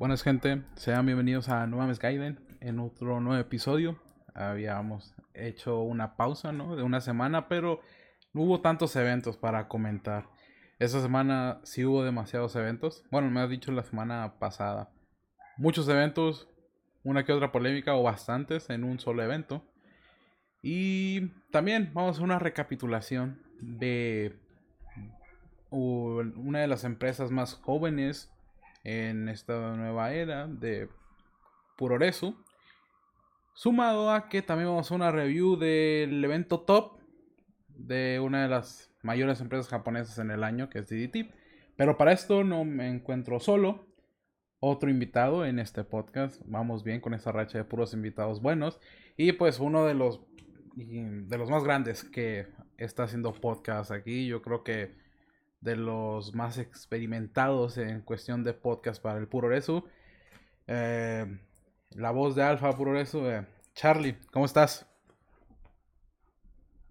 Buenas gente, sean bienvenidos a Nueva Gaiden en otro nuevo episodio. Habíamos hecho una pausa, ¿no? De una semana, pero no hubo tantos eventos para comentar. Esta semana sí hubo demasiados eventos. Bueno, me has dicho la semana pasada. Muchos eventos, una que otra polémica o bastantes en un solo evento. Y también vamos a una recapitulación de una de las empresas más jóvenes en esta nueva era de Puroresu. Sumado a que también vamos a una review del evento top de una de las mayores empresas japonesas en el año, que es DDT. Pero para esto no me encuentro solo. Otro invitado en este podcast. Vamos bien con esa racha de puros invitados buenos. Y pues uno de los de los más grandes que está haciendo podcast aquí. Yo creo que de los más experimentados en cuestión de podcast para el Puro eh, la voz de Alfa Puro eh, Charlie, ¿cómo estás?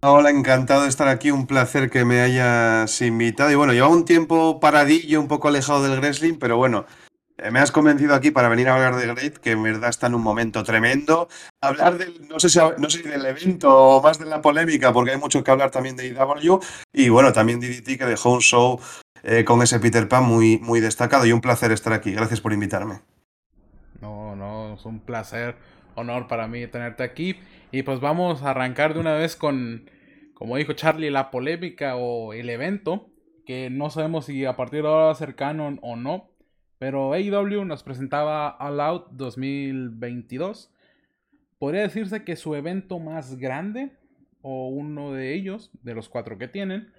Hola, encantado de estar aquí, un placer que me hayas invitado. Y bueno, lleva un tiempo paradillo, un poco alejado del wrestling, pero bueno, me has convencido aquí para venir a hablar de Great, que en verdad está en un momento tremendo. Hablar del, no sé si, del evento o más de la polémica, porque hay mucho que hablar también de IW. Y bueno, también DDT, que dejó un show eh, con ese Peter Pan muy, muy destacado. Y un placer estar aquí. Gracias por invitarme. No, no, es un placer, honor para mí tenerte aquí. Y pues vamos a arrancar de una vez con, como dijo Charlie, la polémica o el evento. Que no sabemos si a partir de ahora va a ser canon o no pero AEW nos presentaba All Out 2022. Podría decirse que su evento más grande, o uno de ellos, de los cuatro que tienen,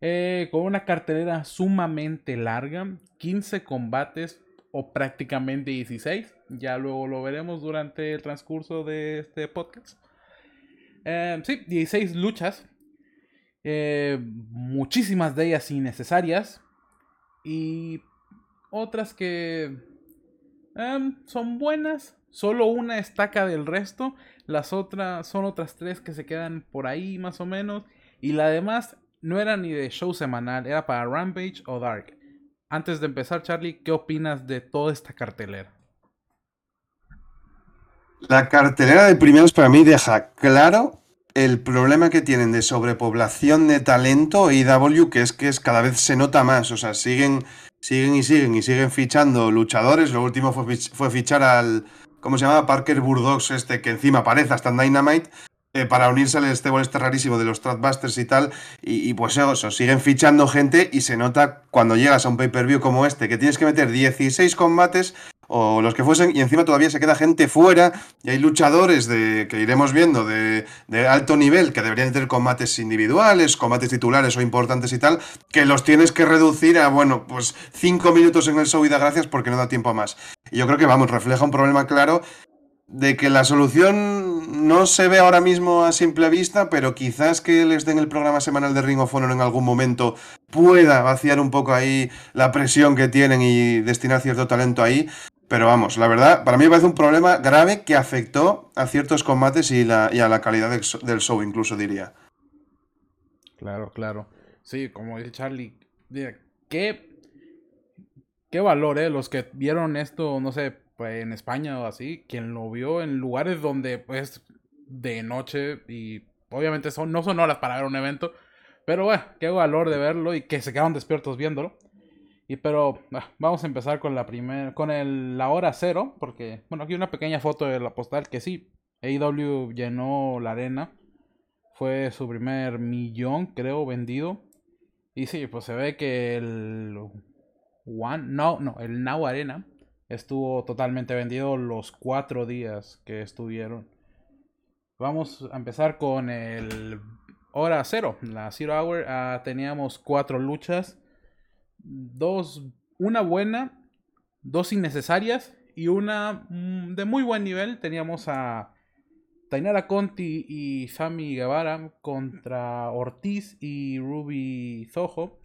eh, con una cartelera sumamente larga, 15 combates o prácticamente 16. Ya luego lo veremos durante el transcurso de este podcast. Eh, sí, 16 luchas. Eh, muchísimas de ellas innecesarias. Y otras que em, son buenas, solo una estaca del resto, las otras son otras tres que se quedan por ahí más o menos, y la demás no era ni de show semanal, era para Rampage o Dark. Antes de empezar, Charlie, ¿qué opinas de toda esta cartelera? La cartelera de primeros para mí deja claro el problema que tienen de sobrepoblación de talento IW, que es que es, cada vez se nota más. O sea, siguen siguen y siguen y siguen fichando luchadores. Lo último fue, fue fichar al, ¿cómo se llama? Parker Burdox, este que encima aparece hasta en Dynamite. Eh, para unirse al stable este rarísimo de los Tradbusters y tal, y, pues eso, siguen fichando gente y se nota cuando llegas a un pay-per-view como este, que tienes que meter 16 combates o los que fuesen, y encima todavía se queda gente fuera, y hay luchadores de, que iremos viendo de, alto nivel que deberían tener combates individuales, combates titulares o importantes y tal, que los tienes que reducir a, bueno, pues cinco minutos en el show y da gracias porque no da tiempo a más. Y yo creo que, vamos, refleja un problema claro de que la solución no se ve ahora mismo a simple vista, pero quizás que les den el programa semanal de Ring of Honor en algún momento pueda vaciar un poco ahí la presión que tienen y destinar cierto talento ahí. Pero vamos, la verdad, para mí me parece un problema grave que afectó a ciertos combates y, a la calidad del show, incluso diría. Claro, claro. Sí, como dice Charlie, qué, qué valor, ¿eh? Los que vieron esto, no sé, pues, en España o así, quien lo vio en lugares donde, pues, de noche y obviamente son, no son horas para ver un evento, pero bueno, qué valor de verlo y que se quedaron despiertos viéndolo. Y pero ah, vamos a empezar con la primera, con el, la hora cero, porque, bueno, aquí una pequeña foto de la postal que sí, AEW llenó la arena. Fue su primer millón, creo, vendido. Y sí, pues se ve que el One, no, no, el Now Arena estuvo totalmente vendido los cuatro días que estuvieron. Vamos a empezar con el hora cero, la Zero Hour. Ah, teníamos cuatro luchas dos, una buena, dos innecesarias y una mm, de muy buen nivel. Teníamos a Tainara Conti y Sami Guevara contra Ortiz y Ruby Zoho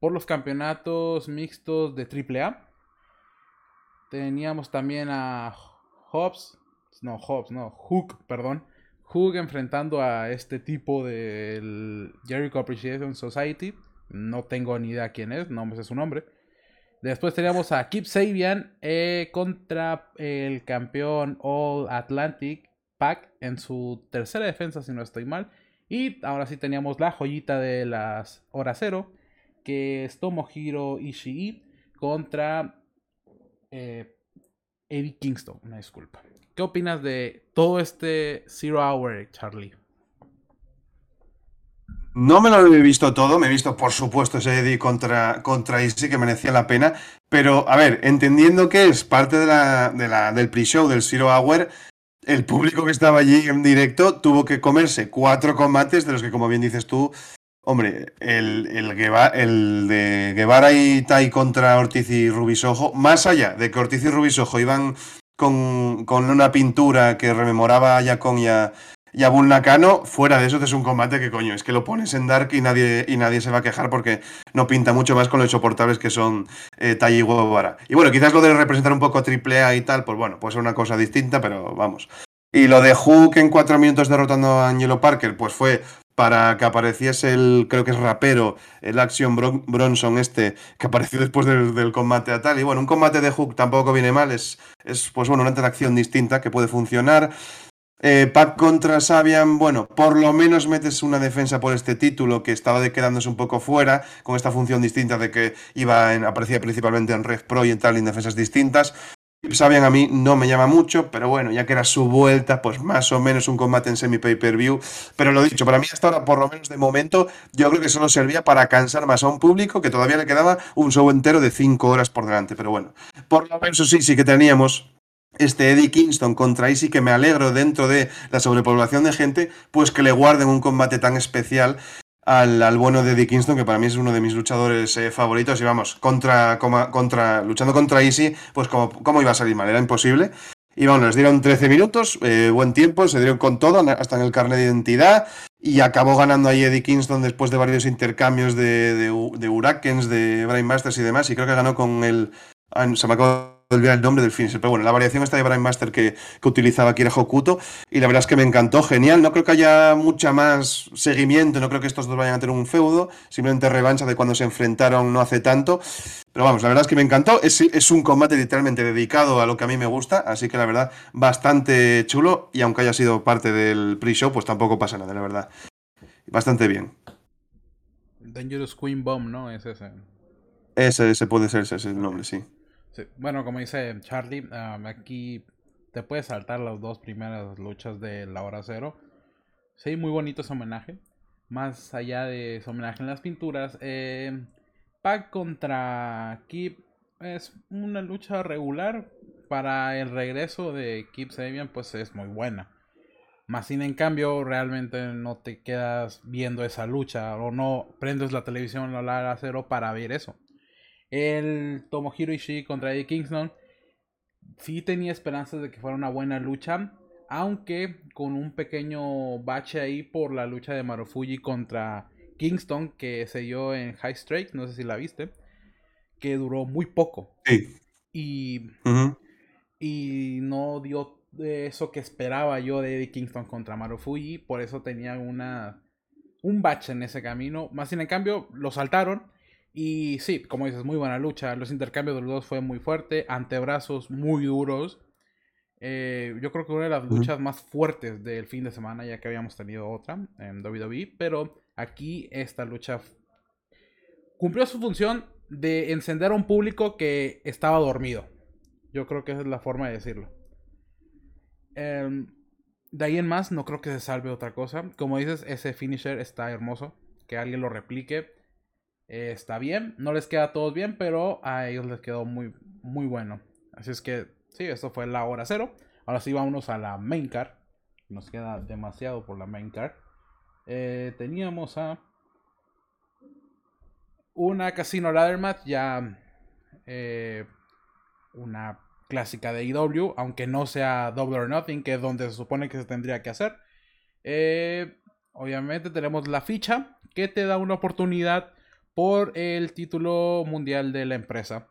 por los campeonatos mixtos de AAA. Teníamos también a Hobbs, no, Hobbs, no, Hook, perdón. Hook enfrentando a este tipo del Jericho Appreciation Society no tengo ni idea quién es, no me sé su nombre. Después teníamos a Kip Sabian eh, contra el campeón All Atlantic Pack en su tercera defensa, si no estoy mal. Y ahora sí teníamos la joyita de las horas cero, que es Tomohiro Ishii contra eh, Eddie Kingston. Una disculpa. ¿Qué opinas de todo este Zero Hour, Charlie? No me lo he visto todo, me he visto por supuesto ese Eddie contra, contra Easy que merecía la pena, pero a ver, entendiendo que es parte de la, de la, del pre-show del Zero Hour, el público que estaba allí en directo tuvo que comerse cuatro combates de los que, como bien dices tú, hombre, el, el, el de Guevara y Tai contra Ortiz y Rubisojo, más allá de que Ortiz y Rubisojo iban con, con una pintura que rememoraba a Yacon y a, y a Bull Nakano, fuera de eso, es un combate que coño, es que lo pones en Dark y nadie, y nadie se va a quejar porque no pinta mucho más con los insoportables que son eh, Tai y. Y bueno, quizás lo de representar un poco AAA y tal, pues bueno, pues es una cosa distinta, pero vamos. Y lo de Hook en cuatro minutos derrotando a Angelo Parker, pues fue para que apareciese el, creo que es rapero, el Action Bronson este, que apareció después del, del, combate a tal. Y bueno, un combate de Hook tampoco viene mal, es, es pues bueno, una interacción distinta que puede funcionar. Eh, Pac contra Sabian, bueno, por lo menos metes una defensa por este título que estaba quedándose un poco fuera, con esta función distinta de que iba en, aparecía principalmente en Red Pro y en tal, en defensas distintas. Sabian a mí no me llama mucho, pero bueno, ya que era su vuelta, pues más o menos un combate en semi-pay-per-view. Pero lo dicho, para mí hasta ahora, por lo menos de momento, yo creo que solo servía para cansar más a un público que todavía le quedaba un show entero de 5 horas por delante. Pero bueno, por lo menos sí, sí que teníamos este Eddie Kingston contra Easy, que me alegro dentro de la sobrepoblación de gente, pues que le guarden un combate tan especial al, al bueno de Eddie Kingston, que para mí es uno de mis luchadores eh, favoritos. Y vamos, contra, contra, luchando contra Easy, pues como, ¿cómo iba a salir mal? Era imposible. Y bueno, les dieron 13 minutos, eh, buen tiempo, se dieron con todo, hasta en el carnet de identidad. Y acabó ganando ahí Eddie Kingston después de varios intercambios de, de, de Hurricanes, de Masters y demás. Y creo que ganó con el. Ah, se me acabó olvidar el nombre del finisher, pero bueno, la variación esta de Brian Master que, que utilizaba Kira Hokuto, y la verdad es que me encantó, genial, no creo que haya mucha más seguimiento, no creo que estos dos vayan a tener un feudo, simplemente revancha de cuando se enfrentaron no hace tanto, pero vamos, la verdad es que me encantó, es, es un combate literalmente dedicado a lo que a mí me gusta, así que la verdad, bastante chulo, y aunque haya sido parte del pre-show, pues tampoco pasa nada, la verdad, bastante bien. Dangerous Queen Bomb, ¿no? Es ese. Ese, ese puede ser ese es el nombre, sí. Bueno, como dice Charlie, aquí te puedes saltar las dos primeras luchas de la hora cero. Sí, muy bonito ese homenaje. Más allá de ese homenaje en las pinturas, eh, Pac contra Kip es una lucha regular. Para el regreso de Kip Sabian, pues es muy buena. Más sin en cambio, realmente no te quedas viendo esa lucha o no prendes la televisión a la hora cero para ver eso. El Tomohiro Ishii contra Eddie Kingston. Sí tenía esperanzas de que fuera una buena lucha. Aunque con un pequeño bache ahí por la lucha de Marufuji contra Kingston que se dio en High Strike, no sé si la viste, que duró muy poco. Sí. Y, y no dio eso que esperaba yo de Eddie Kingston contra Marufuji, por eso tenía una, un bache en ese camino. Más sin en cambio, lo saltaron y sí, como dices, muy buena lucha. Los intercambios de los dos fue muy fuerte. Antebrazos muy duros. Eh, yo creo que una de las luchas más fuertes del fin de semana, ya que habíamos tenido otra en WWE. Pero aquí esta lucha cumplió su función de encender a un público que estaba dormido. Yo creo que esa es la forma de decirlo. Em, de ahí en más, no creo que se salve otra cosa. Como dices, ese finisher está hermoso. Que alguien lo replique eh, está bien, no les queda a todos bien, pero a ellos les quedó muy, muy bueno. Así es que, sí, esto fue la hora cero. Ahora sí, vámonos a la main card. Nos queda demasiado por la main card. Eh, teníamos a una Casino Ladder Match, ya eh, una clásica de IW, aunque no sea Double or Nothing, que es donde se supone que se tendría que hacer. obviamente tenemos la ficha que te da una oportunidad por el título mundial de la empresa.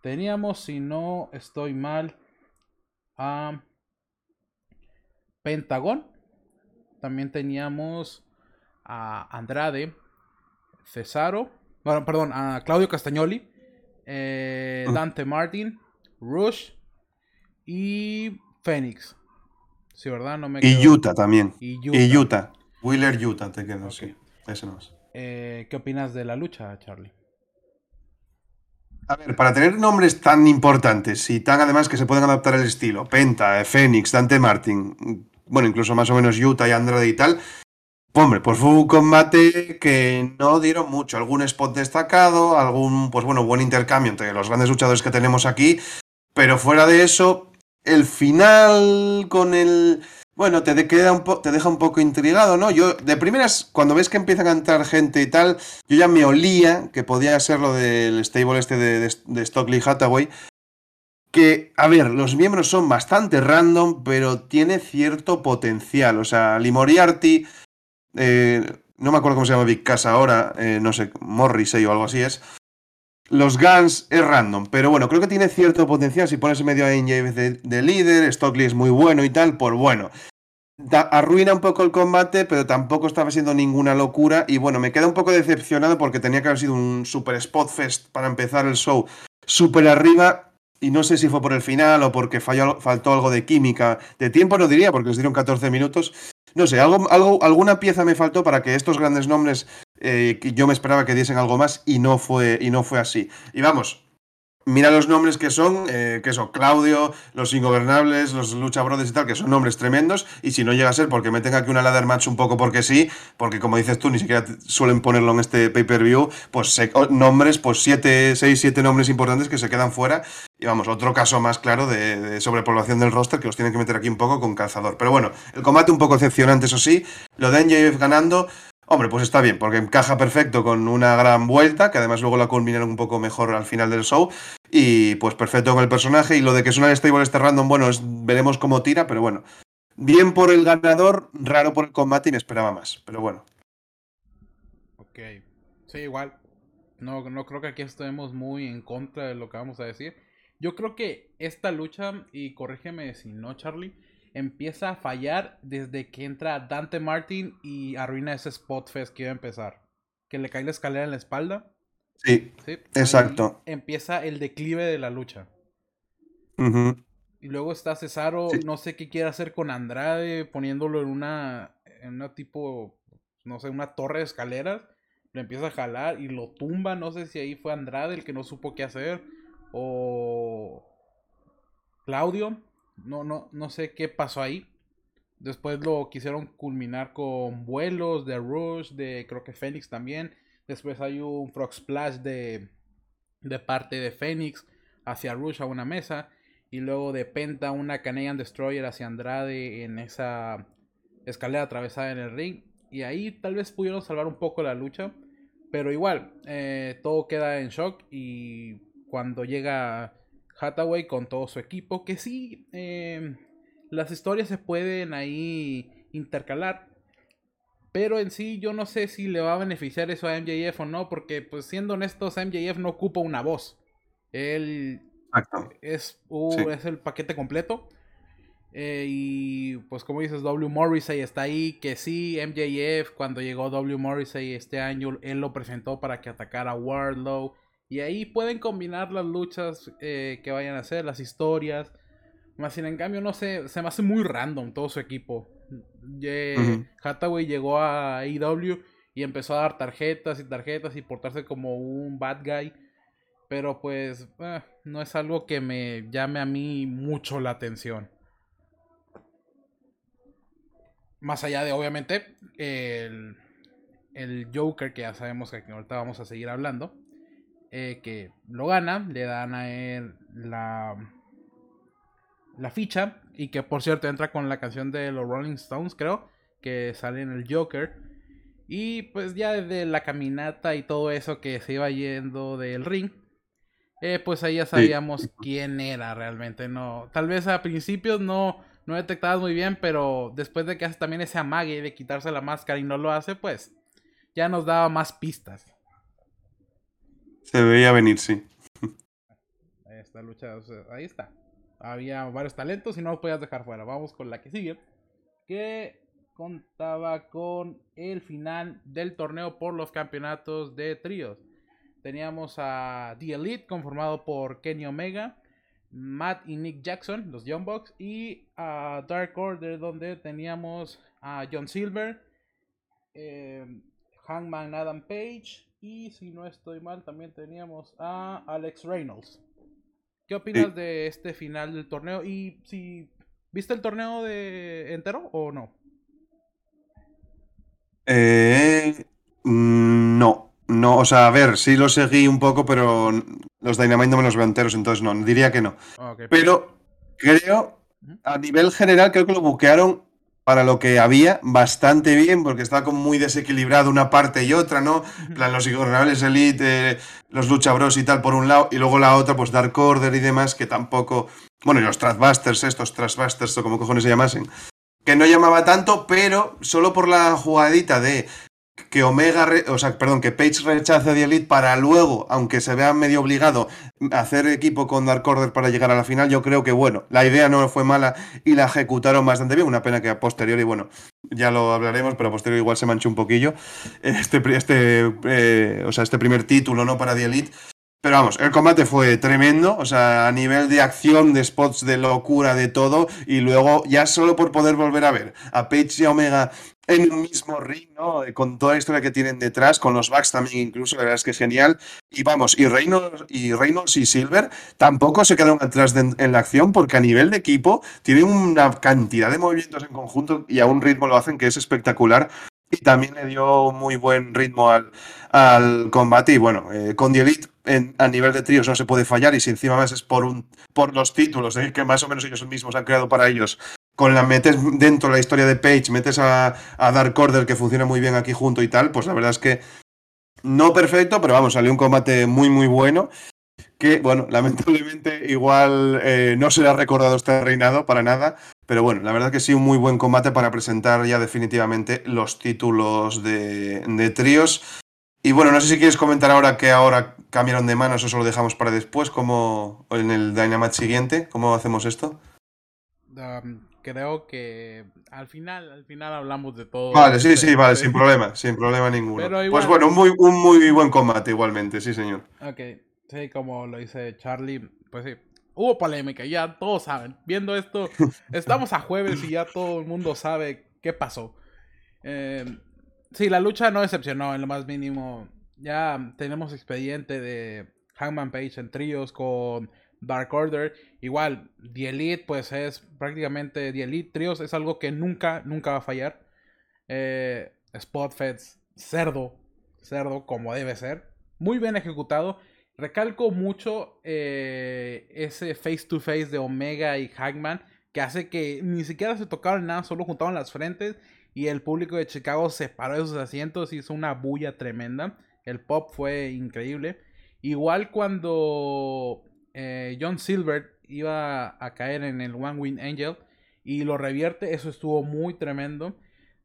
Teníamos, si no estoy mal, a Pentagon. También teníamos a Andrade, Cesaro, bueno, perdón, a Claudio Castagnoli, eh, Dante Martin, Rush y Phoenix. Sí, ¿verdad? No me y Utah también. Y Utah. Utah. Wheeler Utah te quedo, sí. Ese no es. Eh, ¿Qué opinas de la lucha, Charlie? A ver, para tener nombres tan importantes y tan además que se pueden adaptar al estilo, Penta, Phoenix, Dante Martin, bueno, incluso más o menos Utah y Andrade y tal, hombre, pues fue un combate que no dieron mucho, algún spot destacado, algún, pues bueno, buen intercambio entre los grandes luchadores que tenemos aquí, pero fuera de eso, el final con el bueno, te, queda un te deja un poco intrigado, ¿no? Yo, de primeras, cuando ves que empiezan a entrar gente y tal, yo ya me olía que podía ser lo del stable este de, de, Stockley Hathaway. Que, a ver, los miembros son bastante random, pero tiene cierto potencial. O sea, Limoriarty, eh, no me acuerdo cómo se llama Big Casa ahora, eh, no sé, Morrissey o algo así es. Los Guns es random, pero bueno, creo que tiene cierto potencial si pones medio a de, de, líder, Stockley es muy bueno y tal, por bueno arruina un poco el combate, pero tampoco estaba siendo ninguna locura. Y bueno, me queda un poco decepcionado porque tenía que haber sido un super spot fest para empezar el show súper arriba. Y no sé si fue por el final o porque faltó algo de química. De tiempo no diría, porque les dieron 14 minutos. No sé, algo, alguna pieza me faltó para que estos grandes nombres, eh, yo me esperaba que diesen algo más, y no fue, y no fue así. Y vamos, Mira los nombres que son, eh, que son Claudio, los Ingobernables, los Lucha Brothers y tal, que son nombres tremendos. Y si no llega a ser porque meten aquí una ladder match un poco porque sí, porque como dices tú, ni siquiera suelen ponerlo en este pay-per-view, pues nombres, pues siete, seis, siete nombres importantes que se quedan fuera. Y vamos, otro caso más claro de, de, sobrepoblación del roster que los tienen que meter aquí un poco con calzador. Pero bueno, el combate un poco decepcionante, eso sí. Lo de NJF ganando. Hombre, pues está bien, porque encaja perfecto con una gran vuelta, que además luego la culminaron un poco mejor al final del show. Y pues perfecto con el personaje. Y lo de que suena el stable este random, bueno, veremos cómo tira, pero bueno. Bien por el ganador, raro por el combate y me esperaba más. Pero bueno. Ok. Sí, igual. No, no creo que aquí estemos muy en contra de lo que vamos a decir. Yo creo que esta lucha, y corrígeme si no, Charlie empieza a fallar desde que entra Dante Martin y arruina ese spot fest que iba a empezar. Que le cae la escalera en la espalda. Sí. Exacto. empieza el declive de la lucha. Y luego está Cesaro, no sé qué quiere hacer con Andrade, poniéndolo en una, en una tipo, no sé, una torre de escaleras. Lo empieza a jalar y lo tumba. No sé si ahí fue Andrade el que no supo qué hacer. O Claudio. No, no, no sé qué pasó ahí. Después lo quisieron culminar con vuelos de Rush, de creo que Phoenix también. Después hay un Frog Splash de, de parte de Phoenix hacia Rush a una mesa. Y luego de Penta una Canadian Destroyer hacia Andrade en esa escalera atravesada en el ring. Y ahí tal vez pudieron salvar un poco la lucha. Pero igual, eh, todo queda en shock. Y cuando llega Hathaway con todo su equipo. Que sí, em, las historias se pueden ahí intercalar. Pero en sí yo no sé si le va a beneficiar eso a MJF o no. Porque pues siendo honestos, MJF no ocupa una voz. Él es, es el paquete completo. Eh, y pues como dices, W. Morrissey está ahí. Que sí, MJF cuando llegó W. Morrissey este año, él lo presentó para que atacara a Wardlow. Y ahí pueden combinar las luchas eh, que vayan a hacer, las historias. Más sin en cambio, no sé, se me hace muy random todo su equipo. Hathaway llegó a AEW y empezó a dar tarjetas y tarjetas y portarse como un bad guy. Pero pues eh, no es algo que me llame a mí mucho la atención. Más allá de, obviamente, el, el Joker, que ya sabemos que ahorita vamos a seguir hablando. Eh, que lo gana, le dan a él la, la ficha y que por cierto entra con la canción de los Rolling Stones, creo, que sale en el Joker. Y pues ya desde la caminata y todo eso que se iba yendo del ring, eh, pues ahí ya sabíamos quién era realmente. No, tal vez a principios no, no detectabas muy bien, pero después de que hace también ese amague de quitarse la máscara y no lo hace, pues ya nos daba más pistas. Se veía venir, sí. Esta lucha, ahí está. Había varios talentos y no los podías dejar fuera. Vamos con la que sigue. Que contaba con el final del torneo por los campeonatos de tríos. teníamos a The Elite conformado por Kenny Omega, Matt y Nick Jackson, los Young Bucks, y a Dark Order donde teníamos a John Silver, eh, Hangman Adam Page y si no estoy mal también teníamos a Alex Reynolds. ¿Qué opinas de este final del torneo? Y si viste el torneo de entero o no? Eh, mm, no, no, o sea, a ver, sí lo seguí un poco, pero los Dynamite no me los veo enteros, entonces no, diría que no. pero creo, a nivel general, creo que lo buquearon para lo que había bastante bien, porque estaba como muy desequilibrado una parte y otra, ¿no? plan, los Ingobernables Elite, eh, los Lucha Bros y tal por un lado, y luego la otra, pues Dark Order y demás, que tampoco. Bueno, y los Trashbusters, estos Trashbusters, o como cojones se llamasen, que no llamaba tanto, pero solo por la jugadita de que Omega, o sea, perdón, que Page rechace a The Elite para luego, aunque se vea medio obligado, hacer equipo con Dark Order para llegar a la final, yo creo que, bueno, la idea no fue mala y la ejecutaron bastante bien. Una pena que a posteriori, bueno, ya lo hablaremos, pero a posteriori igual se manchó un poquillo. Este, este, eh, o sea, este primer título, ¿no? Para The Elite. Pero vamos, el combate fue tremendo, o sea, a nivel de acción, de spots, de locura, de todo, y luego ya solo por poder volver a ver a Page y Omega en un mismo ring, ¿no? Con toda la historia que tienen detrás, con los backs también incluso, la verdad es que es genial. Y vamos, y Reynolds y, Reynolds y Silver tampoco se quedaron atrás en la acción porque a nivel de equipo tienen una cantidad de movimientos en conjunto y a un ritmo lo hacen que es espectacular y también le dio muy buen ritmo al, al combate. Y bueno, eh, con The Elite a nivel de tríos no se puede fallar. Y si encima más es por, un, por los títulos eh, que más o menos ellos mismos han creado para ellos, con la metes dentro de la historia de Page, metes a, Dark Order que funciona muy bien aquí junto y tal, pues la verdad es que no perfecto, pero vamos, salió un combate muy, muy bueno. Que, bueno, lamentablemente igual eh, no se le ha recordado este reinado para nada, pero bueno, la verdad que sí, un muy buen combate para presentar ya definitivamente los títulos de, de tríos. Y bueno, no sé si quieres comentar ahora que ahora cambiaron de manos, eso lo dejamos para después, como en el Dynamite siguiente, ¿cómo hacemos esto? Creo que al final, al final hablamos de todo. Vale, sí, sí, vale, sin problema, sin problema ninguno. pues bueno, un muy, un muy buen combate igualmente, sí, señor. Ok, sí, como lo dice Charlie, pues sí, hubo polémica, ya todos saben. Viendo esto, estamos a jueves y ya todo el mundo sabe qué pasó. Eh, sí, la lucha no decepcionó en lo más mínimo. Ya tenemos expediente de Hangman Page en tríos con Dark Order. Igual, The Elite, pues es prácticamente The Elite Tríos, es algo que nunca, nunca va a fallar. Eh, Spotfeds, cerdo, cerdo como debe ser. Muy bien ejecutado. Recalco mucho eh, ese face to face de Omega y Hangman que hace que ni siquiera se tocaron nada, solo juntaron las frentes y el público de Chicago se paró de sus asientos hizo una bulla tremenda. El pop fue increíble. Igual cuando eh, John Silver iba a caer en el One Wing Angel y lo revierte, eso estuvo muy tremendo.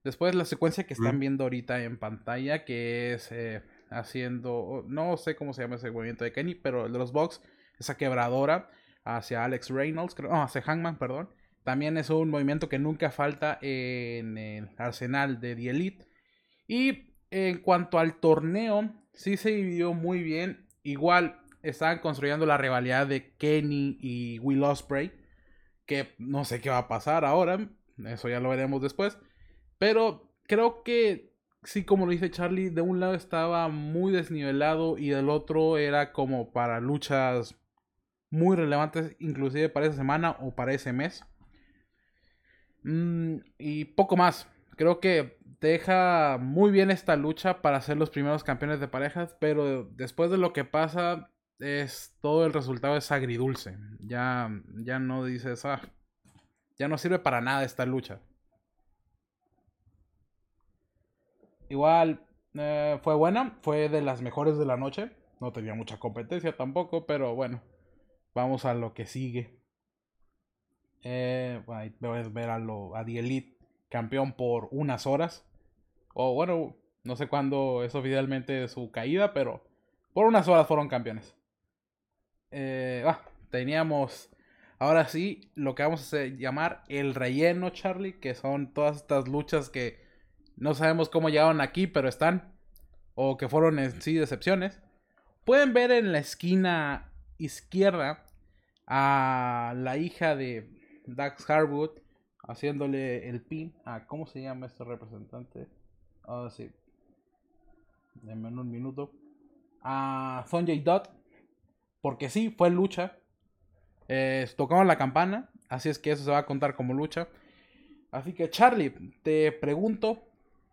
Después la secuencia que están viendo ahorita en pantalla, que es eh, haciendo, no sé cómo se llama ese movimiento de Kenny, pero el de los Bucks, esa quebradora hacia Alex Reynolds, no, hacia Hangman, perdón. También es un movimiento que nunca falta en el arsenal de The Elite. Y en cuanto al torneo, sí se dividió muy bien. Igual estaban construyendo la rivalidad de Kenny y Will Osprey. Que no sé qué va a pasar ahora. Eso ya lo veremos después. Pero creo que sí, como lo dice Charlie, de un lado estaba muy desnivelado y del otro era como para luchas muy relevantes, inclusive para esa semana o para ese mes. Mm, y poco más. Creo que deja muy bien esta lucha para ser los primeros campeones de parejas, pero después de lo que pasa, es todo el resultado es agridulce. Ya, ya no dices, ah, ya no sirve para nada esta lucha. Igual eh, fue buena, fue de las mejores de la noche. No tenía mucha competencia tampoco, pero bueno, vamos a lo que sigue. Eh, a ver a, lo, a The Elite campeón por unas horas. O bueno, no sé cuándo es oficialmente su caída, pero por unas horas fueron campeones. Eh, ah, teníamos ahora sí lo que vamos a llamar el relleno, Charlie, que son todas estas luchas que no sabemos cómo llegaron aquí, pero están, o que fueron en sí decepciones. pueden ver en la esquina izquierda a la hija de Dax Harwood haciéndole el pin a cómo se llama este representante. Ahora sí. Denme un minuto. A Sonjay Dutt. Porque sí, fue lucha. Eh, tocaron la campana. Así es que eso se va a contar como lucha. Así que Charlie, te pregunto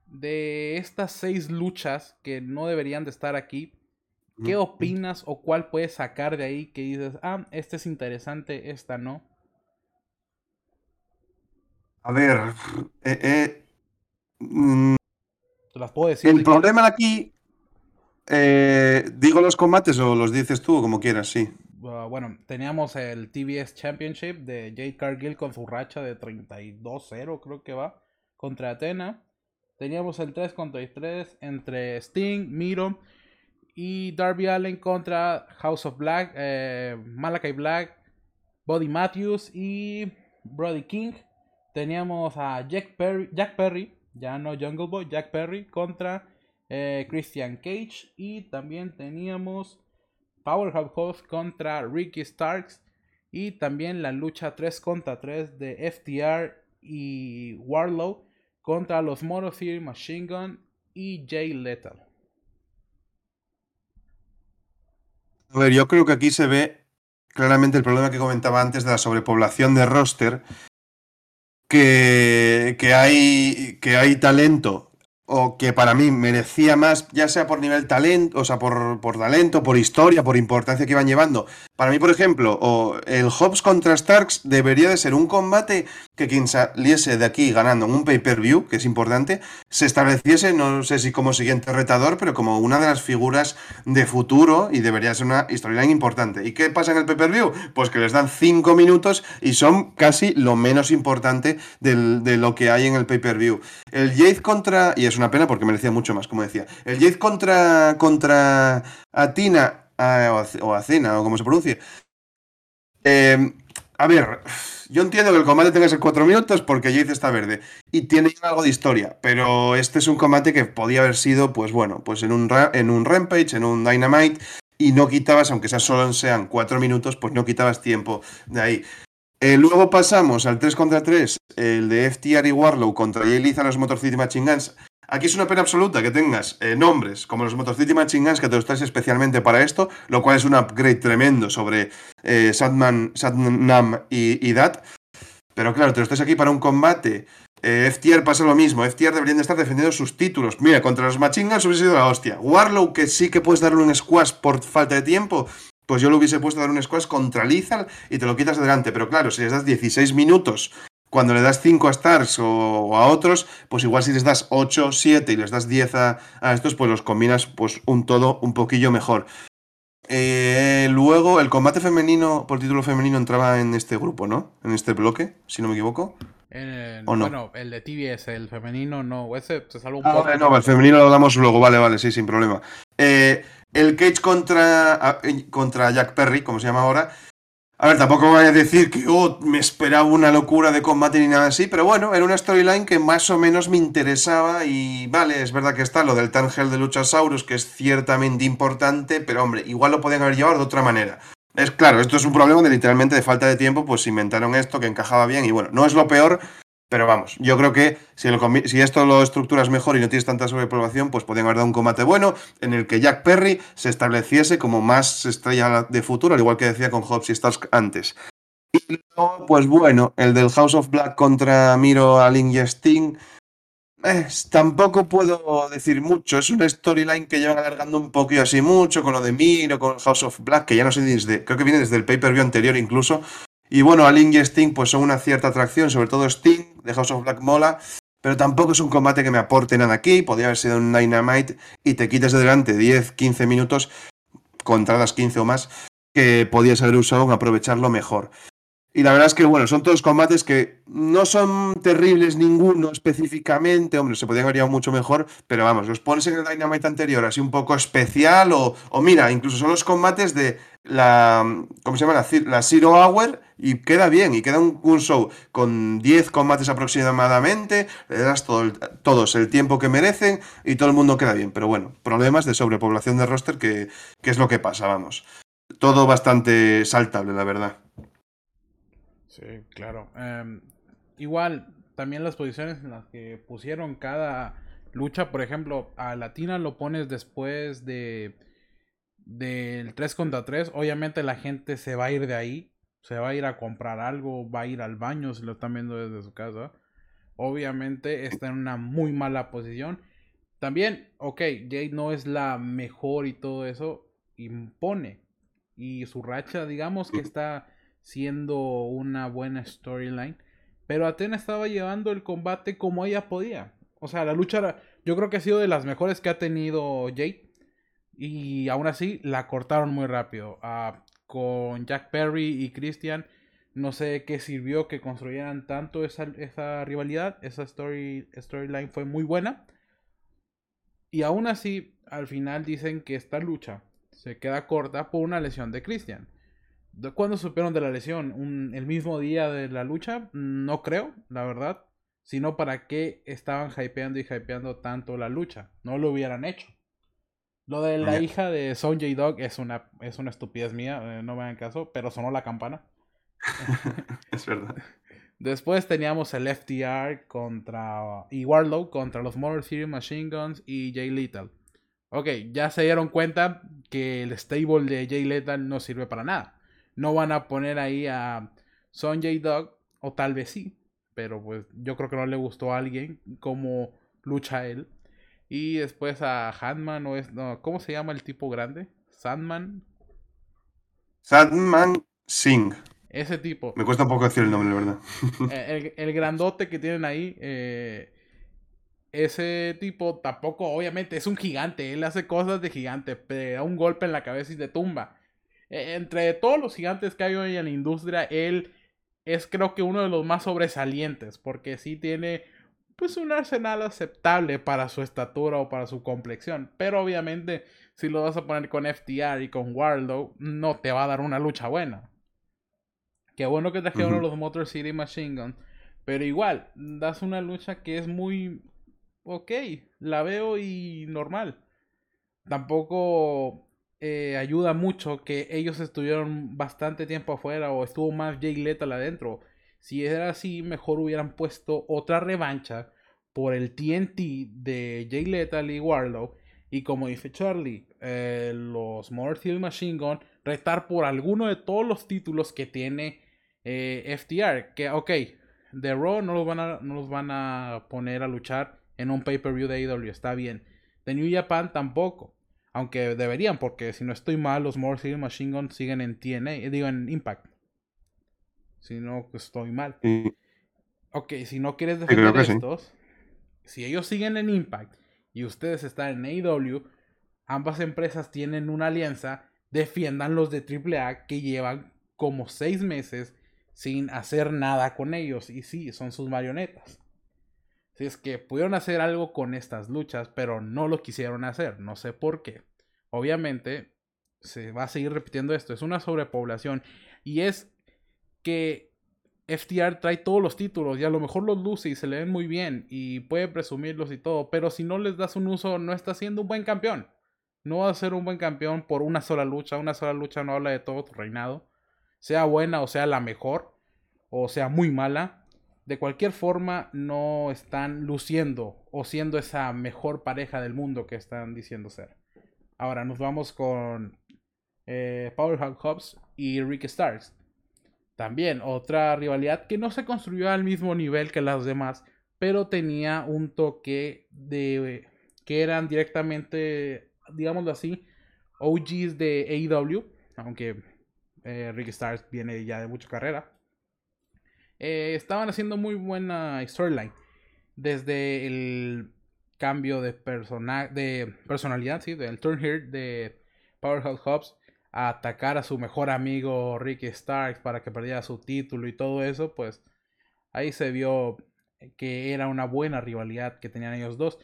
de estas seis luchas que no deberían de estar aquí, ¿qué opinas o cuál puedes sacar de ahí que dices, ah, esta es interesante, esta no? A ver, eh, eh, mm, Te las puedo decir. el problema de aquí, eh, digo los combates o los dices tú, como quieras, sí. Uh, bueno, teníamos el TBS Championship de Jade Cargill con su racha de 32-0, creo que va, contra Athena. Teníamos el 3 contra 3 entre Sting, Miro y Darby Allen contra House of Black, eh, Malakai Black, Buddy Matthews y Brody King. Teníamos a Jack Perry, Jack Perry, ya no Jungle Boy, Jack Perry contra eh, Christian Cage. Y también teníamos Powerhouse contra Ricky Starks. Y también la lucha 3 contra 3 de FTR y Warlow contra los Motor City Machine Gun y Jay Lethal. A ver, yo creo que aquí se ve claramente el problema que comentaba antes de la sobrepoblación de roster, que, que, hay, que hay talento o que para mí merecía más, ya sea por nivel talento, o sea, por, por, talento, por historia, por importancia que iban llevando. Para mí, por ejemplo, o el Hobbs contra Starks debería de ser un combate que quien saliese de aquí ganando en un pay-per-view, que es importante, se estableciese, no sé si como siguiente retador, pero como una de las figuras de futuro y debería ser una storyline importante. ¿Y qué pasa en el pay-per-view? Pues que les dan cinco minutos y son casi lo menos importante de lo que hay en el pay-per-view. El Jade contra, y es una pena porque merecía mucho más, como decía, el Jade contra, contra Atina, uh, o Acena, o como se pronuncie. Eh, a ver, yo entiendo que el combate tenga que ser 4 minutos porque Jade está verde y tiene algo de historia, pero este es un combate que podía haber sido, pues bueno, pues en un, en un Rampage, en un Dynamite, y no quitabas, aunque sea solo sean 4 minutos, pues no quitabas tiempo de ahí. Eh, luego pasamos al 3 contra 3, el de FTR y Warlow contra Jay Lethal, los Motor City Machine Guns. Aquí es una pena absoluta que tengas eh, nombres como los Motor City Machine que te los traes especialmente para esto, lo cual es un upgrade tremendo sobre eh, Sadnam y, Dat. Pero claro, te los traes aquí para un combate. Eh, FTR pasa lo mismo. FTR deberían de estar defendiendo sus títulos. Mira, contra los Machine Guns hubiese sido la hostia. Warlow, que sí que puedes darle un squash por falta de tiempo, pues yo lo hubiese puesto a dar un squash contra Lethal y te lo quitas adelante. Pero claro, si les das 16 minutos cuando le das 5 a Stars o, a otros, pues igual si les das 8, 7 y les das 10 a, a estos, pues los combinas pues un todo un poquillo mejor. Eh, luego, el combate femenino por título femenino entraba en este grupo, ¿no? En este bloque, si no me equivoco. ¿O no? Bueno, el de TBS, el femenino no, ese se salva un Ah, poco. no, el femenino lo damos luego, vale, vale, sí, sin problema. Eh, el Cage contra, a- eh, contra Jack Perry, como se llama ahora. A ver, tampoco voy a decir que oh, me esperaba una locura de combate ni nada así, pero bueno, era una storyline que más o menos me interesaba y vale, es verdad que está lo del Tangel de Luchasaurus, que es ciertamente importante, pero hombre, igual lo podían haber llevado de otra manera. Es claro, esto es un problema de literalmente de falta de tiempo, pues inventaron esto que encajaba bien y bueno, no es lo peor, pero vamos, yo creo que si, esto lo estructuras mejor y no tienes tanta sobrepoblación, pues podrían haber dado un combate bueno en el que Jack Perry se estableciese como más estrella de futuro, al igual que decía con Hobbs y Starks antes. Y luego, pues bueno, el del House of Black contra Miro, Alin y Sting. eh, tampoco puedo decir mucho. Es una storyline que llevan alargando un poquito así mucho con lo de Miro, con House of Black, que ya no sé desde. Creo que viene desde el pay-per-view anterior incluso. Y bueno, Alin y Sting pues son una cierta atracción, sobre todo Sting, de House of Black mola, pero tampoco es un combate que me aporte nada aquí, podría haber sido un Dynamite y te quitas de delante 10, 15 minutos, contra las 15 o más, que podías haber usado en aprovecharlo mejor. Y la verdad es que, bueno, son todos combates que no son terribles ninguno específicamente, hombre, se podrían haber llevado mucho mejor, pero vamos, los pones en el Dynamite anterior así un poco especial o, mira, incluso son los combates de la, ¿cómo se llama? La, la Zero Hour Y queda bien, y queda un, show con 10 combates aproximadamente, le das todo todos el tiempo que merecen y todo el mundo queda bien. Pero bueno, problemas de sobrepoblación de roster que, que es lo que pasa, vamos. Todo bastante saltable, la verdad. Sí, claro. Em, igual, también las posiciones en las que pusieron cada lucha, por ejemplo, a Latina lo pones después de del 3 contra 3, obviamente la gente se va a ir de ahí, se va a ir a comprar algo, va a ir al baño si lo están viendo desde su casa. Obviamente está en una muy mala posición. También, ok, Jade no es la mejor y todo eso, impone. Y su racha, digamos que está siendo una buena storyline. Pero Atena estaba llevando el combate como ella podía. O sea, la lucha yo creo que ha sido de las mejores que ha tenido Jade. Y aún así la cortaron muy rápido. Con Jack Perry y Christian, no sé qué sirvió que construyeran tanto esa, rivalidad. Esa story, storyline fue muy buena. Y aún así, al final dicen que esta lucha se queda corta por una lesión de Christian. ¿Cuándo supieron de la lesión? ¿El mismo día de la lucha? No creo, la verdad. Sino para qué estaban hypeando y hypeando tanto la lucha. No lo hubieran hecho. Lo de la hija de Sonjay Dog es una, es una estupidez mía, eh, no me hagan caso, pero sonó la campana. es verdad. Después teníamos el FTR contra. y Warlow contra los Motor City Machine Guns y Jay Little. Ok, ya se dieron cuenta que el stable de Jay Lethal no sirve para nada. No van a poner ahí a Sonjay Dog, o tal vez sí, pero pues yo creo que no le gustó a alguien cómo lucha él. Y después a Handman, o es, no, ¿cómo se llama el tipo grande? Sandman. Sandman Singh. Ese tipo. Me cuesta un poco decir el nombre, la verdad. Eh, el, grandote que tienen ahí, eh, ese tipo tampoco, obviamente, es un gigante. Él hace cosas de gigante, da un golpe en la cabeza y te tumba. E, entre todos los gigantes que hay hoy en la industria, él es creo que uno de los más sobresalientes, porque sí tiene pues un arsenal aceptable para su estatura o para su complexión. Pero obviamente, si lo vas a poner con FTR y con Warlow, no te va a dar una lucha buena. Qué bueno que trajeron uh los Motor City Machine Guns. Pero igual, das una lucha que es muy. Ok, la veo y normal. Tampoco eh, ayuda mucho que ellos estuvieron bastante tiempo afuera o estuvo más Jay Lethal adentro. Si era así, mejor hubieran puesto otra revancha por el TNT de Jay Lethal y Warlow. Y como dice Charlie, eh, los Motor Machine Gun retar por alguno de todos los títulos que tiene eh, FTR. Que, ok, The Raw no los, van a, no los van a poner a luchar en un pay-per-view de AEW, está bien. The New Japan tampoco. Aunque deberían, porque si no estoy mal, los Motor Machine Gun siguen en TNA, eh, digo en Impact. Si no, pues, estoy mal. Ok, si no quieres defender estos, si ellos siguen en Impact y ustedes están en AEW, ambas empresas tienen una alianza, defiendan los de AAA que llevan como seis meses sin hacer nada con ellos. Y sí, son sus marionetas. Si es que pudieron hacer algo con estas luchas, pero no lo quisieron hacer. No sé por qué. Obviamente, se va a seguir repitiendo esto. Es una sobrepoblación. Y es que FTR trae todos los títulos y a lo mejor los luce y se le ven muy bien y puede presumirlos y todo, pero si no les das un uso no está siendo un buen campeón. No va a ser un buen campeón por una sola lucha, una sola lucha no habla de todo tu reinado, sea buena o sea la mejor o sea muy mala. De cualquier forma no están luciendo o siendo esa mejor pareja del mundo que están diciendo ser. Ahora nos vamos con eh, Powerhouse Hobbs y Rick Starks también otra rivalidad que no se construyó al mismo nivel que las demás, pero tenía un toque de que eran directamente, digámoslo así, OGs de AEW, aunque eh, Rick viene ya de mucha carrera. Eh, estaban haciendo muy buena storyline. Desde el cambio de, persona de personalidad, sí, del turn here de Powerhouse Hobbs a atacar a su mejor amigo Ricky Starks para que perdiera su título y todo eso, pues ahí se vio que era una buena rivalidad que tenían ellos dos.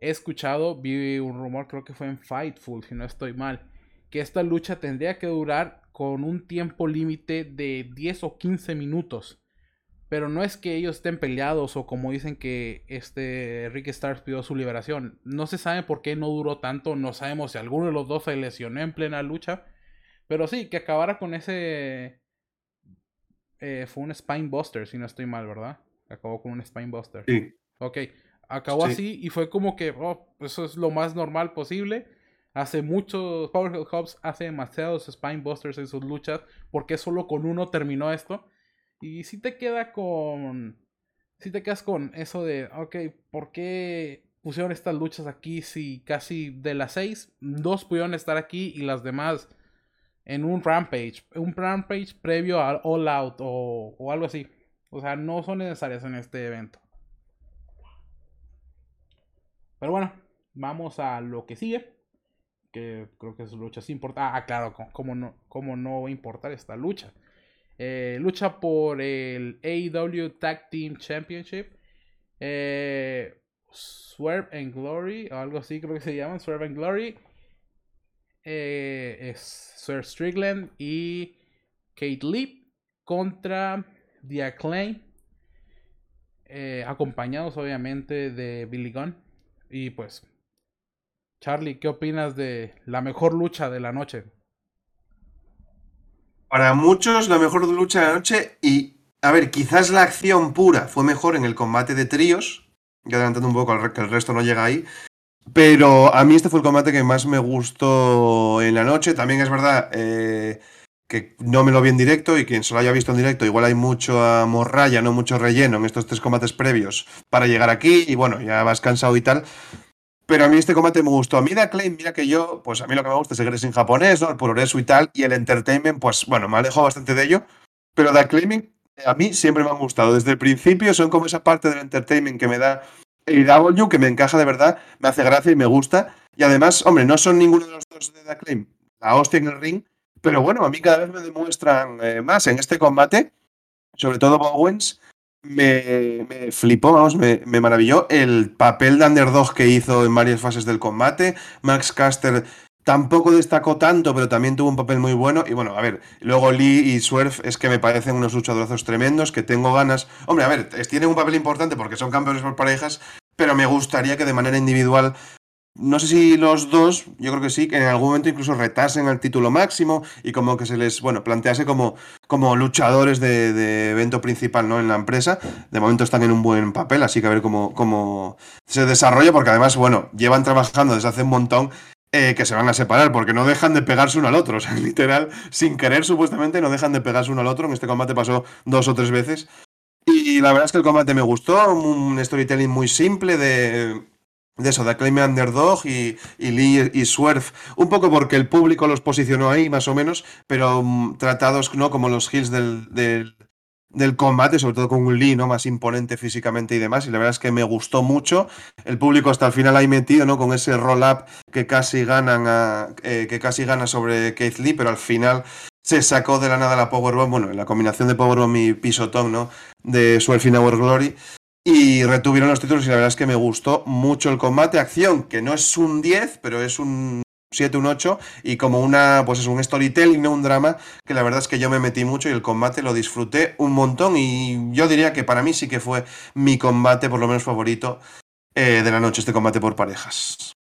He escuchado, vi un rumor, creo que fue en Fightful, si no estoy mal, que esta lucha tendría que durar con un tiempo límite de 10 o 15 minutos. Pero no es que ellos estén peleados o como dicen que este Rick Stars pidió su liberación. No se sabe por qué no duró tanto. No sabemos si alguno de los dos se lesionó en plena lucha. Pero sí, que acabara con ese... Eh, fue un Spine Buster, si no estoy mal, ¿verdad? Acabó con un Spine Buster. Sí. Ok. Acabó así y fue como que, oh, eso es lo más normal posible. Hace muchos, Powerhouse Hubs hace demasiados Spine Busters en sus luchas. Porque solo con uno terminó esto. Y si te queda con. Si te quedas con eso de, ok, ¿por qué pusieron estas luchas aquí si casi de las seis, dos pudieron estar aquí y las demás en un Rampage? Un Rampage previo al All Out o, o algo así. O sea, no son necesarias en este evento. Pero bueno, vamos a lo que sigue. Que creo que es lucha es importante. Ah, claro, ¿cómo no, cómo no va a importar esta lucha? Eh, lucha por el AEW Tag Team Championship. Eh, Swerve and Glory, o algo así creo que se llaman, Swerve and Glory. Eh, Sir Strickland y Kate Lee contra The Acclaim. acompañados obviamente de Billy Gunn. Y pues, Charlie, ¿qué opinas de la mejor lucha de la noche? Para muchos, la mejor lucha de la noche. Y, a ver, quizás la acción pura fue mejor en el combate de tríos. Ya adelantando un poco, que el resto no llega ahí. Pero a mí este fue el combate que más me gustó en la noche. También es verdad eh, que no me lo vi en directo y quien se lo haya visto en directo, igual hay mucho morralla, no mucho relleno en estos tres combates previos para llegar aquí. Y bueno, ya vas cansado y tal. Pero a mí este combate me gustó. A mí The Claim, mira que yo, pues a mí lo que me gusta es el en japonés, ¿no? el progreso y tal, y el entertainment, pues bueno, me alejo bastante de ello. Pero The Claiming a mí siempre me han gustado. Desde el principio son como esa parte del entertainment que me da W, que me encaja de verdad, me hace gracia y me gusta. Y además, hombre, no son ninguno de los dos de The Claim, la hostia en el ring, pero bueno, a mí cada vez me demuestran eh, más en este combate, sobre todo Bowens, me, me flipó, vamos, me, me, maravilló el papel de underdog que hizo en varias fases del combate. Max Caster tampoco destacó tanto, pero también tuvo un papel muy bueno. Y bueno, a ver, luego Lee y Swerve es que me parecen unos luchadorazos tremendos, que tengo ganas. Hombre, a ver, tienen un papel importante porque son campeones por parejas, pero me gustaría que de manera individual no sé si los dos, yo creo que sí, que en algún momento incluso retasen al título máximo y como que se les, bueno, plantease como, como luchadores de, evento principal, ¿no? En la empresa. De momento están en un buen papel, así que a ver cómo, cómo se desarrolla, porque además, bueno, llevan trabajando desde hace un montón eh, que se van a separar, porque no dejan de pegarse uno al otro. Sea, literal, sin querer, supuestamente, no dejan de pegarse uno al otro. En este combate pasó dos o tres veces. Y la verdad es que el combate me gustó, un storytelling muy simple de de eso, de Acclaim Underdog y, Lee y Swerve, un poco porque el público los posicionó ahí, más o menos, pero mm, tratados ¿no? como los hills del, combate, sobre todo con un Lee ¿no? más imponente físicamente y demás, y la verdad es que me gustó mucho. El público hasta el final ahí metido, ¿no? Con ese roll-up que casi ganan a, eh, que casi gana sobre Keith Lee, pero al final se sacó de la nada la Powerbomb, bueno, la combinación de Powerbomb y pisotón, ¿no? De Swerve Our Glory y retuvieron los títulos y la verdad es que me gustó mucho el combate. Acción, que no es un 10, pero es un 7, un 8 y como una, pues es un storytelling, no un drama, que la verdad es que yo me metí mucho y el combate lo disfruté un montón y yo diría que para mí sí que fue mi combate por lo menos favorito eh, de la noche, este combate por parejas.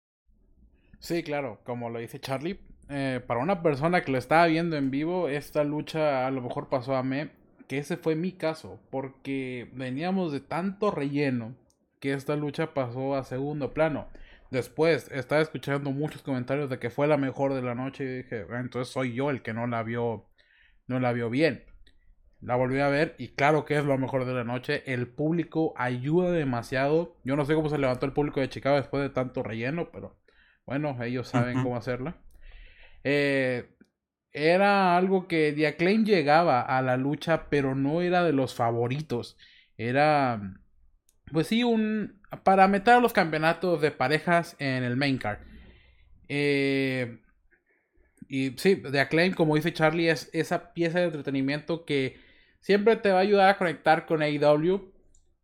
Sí, claro, como lo dice Charlie, eh, para una persona que lo estaba viendo en vivo, esta lucha a lo mejor pasó a mí que ese fue mi caso, porque veníamos de tanto relleno que esta lucha pasó a segundo plano. Después estaba escuchando muchos comentarios de que fue la mejor de la noche y dije, ah, entonces soy yo el que no la vio, no la vio bien. La volví a ver y claro que es lo mejor de la noche. El público ayuda demasiado. Yo no sé cómo se levantó el público de Chicago después de tanto relleno, pero bueno, ellos saben cómo hacerla. Eh, era algo que The Acclaim llegaba a la lucha, pero no era de los favoritos. Era, pues sí, un para meter a los campeonatos de parejas en el main card. Eh, y sí, The Acclaim, como dice Charlie, es esa pieza de entretenimiento que siempre te va a ayudar a conectar con AEW.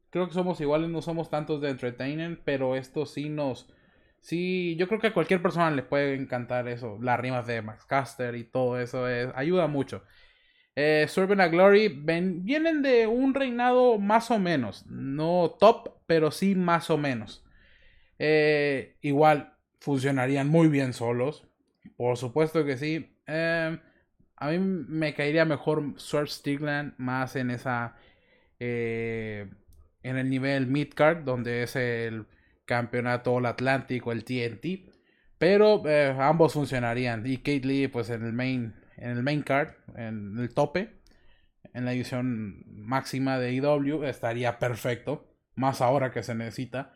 Creo que somos iguales, no somos tantos de entertainment, pero esto sí nos Sí, yo creo que a cualquier persona le puede encantar eso. Las rimas de Max Caster y todo eso es, ayuda mucho. Eh, a Glory vienen de un reinado más o menos. No top, pero sí más o menos. Eh, igual funcionarían muy bien solos. Por supuesto que sí. Eh, a mí me caería mejor Swerve Stigland más en esa. Eh, en el nivel midcard, donde es el campeonato All Atlántico, el TNT. Pero ambos funcionarían. Y Kate Lee, pues en el main, en el main card, en el tope, en la edición máxima de IW, estaría perfecto. Más ahora que se necesita.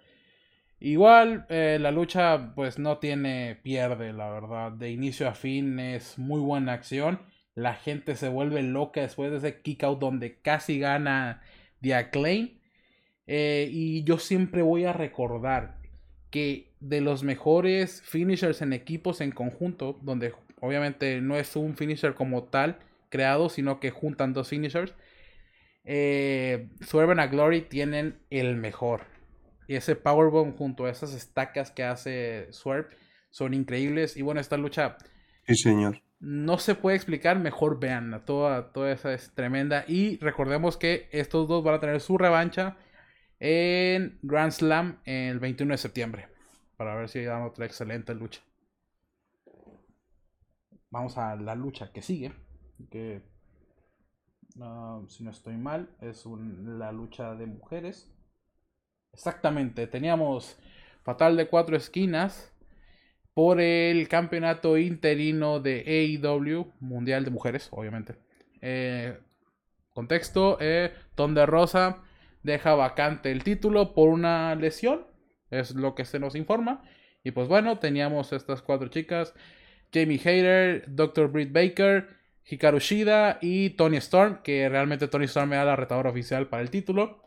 Igual, eh, la lucha, pues no tiene pierde, la verdad. De inicio a fin es muy buena acción. La gente se vuelve loca después de ese kick out donde casi gana The Acclaim. Eh, y yo siempre voy a recordar que de los mejores finishers en equipos en conjunto, donde obviamente no es un finisher como tal creado, sino que juntan dos finishers, eh, Swerve a Glory tienen el mejor. Y ese Powerbomb junto a esas estacas que hace Swerve son increíbles. Y bueno, esta lucha. Sí, señor. No se puede explicar, mejor vean. Toda, toda esa es tremenda. Y recordemos que estos dos van a tener su revancha en Grand Slam el 21 de septiembre. Para ver si dan otra excelente lucha. Vamos a la lucha que sigue. Que, ah, si no estoy mal, es la lucha de mujeres. Exactamente, teníamos Fatal de cuatro esquinas por el campeonato interino de AEW, Mundial de Mujeres, obviamente. Eh, contexto, eh, de Rosa deja vacante el título por una lesión, es lo que se nos informa. Y pues bueno, teníamos estas cuatro chicas, Jamie Hayter, Dr. Britt Baker, Hikaru Shida y Tony Storm, que realmente Tony Storm era la retadora oficial para el título.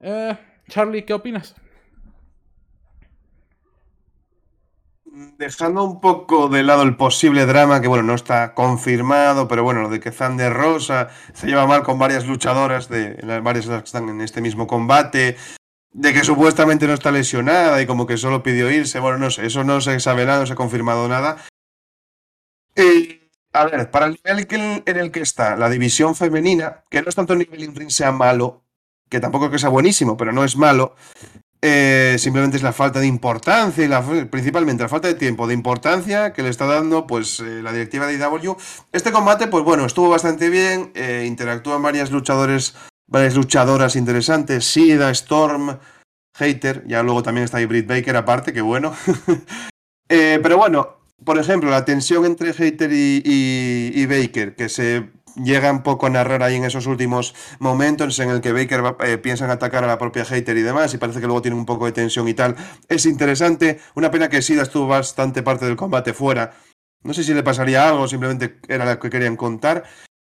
Eh, Charlie, ¿qué opinas? Dejando un poco de lado el posible drama, que bueno, no está confirmado, pero bueno, lo de que Zander Rosa se lleva mal con varias luchadoras, de varias que están en este mismo combate, de que supuestamente no está lesionada y como que solo pidió irse, bueno, no sé, eso no se sabe nada, no se ha confirmado nada. Eh, a ver, para el nivel en el que está la división femenina, que no es tanto el nivel in sea malo, que tampoco es que sea buenísimo, pero no es malo, eh, simplemente es la falta de importancia y principalmente la falta de tiempo, de importancia que le está dando pues eh, la directiva de IW. Este combate, pues bueno, estuvo bastante bien, eh, interactúan varias luchadores, varias luchadoras interesantes, Sida, Storm, Hater, ya luego también está ahí Britt Baker aparte, que bueno. pero bueno, por ejemplo, la tensión entre Hater y Baker, que se llega un poco a narrar ahí en esos últimos momentos en el que Baker eh, piensa en atacar a la propia hater y demás, y parece que luego tiene un poco de tensión y tal. Es interesante. Una pena que Sida estuvo bastante parte del combate fuera. No sé si le pasaría algo, simplemente era lo que querían contar.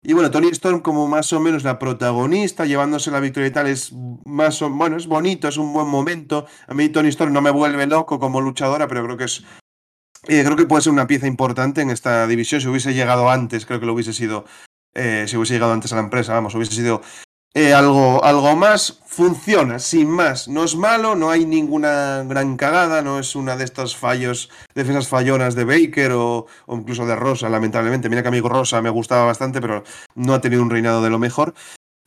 Y bueno, Tony Storm como más o menos la protagonista, llevándose la victoria y tal, es más o bueno, es bonito, es un buen momento. A mí Tony Storm no me vuelve loco como luchadora, pero creo que es creo que puede ser una pieza importante en esta división. Si hubiese llegado antes, creo que lo hubiese sido eh, si hubiese llegado antes a la empresa, vamos, hubiese sido eh, algo, algo más, funciona, sin más. No es malo, no hay ninguna gran cagada, no es una de estos fallos, defensas fallonas de Baker o, o, incluso de Rosa, lamentablemente. Mira que amigo Rosa me gustaba bastante, pero no ha tenido un reinado de lo mejor.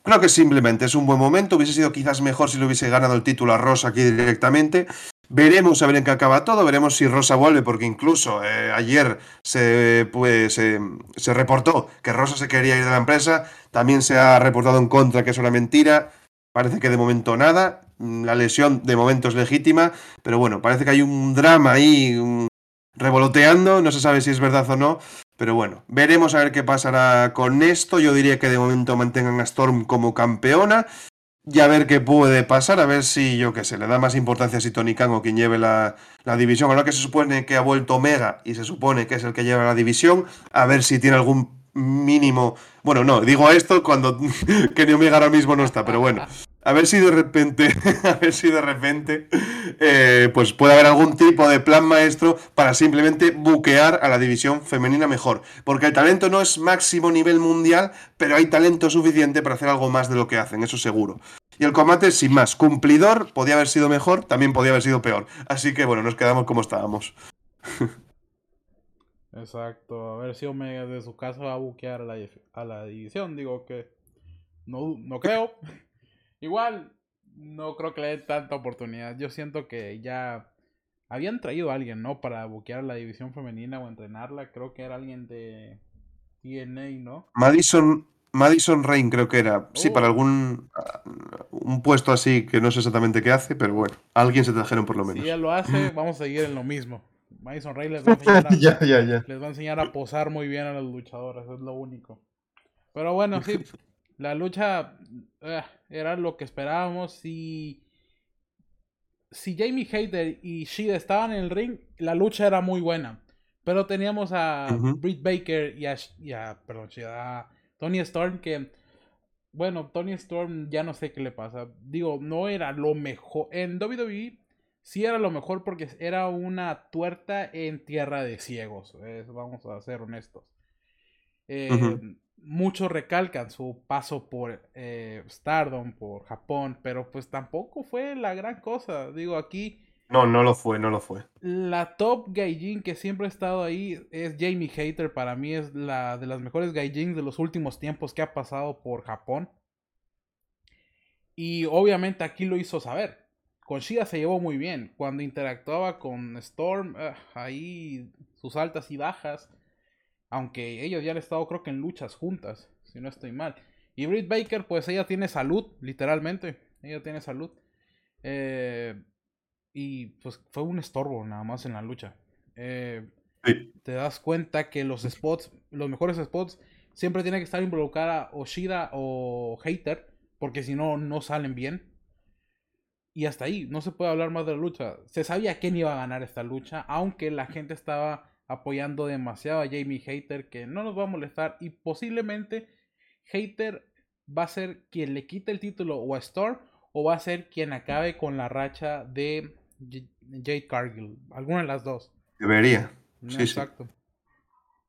Creo que simplemente es un buen momento, hubiese sido quizás mejor si le hubiese ganado el título a Rosa aquí directamente, Veremos a ver en qué acaba todo, veremos si Rosa vuelve, porque incluso eh, ayer se, pues, se, reportó que Rosa se quería ir de la empresa, también se ha reportado en contra que es una mentira, parece que de momento nada, la lesión de momento es legítima, pero bueno, parece que hay un drama ahí revoloteando, no se sabe si es verdad o no, pero bueno, veremos a ver qué pasará con esto, yo diría que de momento mantengan a Storm como campeona, y a ver qué puede pasar, a ver si, yo qué sé, le da más importancia si Tony Khan o quien lleve la, la división. Ahora que se supone que ha vuelto Omega y se supone que es el que lleva la división, a ver si tiene algún mínimo. Bueno, no, digo esto cuando Kenny Omega ahora mismo no está, pero bueno. A ver si de repente, a ver si de repente, eh, pues puede haber algún tipo de plan maestro para simplemente buquear a la división femenina mejor. Porque el talento no es máximo nivel mundial, pero hay talento suficiente para hacer algo más de lo que hacen, eso seguro. Y el combate, sin más, cumplidor, podía haber sido mejor, también podía haber sido peor. Así que bueno, nos quedamos como estábamos. Exacto, a ver si Omega de su casa va a buquear a la, a la división. Digo que no, no creo. Igual, no creo que le dé tanta oportunidad. Yo siento que ya habían traído a alguien, ¿no? Para buquear la división femenina o entrenarla. Creo que era alguien de TNA, ¿no? Madison, Madison Rain creo que era. Sí, para oh. algún un puesto así que no sé exactamente qué hace, pero bueno, alguien se trajeron por lo menos. Si ella lo hace, vamos a seguir en lo mismo. Madison Rain les va a enseñar a, Les va a enseñar a posar muy bien a los luchadores, es lo único. Pero bueno, sí, la lucha eh, era lo que esperábamos. Si, si Jamie Hayter y Shida estaban en el ring, la lucha era muy buena. Pero teníamos a Britt Baker y a, perdón, a Tony Storm que, bueno, Tony Storm ya no sé qué le pasa. Digo, no era lo mejor. En WWE sí era lo mejor porque era una tuerta en tierra de ciegos. vamos a ser honestos. Eh, muchos recalcan su paso por eh, Stardom, por Japón, pero pues tampoco fue la gran cosa. Digo, aquí... No, no lo fue, no lo fue. La top gaijin que siempre ha estado ahí es Jamie Hater. Para mí es la de las mejores gaijins de los últimos tiempos que ha pasado por Japón. Y obviamente aquí lo hizo saber. Con Shida se llevó muy bien. Cuando interactuaba con Storm, ah, ahí sus altas y bajas aunque ellos ya han estado creo que en luchas juntas, si no estoy mal. Y Britt Baker, pues ella tiene salud, literalmente. Ella tiene salud. Eh, y pues fue un estorbo nada más en la lucha. Eh, te das cuenta que los spots, los mejores spots, siempre tiene que estar involucrada Oshida o Hater, porque si no, no salen bien. Y hasta ahí, no se puede hablar más de la lucha. Se sabía quién iba a ganar esta lucha, aunque la gente estaba apoyando demasiado a Jamie Hater que no nos va a molestar y posiblemente Hater va a ser quien le quite el título o a Storm o va a ser quien acabe con la racha de Jade Cargill, alguna de las dos. Debería. Exacto.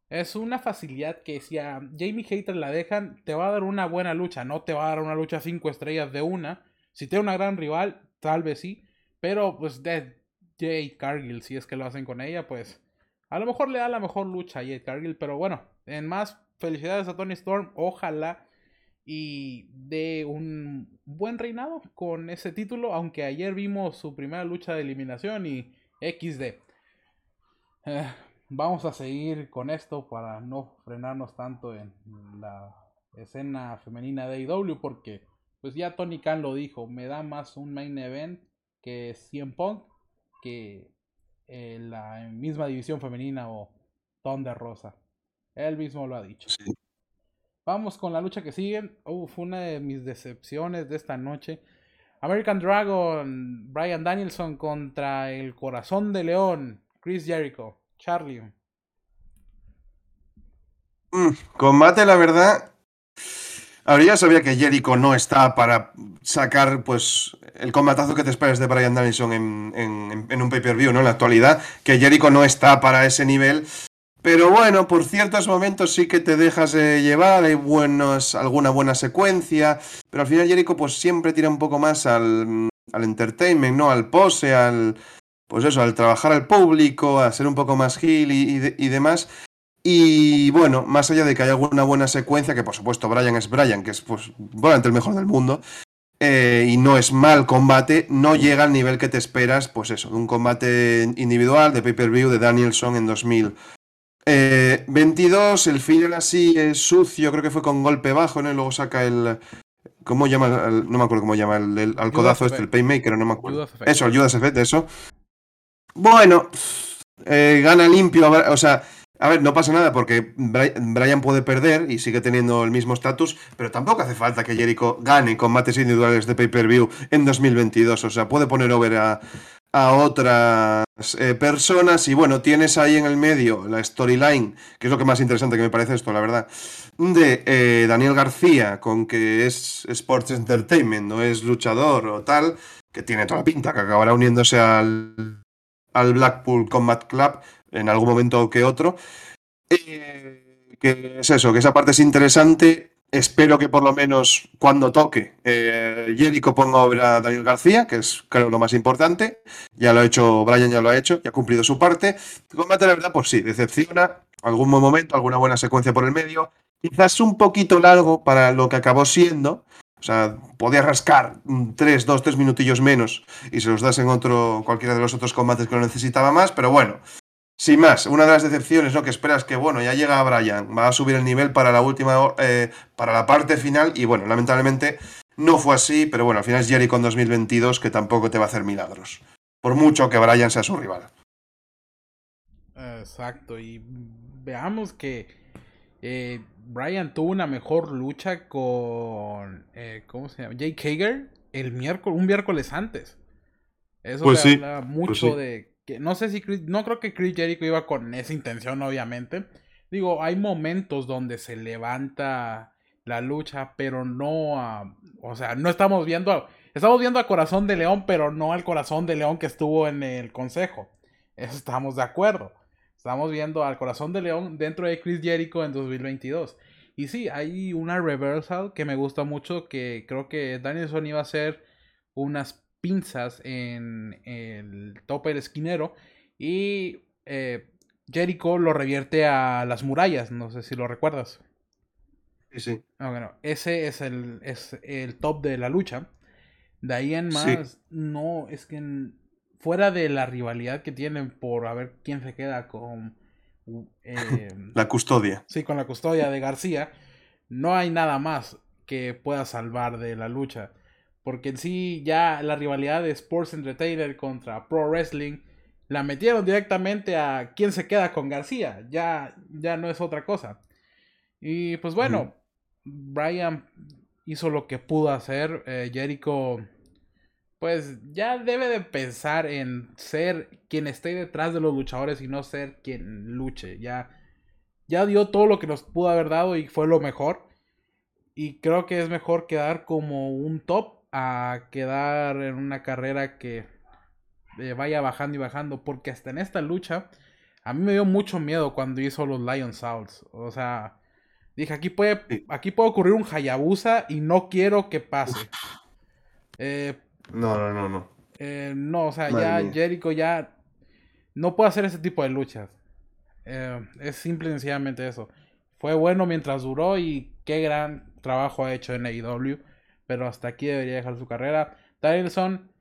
Es una facilidad que si a Jamie Hater la dejan, te va a dar una buena lucha. No te va a dar una lucha cinco estrellas de una. Si tiene una gran rival, tal vez sí. Pero pues de Jade Cargill, si es que lo hacen con ella, pues a lo mejor le da la mejor lucha a Jade Cargill, pero bueno, en más, felicidades a Tony Storm. Ojalá y de un buen reinado con ese título, aunque ayer vimos su primera lucha de eliminación y XD. Eh, vamos a seguir con esto para no frenarnos tanto en la escena femenina de AEW porque pues ya Tony Khan lo dijo, me da más un main event que 100 Punk que en la misma división femenina o de Rosa. Él mismo lo ha dicho. Vamos con la lucha que sigue. fue una de mis decepciones de esta noche. American Dragon, Brian Danielson contra el Corazón de León, Chris Jericho, Charlie. Mm, combate, la verdad. Ahora ya sabía que Jericho no está para sacar pues el combatazo que te esperas de Brian Danielson en, un pay-per-view, ¿no? En la actualidad, que Jericho no está para ese nivel. Pero bueno, por ciertos momentos sí que te dejas llevar, hay buenos, alguna buena secuencia, pero al final Jericho pues siempre tira un poco más al, al entertainment, ¿no? Al pose, al, pues eso, al trabajar al público, a ser un poco más heel y, y demás. Y bueno, más allá de que haya alguna buena secuencia, que por supuesto Brian es Brian, que es pues probablemente el mejor del mundo, eh, y no es mal combate, no llega al nivel que te esperas, pues eso, de un combate individual de pay-per-view de Danielson en 2022. Eh, el final así es sucio, creo que fue con golpe bajo, ¿no? Y luego saca el... ¿Cómo llama? no me acuerdo cómo llama el, al codazo este, el Paymaker, no me acuerdo. Eso, el Judas Effect, eso. Bueno, eh, gana limpio, o sea, a ver, no pasa nada porque Brian puede perder y sigue teniendo el mismo estatus, pero tampoco hace falta que Jericho gane combates individuales de pay-per-view en 2022. O sea, puede poner over a, otras eh, personas y bueno, tienes ahí en el medio la storyline, que es lo que más interesante que me parece esto, la verdad, de eh, Daniel García, con que es Sports Entertainment, no es luchador o tal, que tiene toda la pinta, que acabará uniéndose al, al Blackpool Combat Club en algún momento que otro. Eh, que es eso, que esa parte es interesante. Espero que por lo menos cuando toque eh, Jericho ponga obra a Daniel García, que es creo lo más importante. Ya lo ha hecho, Brian ya lo ha hecho, ya ha cumplido su parte. El combate, la verdad, pues sí, decepciona. Algún buen momento, alguna buena secuencia por el medio. Quizás un poquito largo para lo que acabó siendo. O sea, podía rascar tres, dos, tres minutillos menos y se los das en otro, cualquiera de los otros combates que lo necesitaba más, pero bueno, sin más, una de las decepciones, ¿no? Que esperas que, bueno, ya llega Brian, va a subir el nivel para la última, eh, para la parte final, y bueno, lamentablemente no fue así, pero bueno, al final es Jericho en 2022 que tampoco te va a hacer milagros. Por mucho que Brian sea su rival. Exacto, y veamos que eh, Brian tuvo una mejor lucha con, eh, ¿cómo se llama? Jake Hager el miércoles, un miércoles antes. Eso pues habla pues mucho de no sé si no creo que Chris Jericho iba con esa intención, obviamente. Digo, hay momentos donde se levanta la lucha, pero no a, o sea, no estamos viendo, estamos viendo a Corazón de León, pero no al Corazón de León que estuvo en el consejo. Estamos de acuerdo. Estamos viendo al Corazón de León dentro de Chris Jericho en 2022. Y sí, hay una reversal que me gusta mucho, que creo que Danielson iba a ser unas pinzas en el tope del esquinero y eh, Jericho lo revierte a las murallas, no sé si lo recuerdas. Sí, sí. Ah, bueno, ese es el, es el top de la lucha. De ahí en más, no, es que fuera de la rivalidad que tienen por a ver quién se queda con... Eh, la custodia. Sí, con la custodia de García, no hay nada más que pueda salvar de la lucha. Porque en sí ya la rivalidad de Sports Entertainer contra Pro Wrestling la metieron directamente a quién se queda con García. Ya, ya no es otra cosa. Y pues bueno, Brian hizo lo que pudo hacer. Eh, Jericho pues ya debe de pensar en ser quien esté detrás de los luchadores y no ser quien luche. Ya, ya dio todo lo que nos pudo haber dado y fue lo mejor. Y creo que es mejor quedar como un top a quedar en una carrera que eh, vaya bajando y bajando. Porque hasta en esta lucha, a mí me dio mucho miedo cuando hizo los Lion Souls. O sea, dije, aquí puede, aquí puede ocurrir un Hayabusa y no quiero que pase. Eh, no, no, no, no. Eh, no, o sea, ya Jericho ya no puede hacer ese tipo de luchas. es simple y sencillamente eso. Fue bueno mientras duró y qué gran trabajo ha hecho en AEW pero hasta aquí debería dejar su carrera. Danielson,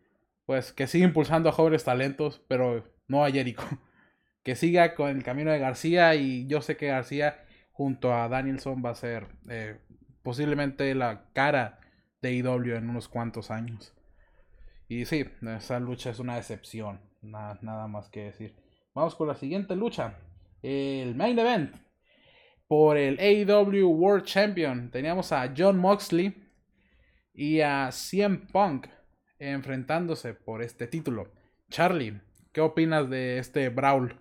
pues que siga impulsando a jóvenes talentos, pero no a Jericho. Que siga con el camino de García y yo sé que García junto a Danielson va a ser eh, posiblemente la cara de IW en unos cuantos años. Y sí, esa lucha es una decepción, nada, nada más que decir. Vamos con la siguiente lucha, el main event. Por el AEW World Champion teníamos a John Moxley y a CM Punk enfrentándose por este título. Charlie, ¿qué opinas de este Brawl?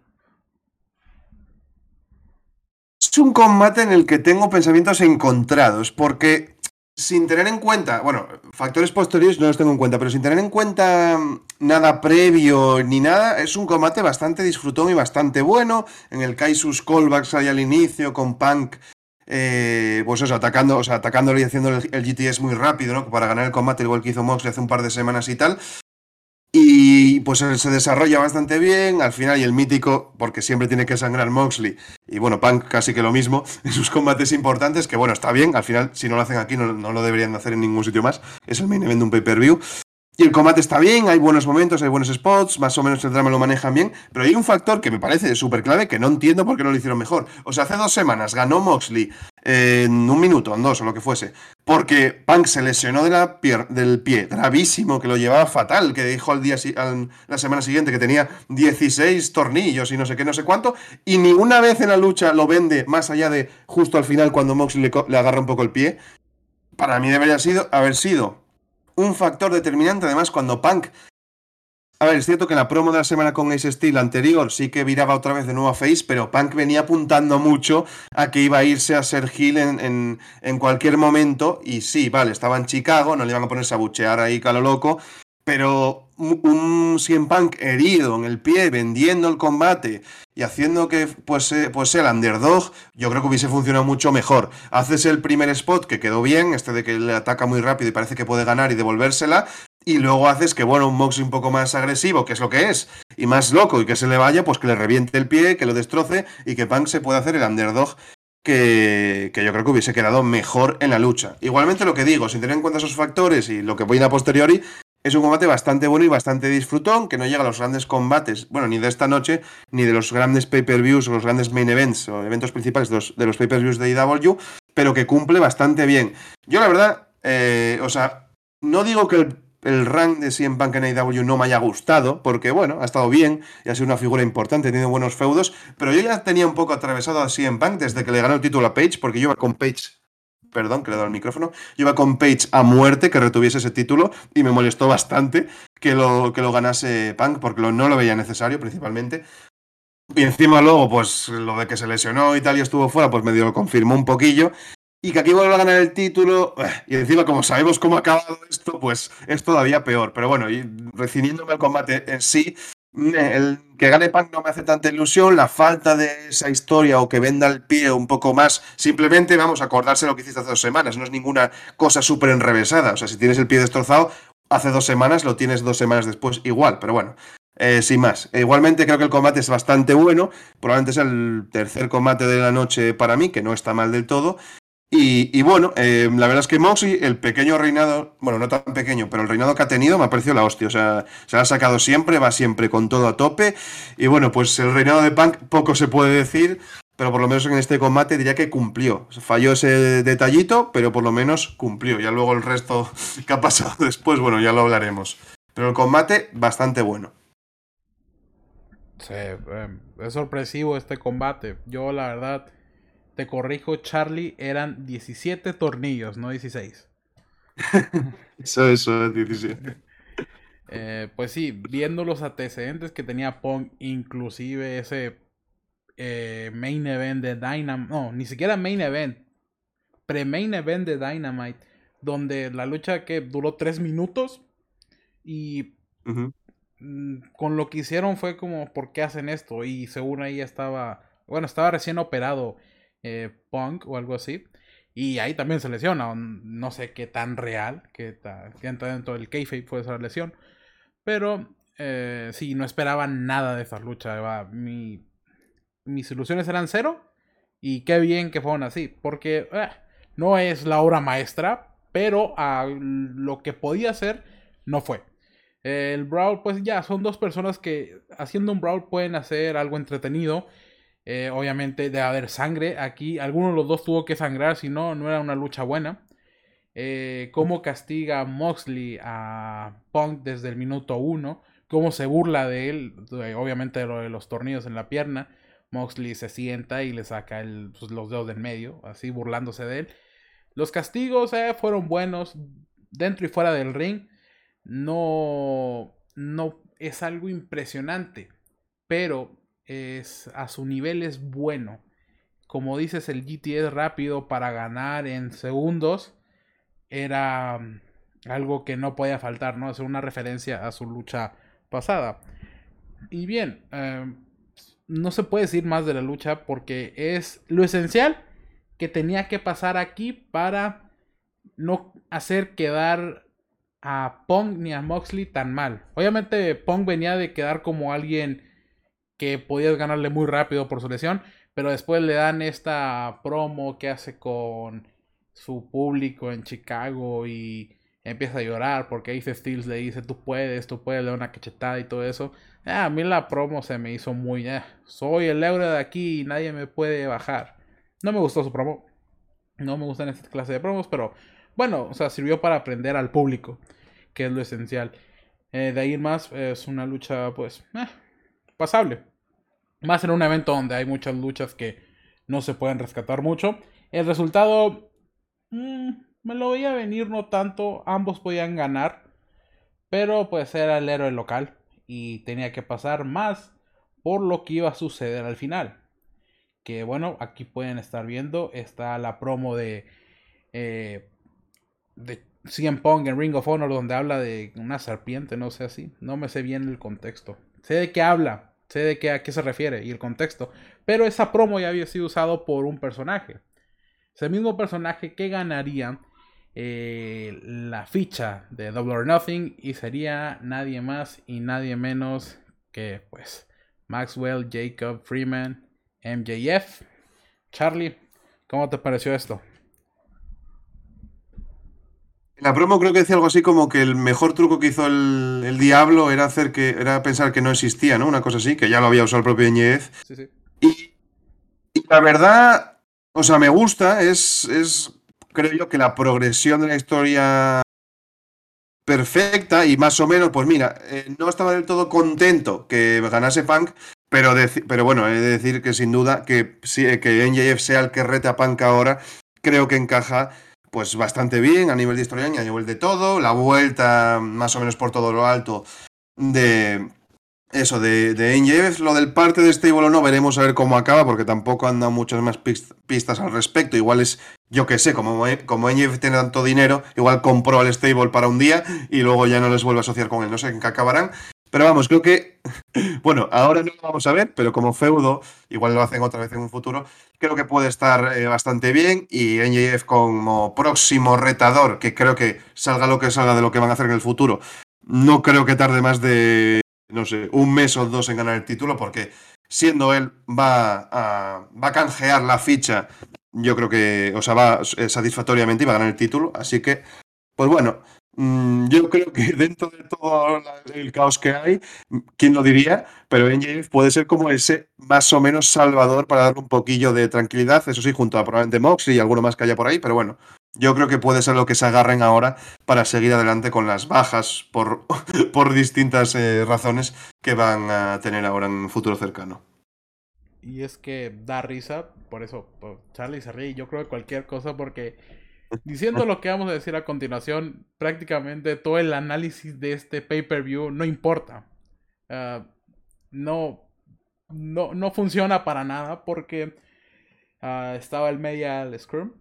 Es un combate en el que tengo pensamientos encontrados, porque sin tener en cuenta, bueno, factores posteriores no los tengo en cuenta, pero sin tener en cuenta nada previo ni nada, es un combate bastante disfrutón y bastante bueno, en el que hay sus callbacks ahí al inicio, con Punk eh, pues eso, atacando, o sea, atacándolo y haciendo el, GTS muy rápido, ¿no? Para ganar el combate, igual que hizo Moxley hace un par de semanas y tal. Y pues se desarrolla bastante bien, al final, y el mítico, porque siempre tiene que sangrar Moxley, y bueno, Punk casi que lo mismo, en sus combates importantes, que bueno, está bien, al final, si no lo hacen aquí, no, no lo deberían hacer en ningún sitio más, es el main event de un pay-per-view. Y el combate está bien, hay buenos momentos, hay buenos spots, más o menos el drama lo manejan bien, pero hay un factor que me parece súper clave que no entiendo por qué no lo hicieron mejor. O sea, hace dos semanas ganó Moxley en un minuto, en dos o lo que fuese, porque Punk se lesionó de la del pie, gravísimo, que lo llevaba fatal, que dijo al día la semana siguiente que tenía 16 tornillos y no sé qué, no sé cuánto, y ni una vez en la lucha lo vende más allá de justo al final cuando Moxley le, le agarra un poco el pie. Para mí debería sido, haber sido un factor determinante. Además, cuando Punk. A ver, es cierto que en la promo de la semana con Ace Steel anterior sí que viraba otra vez de nuevo a Face, pero Punk venía apuntando mucho a que iba a irse a ser Hill en, en, cualquier momento. Y sí, vale, estaba en Chicago, no le iban a ponerse a buchear ahí a lo loco. Pero un CM Punk herido en el pie, vendiendo el combate y haciendo que pues, pues el underdog, yo creo que hubiese funcionado mucho mejor. Haces el primer spot que quedó bien, este de que le ataca muy rápido y parece que puede ganar y devolvérsela, y luego haces que, bueno, un Moxley un poco más agresivo, que es lo que es, y más loco, y que se le vaya, pues que le reviente el pie, que lo destroce, y que Punk se pueda hacer el underdog que, que, yo creo que hubiese quedado mejor en la lucha. Igualmente lo que digo, sin tener en cuenta esos factores y lo que voy a posteriori, es un combate bastante bueno y bastante disfrutón, que no llega a los grandes combates, bueno, ni de esta noche, ni de los grandes pay-per-views o los grandes main events o eventos principales de los, de los pay-per-views de IW, pero que cumple bastante bien. Yo la verdad, eh, o sea, no digo que el, el rank de CM Punk en IW no me haya gustado, porque bueno, ha estado bien y ha sido una figura importante, tenido buenos feudos, pero yo ya tenía un poco atravesado a CM Punk desde que le ganó el título a Page, porque yo iba con Page perdón, que le he dado el micrófono, yo iba con Page a muerte que retuviese ese título y me molestó bastante que lo, que lo ganase Punk porque no lo veía necesario principalmente. Y encima luego, pues lo de que se lesionó y tal y estuvo fuera, pues medio lo confirmó un poquillo. Y que aquí vuelva a ganar el título, eh, y encima como sabemos cómo ha acabado esto, pues es todavía peor. Pero bueno, y reciniéndome al combate en sí, el que gane Punk no me hace tanta ilusión, la falta de esa historia o que venda el pie un poco más, simplemente vamos a acordarse lo que hiciste hace dos semanas, no es ninguna cosa súper enrevesada, o sea, si tienes el pie destrozado hace dos semanas, lo tienes dos semanas después igual, pero bueno, eh, sin más. E igualmente creo que el combate es bastante bueno, probablemente es el tercer combate de la noche para mí, que no está mal del todo, y, bueno, eh, la verdad es que Moxie, el pequeño reinado, bueno, no tan pequeño, pero el reinado que ha tenido me ha parecido la hostia. O sea, se ha sacado siempre, va siempre con todo a tope. Y bueno, pues el reinado de Punk poco se puede decir, pero por lo menos en este combate diría que cumplió. Falló ese detallito, pero por lo menos cumplió. Ya luego el resto que ha pasado después, bueno, ya lo hablaremos. Pero el combate, bastante bueno. Sí, eh, es sorpresivo este combate. Yo, la verdad te corrijo, Charlie, eran 17 tornillos, no 16. eso, eso, 17. Eh, pues sí, viendo los antecedentes que tenía Pong, inclusive ese eh, main event de Dynamite, no, ni siquiera main event, pre-main event de Dynamite, donde la lucha que duró 3 minutos y mm, con lo que hicieron fue como, ¿por qué hacen esto? Y según ahí estaba, bueno, estaba recién operado eh, punk o algo así. Y ahí también se lesiona, no sé qué tan real, que, entra dentro del kayfabe fue esa lesión. Pero eh, sí, no esperaba nada de esa lucha. Mi, mis ilusiones eran cero. Y qué bien que fueron así. Porque eh, no es la obra maestra. Pero a lo que podía ser, no fue. El Brawl, pues ya, son dos personas que haciendo un Brawl pueden hacer algo entretenido. Eh, obviamente debe haber sangre. Aquí alguno de los dos tuvo que sangrar, si no, no era una lucha buena. Eh, cómo castiga Moxley a Punk desde el minuto uno. Cómo se burla de él, obviamente de, lo de los tornillos en la pierna. Moxley se sienta y le saca pues, los dedos del medio, así burlándose de él. Los castigos eh, fueron buenos dentro y fuera del ring. No, no es algo impresionante, pero es, a su nivel es bueno. Como dices, el GT rápido para ganar en segundos. Era mm, algo que no podía faltar, ¿no? Es una referencia a su lucha pasada. Y bien, em, no se puede decir más de la lucha porque es lo esencial que tenía que pasar aquí para no hacer quedar a Pong ni a Moxley tan mal. Obviamente Pong venía de quedar como alguien que podías ganarle muy rápido por su lesión, pero después le dan esta promo que hace con su público en Chicago y empieza a llorar porque Ace Steels le dice tú puedes, tú puedes, le da una cachetada y todo eso. Ah, a mí la promo se me hizo muy... Eh, soy el euro de aquí y nadie me puede bajar. No me gustó su promo. No me gustan esta clase de promos, pero bueno, o sea, sirvió para aprender al público, que es lo esencial. Eh, de ahí en más, es una lucha, pues, eh, pasable. Más en un evento donde hay muchas luchas que no se pueden rescatar mucho. El resultado mm, me lo veía venir no tanto. Ambos podían ganar. Pero pues era el héroe local. Y tenía que pasar más por lo que iba a suceder al final. Que bueno, aquí pueden estar viendo. Está la promo de... Eh, de CM Punk en Ring of Honor donde habla de una serpiente, no sé así. No me sé bien el contexto. Sé de qué habla, sé de qué, a qué se refiere y el contexto. Pero esa promo ya había sido usado por un personaje. Ese mismo personaje que ganaría eh, la ficha de Double or Nothing y sería nadie más y nadie menos que pues Maxwell, Jacob, Freeman, MJF. Charlie, ¿cómo te pareció esto? La promo creo que decía algo así como que el mejor truco que hizo el, diablo era hacer que era pensar que no existía, ¿no? Una cosa así, que ya lo había usado el propio Ñez. Sí, sí. Y, la verdad, o sea, me gusta, es, es, creo yo que la progresión de la historia perfecta y más o menos, pues mira, eh, no estaba del todo contento que ganase Punk, pero, pero bueno, he de decir que sin duda que, que NJF sea el que rete a Punk ahora, creo que encaja pues bastante bien a nivel de historia y a nivel de todo. La vuelta más o menos por todo lo alto de eso, de, de Lo del parte de Stable o no, veremos a ver cómo acaba, porque tampoco han dado muchas más pistas al respecto. Igual es, yo que sé, como, como tiene tanto dinero, igual compró al Stable para un día y luego ya no les vuelve a asociar con él. No sé en qué acabarán. Pero vamos, creo que, bueno, ahora no lo vamos a ver, pero como feudo, igual lo hacen otra vez en un futuro, creo que puede estar eh, bastante bien y NJF como próximo retador, que creo que salga lo que salga de lo que van a hacer en el futuro, no creo que tarde más de, no sé, un mes o dos en ganar el título, porque siendo él va a, va canjear la ficha, yo creo que, o sea, va eh, satisfactoriamente y va a ganar el título, así que, pues bueno, yo creo que dentro de todo el caos que hay, ¿quién lo diría? Pero NJF puede ser como ese más o menos salvador para dar un poquillo de tranquilidad, eso sí, junto a probablemente Mox y alguno más que haya por ahí, pero bueno, yo creo que puede ser lo que se agarren ahora para seguir adelante con las bajas por, por distintas eh, razones que van a tener ahora en un futuro cercano. Y es que da risa, por eso Charlie se ríe, yo creo que cualquier cosa porque Diciendo lo que vamos a decir a continuación, prácticamente todo el análisis de este pay-per-view no importa. Ah, no, no, no funciona para nada porque ah, estaba el Medial Scrum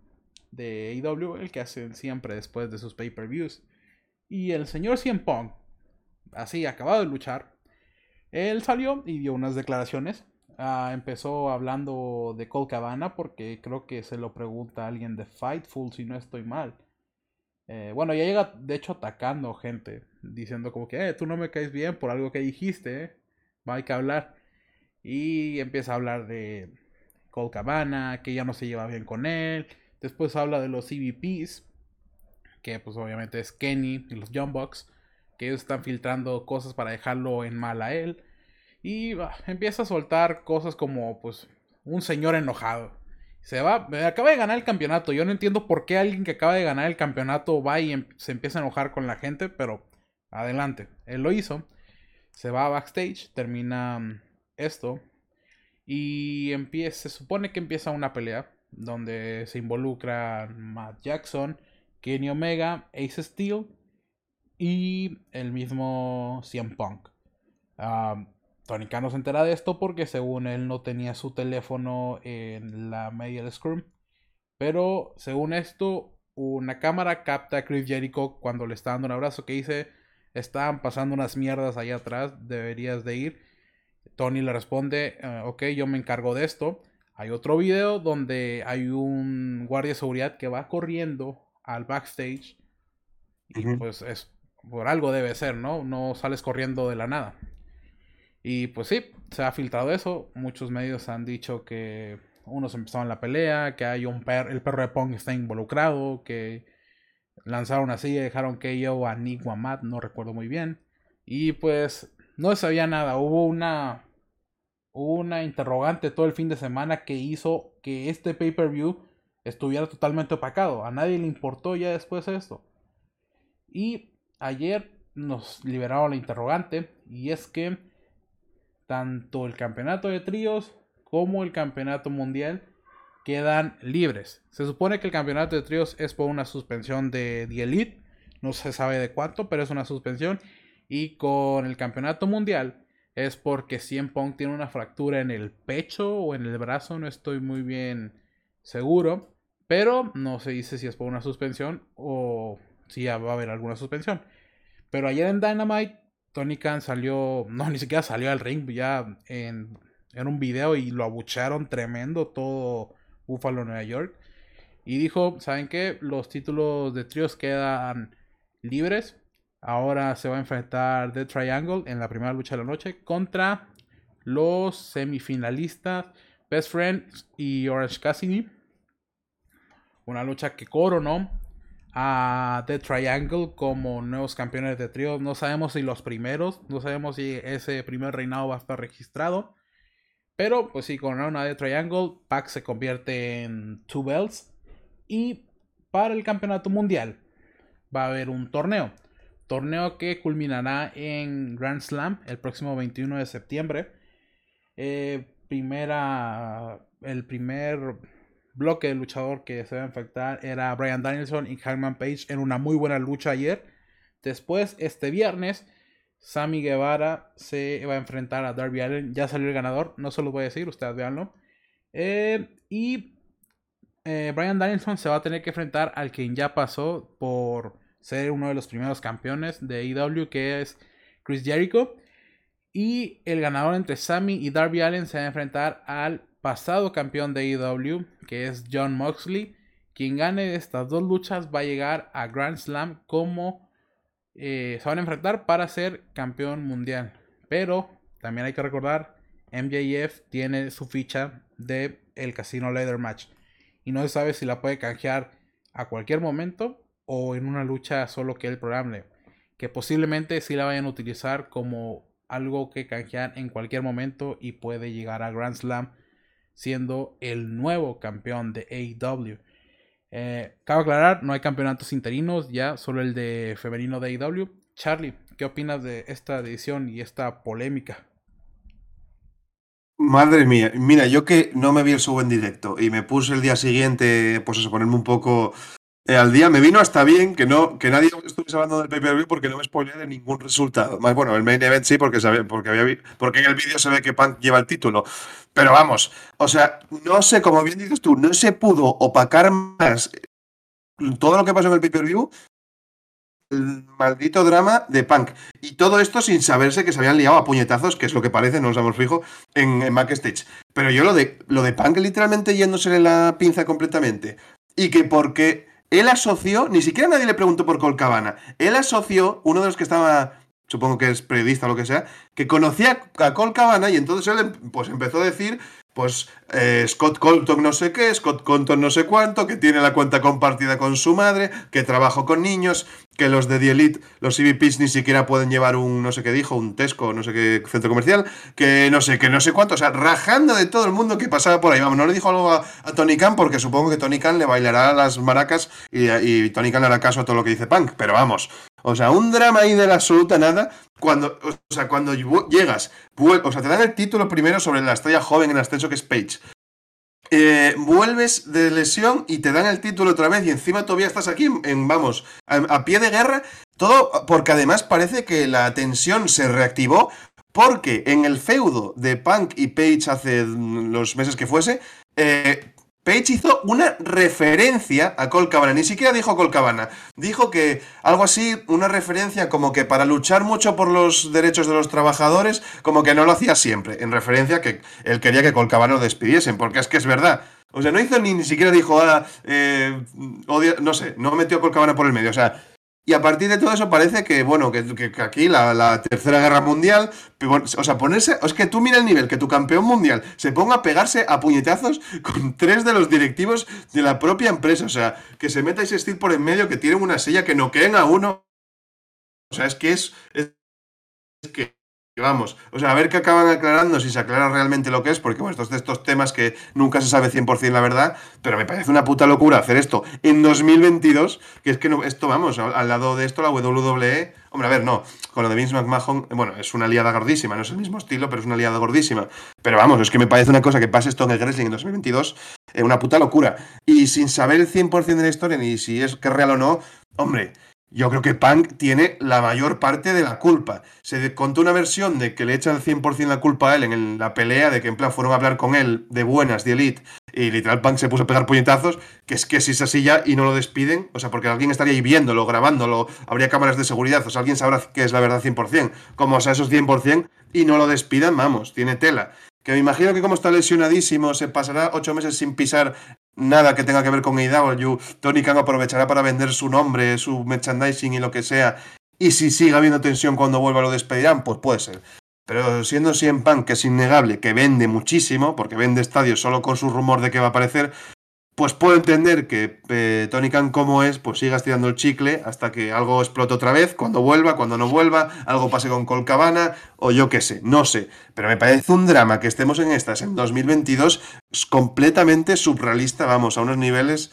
de AEW, el que hacen siempre después de sus pay-per-views. Y el señor CM Punk, así acabado de luchar, él salió y dio unas declaraciones Ah, empezó hablando de Colt Cabana porque creo que se lo pregunta alguien de Fightful si no estoy mal. Eh, bueno, ya llega de hecho atacando gente, diciendo como que, eh, tú no me caes bien por algo que dijiste, eh. hay que hablar. Y empieza a hablar de Colt Cabana, que ya no se lleva bien con él. Después habla de los CVPs, que pues obviamente es Kenny y los Bucks, que ellos están filtrando cosas para dejarlo en mal a él. Y empieza a soltar cosas como, pues, un señor enojado. Se va, acaba de ganar el campeonato. Yo no entiendo por qué alguien que acaba de ganar el campeonato va y em, se empieza a enojar con la gente, pero adelante. Él lo hizo. Se va backstage, termina mm, esto. Y empieza, se supone que empieza una pelea donde se involucra Matt Jackson, Kenny Omega, Ace Steel y el mismo CM Punk. Tony Khan se entera de esto porque según él no tenía su teléfono en la media Scrum. Pero según esto, una cámara capta a Chris Jericho cuando le está dando un abrazo que dice, están pasando unas mierdas ahí atrás, deberías de ir. Tony le responde, eh, ok, yo me encargo de esto. Hay otro video donde hay un guardia de seguridad que va corriendo al backstage. Y pues es por algo debe ser, ¿no? No sales corriendo de la nada. Y pues sí, se ha filtrado eso. Muchos medios han dicho que unos empezaron la pelea, que hay un per el perro de Pong está involucrado, que lanzaron así y dejaron que yo a Nick o no recuerdo muy bien. Y pues no sabía nada. Hubo una, una interrogante todo el fin de semana que hizo que este pay-per-view estuviera totalmente opacado. A nadie le importó ya después esto. Y ayer nos liberaron la interrogante y es que tanto el campeonato de tríos como el campeonato mundial quedan libres. Se supone que el campeonato de tríos es por una suspensión de The Elite, no se sabe de cuánto, pero es una suspensión. Y con el campeonato mundial es porque CM Punk tiene una fractura en el pecho o en el brazo, no estoy muy bien seguro. Pero no se dice si es por una suspensión o sí va a haber alguna suspensión. Pero ayer en Dynamite, Tony Khan salió, no, ni siquiera salió al ring, ya en, un video y lo abucharon tremendo todo Buffalo, Nueva York. Y dijo, ¿saben qué? Los títulos de tríos quedan libres. Ahora se va a enfrentar The Triangle en la primera lucha de la noche contra los semifinalistas Best Friends y Orange Cassidy. Una lucha que coronó a The Triangle como nuevos campeones de tríos. No sabemos si los primeros, no sabemos si ese primer reinado va a estar registrado. Pero pues si coronaron a The Triangle, Pac se convierte en Two Belts. Y para el campeonato mundial va a haber un torneo. Torneo que culminará en Grand Slam el próximo 21 de septiembre. Eh, primera, el primer bloque de luchador que se va a enfrentar era Brian Danielson y Hangman Page en una muy buena lucha ayer. Después, este viernes, Sammy Guevara se va a enfrentar a Darby Allen. Ya salió el ganador, no se lo voy a decir, ustedes veanlo. Eh, y eh, Brian Danielson se va a tener que enfrentar al quien ya pasó por ser uno de los primeros campeones de AEW, que es Chris Jericho. Y el ganador entre Sammy y Darby Allen se va a enfrentar al pasado campeón de AEW, que es John Moxley. Quien gane estas dos luchas va a llegar a Grand Slam como eh, se van a enfrentar para ser campeón mundial. Pero también hay que recordar, MJF tiene su ficha de el Casino Leather Match. Y no se sabe si la puede canjear a cualquier momento o en una lucha solo que él programe. Que posiblemente sí la vayan a utilizar como algo que canjean en cualquier momento y puede llegar a Grand Slam siendo el nuevo campeón de AEW. Eh, cabe aclarar, no hay campeonatos interinos, ya solo el de femenino de AEW. Charlie, ¿qué opinas de esta edición y esta polémica? Madre mía, mira, yo que no me vi el show en directo y me puse el día siguiente, pues eso, ponerme un poco eh, al día me vino hasta bien que no que nadie estuviese hablando del pay-per-view porque no me spoilé de ningún resultado. Bueno, el main event sí, porque, porque, había, porque en el vídeo se ve que Punk lleva el título. Pero vamos, o sea, no sé, como bien dices tú, no se pudo opacar más todo lo que pasó en el pay-per-view el maldito drama de Punk. Y todo esto sin saberse que se habían liado a puñetazos, que es lo que parece, no nos hemos fijo, en, en backstage. Pero yo lo de, lo de Punk literalmente yéndose la pinza completamente. Y que porque él asoció, ni siquiera nadie le preguntó por Colcabana, él asoció, uno de los que estaba, supongo que es periodista o lo que sea, que conocía a Colcabana y entonces él pues empezó a decir pues eh, Scott Colton no sé qué, Scott Colton no sé cuánto, que tiene la cuenta compartida con su madre, que trabajó con niños, que los de The Elite, los CVPs ni siquiera pueden llevar un no sé qué dijo, un Tesco, no sé qué centro comercial, que no sé, que no sé cuánto, o sea, rajando de todo el mundo que pasaba por ahí. Vamos, no le dijo algo a, Tony Khan porque supongo que Tony Khan le bailará las maracas y, y Tony Khan le hará caso a todo lo que dice Punk, pero vamos, o sea, un drama ahí de la absoluta nada. Cuando, o sea, cuando llegas, o sea, te dan el título primero sobre la estrella joven en ascenso que es Page. Eh, vuelves de lesión y te dan el título otra vez y encima todavía estás aquí vamos, a, pie de guerra. Todo porque además parece que la tensión se reactivó porque en el feudo de Punk y Page hace los meses que fuese, eh, Page hizo una referencia a Colcabana, ni siquiera dijo Colcabana, dijo que algo así, una referencia como que para luchar mucho por los derechos de los trabajadores, como que no lo hacía siempre, en referencia que él quería que Colcabana lo despidiesen, porque es que es verdad. O sea, no hizo ni, ni siquiera dijo, ah, eh, no sé, no metió a Colcabana por el medio, o sea, y a partir de todo eso parece que, bueno, que, aquí la, tercera guerra mundial, o sea, ponerse, es que tú mira el nivel, que tu campeón mundial se ponga a pegarse a puñetazos con tres de los directivos de la propia empresa, o sea, que se meta ese steel por en medio, que tienen una silla, que no queden a uno. O sea, es que es, es que Vamos, o sea, a ver qué acaban aclarando, si se aclara realmente lo que es, porque bueno, estos de estos temas que nunca se sabe 100% la verdad, pero me parece una puta locura hacer esto en 2022, que es que no, esto, vamos, al, lado de esto la WWE, hombre, a ver, no, con lo de Vince McMahon, bueno, es una aliada gordísima, no es el mismo estilo, pero es una aliada gordísima, pero vamos, es que me parece una cosa que pase esto en el wrestling en 2022, es una puta locura, y sin saber el 100% de la historia, ni si es que es real o no, hombre, yo creo que Punk tiene la mayor parte de la culpa. Se contó una versión de que le echan el 100% la culpa a él en la pelea, de que en plan fueron a hablar con él de buenas, de Elite, y literal Punk se puso a pegar puñetazos, que es que si es así ya y no lo despiden, o sea, porque alguien estaría ahí viéndolo, grabándolo, habría cámaras de seguridad, o sea, alguien sabrá que es la verdad 100%, como o sea, esos 100%, y no lo despidan, vamos, tiene tela. Que me imagino que como está lesionadísimo, se pasará ocho meses sin pisar nada que tenga que ver con AEW. Tony Khan aprovechará para vender su nombre, su merchandising y lo que sea. Y si sigue habiendo tensión cuando vuelva lo despedirán, pues puede ser. Pero siendo CM Punk, que es innegable, que vende muchísimo, porque vende estadios solo con su rumor de que va a aparecer, pues puedo entender que eh, Tony Khan como es, pues siga estirando el chicle hasta que algo explote otra vez, cuando vuelva, cuando no vuelva, algo pase con Colcabana o yo qué sé, no sé. Pero me parece un drama que estemos en estas en 2022 es completamente surrealista, vamos, a unos niveles...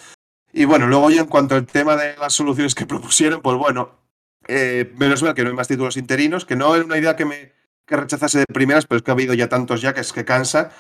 Y bueno, luego ya en cuanto al tema de las soluciones que propusieron, pues bueno, eh, menos mal que no hay más títulos interinos, que no es una idea que me que rechazase de primeras, pero es que ha habido ya tantos ya que es que cansa.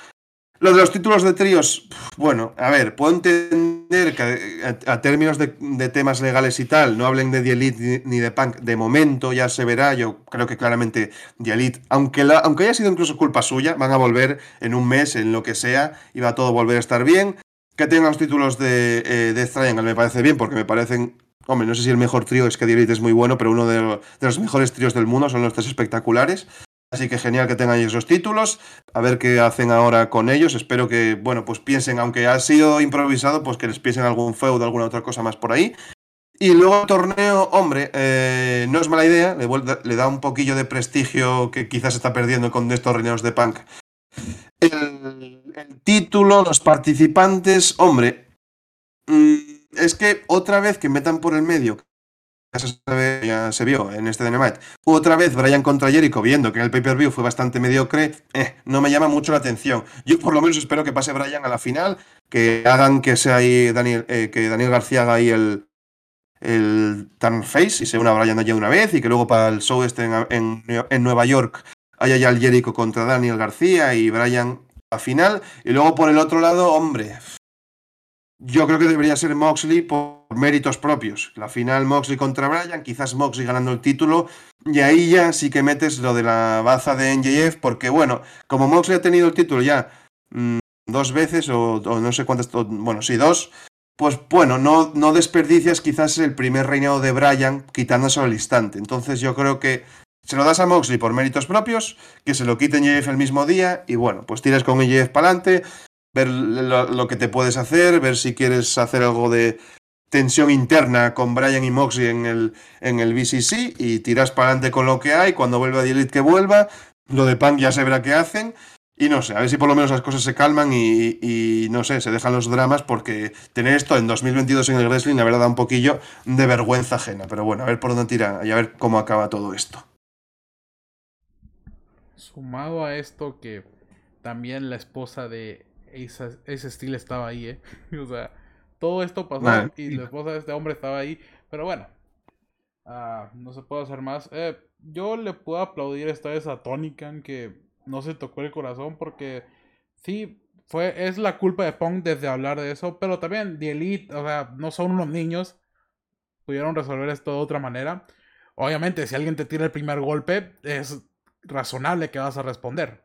Lo de los títulos de tríos, bueno, a ver, puedo entender que a, términos de, temas legales y tal, no hablen de The Elite ni, de Punk, de momento ya se verá, yo creo que claramente The Elite, aunque, aunque haya sido incluso culpa suya, van a volver en un mes, en lo que sea, y va a todo volver a estar bien. Que tengan los títulos de eh, Death Triangle me parece bien, porque me parecen Hombre, no sé si el mejor trío es que Elite es muy bueno, pero uno de, de, los mejores tríos del mundo son los tres espectaculares. Así que genial que tengan esos títulos. A ver qué hacen ahora con ellos. Espero que, bueno, pues piensen, aunque ha sido improvisado, pues que les piensen algún feudo, alguna otra cosa más por ahí. Y luego torneo, hombre, eh, no es mala idea, le, da un poquillo de prestigio que quizás está perdiendo con estos reinos de punk. El, título, los participantes, hombre, mm, es que otra vez que metan por el medio ya se vio en este Dynamite. Otra vez Brian contra Jericho, viendo que en el pay-per-view fue bastante mediocre, eh, no me llama mucho la atención. Yo por lo menos espero que pase Brian a la final, que hagan que sea ahí Daniel, eh, que Daniel García haga ahí el, el turn face y se una Brian allá una vez y que luego para el show este en, en, Nueva York haya ya el Jericho contra Daniel García y Brian a final. Y luego por el otro lado, hombre, yo creo que debería ser Moxley por méritos propios. La final Moxley contra Bryan, quizás Moxley ganando el título, y ahí ya sí que metes lo de la baza de NJF, porque bueno, como Moxley ha tenido el título ya mm, dos veces, o, no sé cuántas, bueno, sí, dos, pues bueno, no, no desperdicias quizás el primer reinado de Bryan quitándose al instante. Entonces yo creo que se lo das a Moxley por méritos propios, que se lo quite NJF el mismo día, y bueno, pues tiras con NJF para adelante, ver lo, que te puedes hacer, ver si quieres hacer algo de tensión interna con Brian y Moxley en el, en el BCC y tiras para adelante con lo que hay, cuando vuelva Elite que vuelva, lo de Punk ya se verá qué hacen. Y no sé, a ver si por lo menos las cosas se calman y, y, no sé, se dejan los dramas porque tener esto en 2022 en el wrestling la verdad da un poquillo de vergüenza ajena. Pero bueno, a ver por dónde tira y a ver cómo acaba todo esto. Sumado a esto que también la esposa de ese, ese estilo estaba ahí, ¿eh? o sea, todo esto pasó y la esposa de este hombre estaba ahí. Pero bueno, uh, no se puede hacer más. Eh, yo le puedo aplaudir esta vez a Tony Khan que no se tocó el corazón porque sí, fue, es la culpa de Punk desde hablar de eso, pero también The Elite, o sea, no son unos niños, pudieron resolver esto de otra manera. Obviamente, si alguien te tira el primer golpe, es razonable que vas a responder.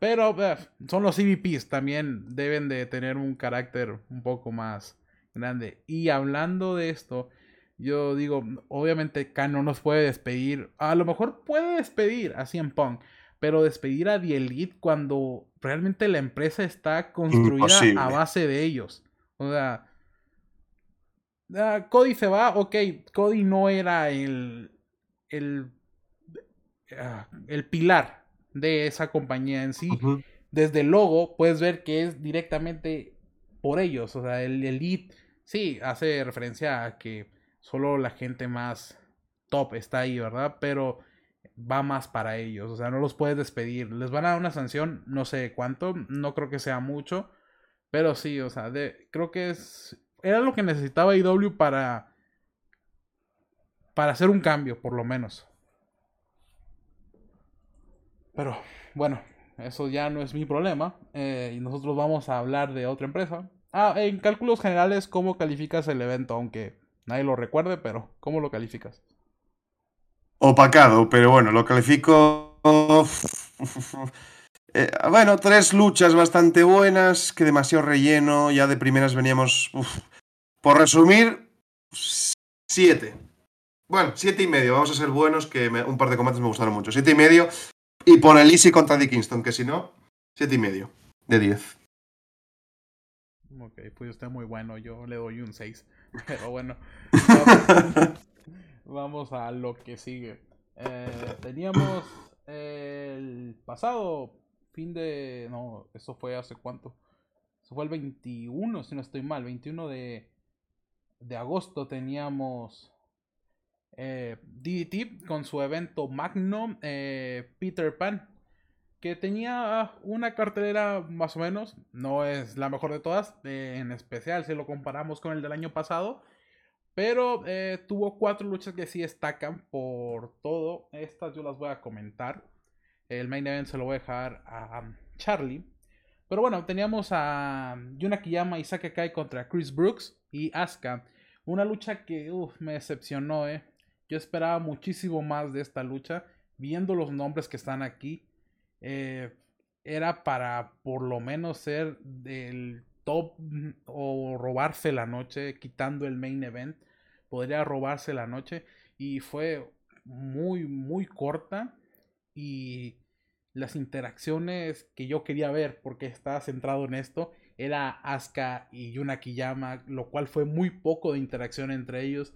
Pero eh, son los CVPs, también deben de tener un carácter un poco más grande. Y hablando de esto, yo digo, obviamente Khan no nos puede despedir. A lo mejor puede despedir a CM Punk, pero despedir a The Elite cuando realmente la empresa está construida a base de ellos. O sea, Cody se va, ok, Cody no era el, el, ah, el pilar de esa compañía en sí. Desde el logo puedes ver que es directamente por ellos. O sea, el Elite sí hace referencia a que solo la gente más top está ahí, ¿verdad? Pero va más para ellos. O sea, no los puedes despedir. Les van a dar una sanción, no sé cuánto, no creo que sea mucho. Pero sí, o sea, creo que es. Era lo que necesitaba IW para. Para hacer un cambio, por lo menos. Pero bueno, eso ya no es mi problema. Eh, y nosotros vamos a hablar de otra empresa. Ah, en cálculos generales, ¿cómo calificas el evento? Aunque nadie lo recuerde, pero ¿cómo lo calificas? Opacado, pero bueno, lo califico... Eh, bueno, tres luchas bastante buenas, que demasiado relleno, ya de primeras veníamos... Por resumir, siete. Bueno, siete y medio, vamos a ser buenos, que un par de combates me gustaron mucho. Siete y medio, y pon el Easy contra Dickinston, que si no, siete y medio de diez. Ok, pues está muy bueno, yo le doy un 6. Pero bueno, vamos, a lo que sigue. Eh, teníamos el pasado fin de... No, eso fue hace cuánto. Eso fue el 21, si no estoy mal. 21 de, de agosto teníamos eh, DDT con su evento Magnum eh, Peter Pan. Que tenía una cartelera más o menos. No es la mejor de todas. Eh, en especial si lo comparamos con el del año pasado. Pero tuvo cuatro luchas que sí destacan por todo. Estas yo las voy a comentar. El main event se lo voy a dejar a Charlie. Pero bueno, teníamos a Yuna Kiyama y Kai contra Chris Brooks y Asuka. Una lucha que me decepcionó, eh. Yo esperaba muchísimo más de esta lucha. Viendo los nombres que están aquí. Eh, era para por lo menos ser del top o robarse la noche, quitando el main event. Podría robarse la noche. Y fue muy, muy corta y las interacciones que yo quería ver porque estaba centrado en esto era Asuka y Yuna Kiyama, lo cual fue muy poco de interacción entre ellos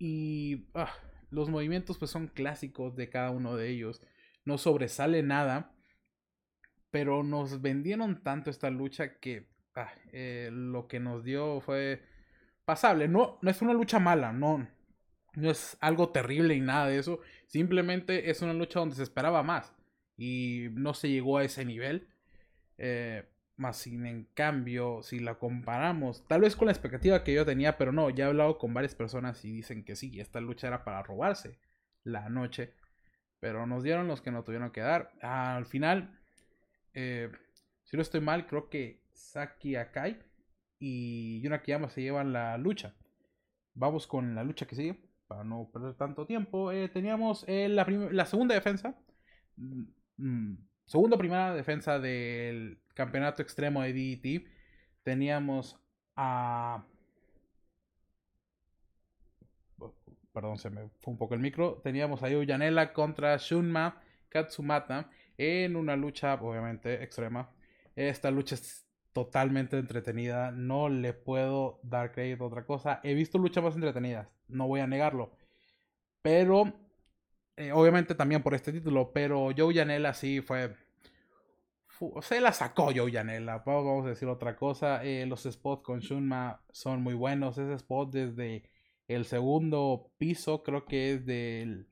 y ah, los movimientos pues son clásicos de cada uno de ellos, no sobresale nada, pero nos vendieron tanto esta lucha que ah, eh, lo que nos dio fue pasable, no, no es una lucha mala, no, no es algo terrible y nada de eso, simplemente es una lucha donde se esperaba más y no se llegó a ese nivel. Eh, más sin en cambio, si la comparamos, tal vez con la expectativa que yo tenía, pero no, ya he hablado con varias personas y dicen que sí, esta lucha era para robarse la noche, pero nos dieron los que no tuvieron que dar. al final, eh, si no estoy mal, creo que Saki Akai y Yuna Kiyama se llevan la lucha. Vamos con la lucha que sigue, para no perder tanto tiempo. Eh, teníamos la, la segunda defensa Mm, segunda primera defensa del campeonato extremo de DDT, teníamos a... Perdón, se me fue un poco el micro. Teníamos a Yanela contra Shunma Katsumata en una lucha, obviamente, extrema. Esta lucha es totalmente entretenida. No le puedo dar crédito a otra cosa. He visto luchas más entretenidas, no voy a negarlo. Pero eh, obviamente también por este título, pero Joe Janela sí fue. Se la sacó Joe Janela, vamos a decir otra cosa. Eh, los spots con Shunma son muy buenos. Ese spot desde el segundo piso, creo que es del,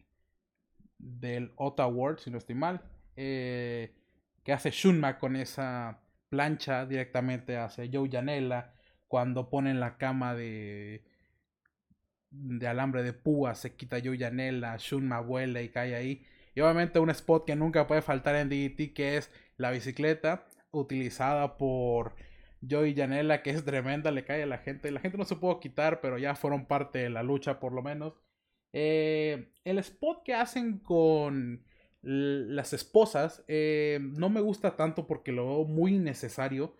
del Ottawa World, si no estoy mal. Eh, que hace Shunma con esa plancha directamente hacia Joe Janela. Cuando ponen la cama de de alambre de púa, se quita Joe Janela, Shunma vuela y cae ahí. Y obviamente un spot que nunca puede faltar en DDT que es la bicicleta utilizada por Joey Janela, que es tremenda, le cae a la gente. La gente no se pudo quitar, pero ya fueron parte de la lucha por lo menos. Eh, el spot que hacen con las esposas eh, no me gusta tanto porque lo veo muy innecesario.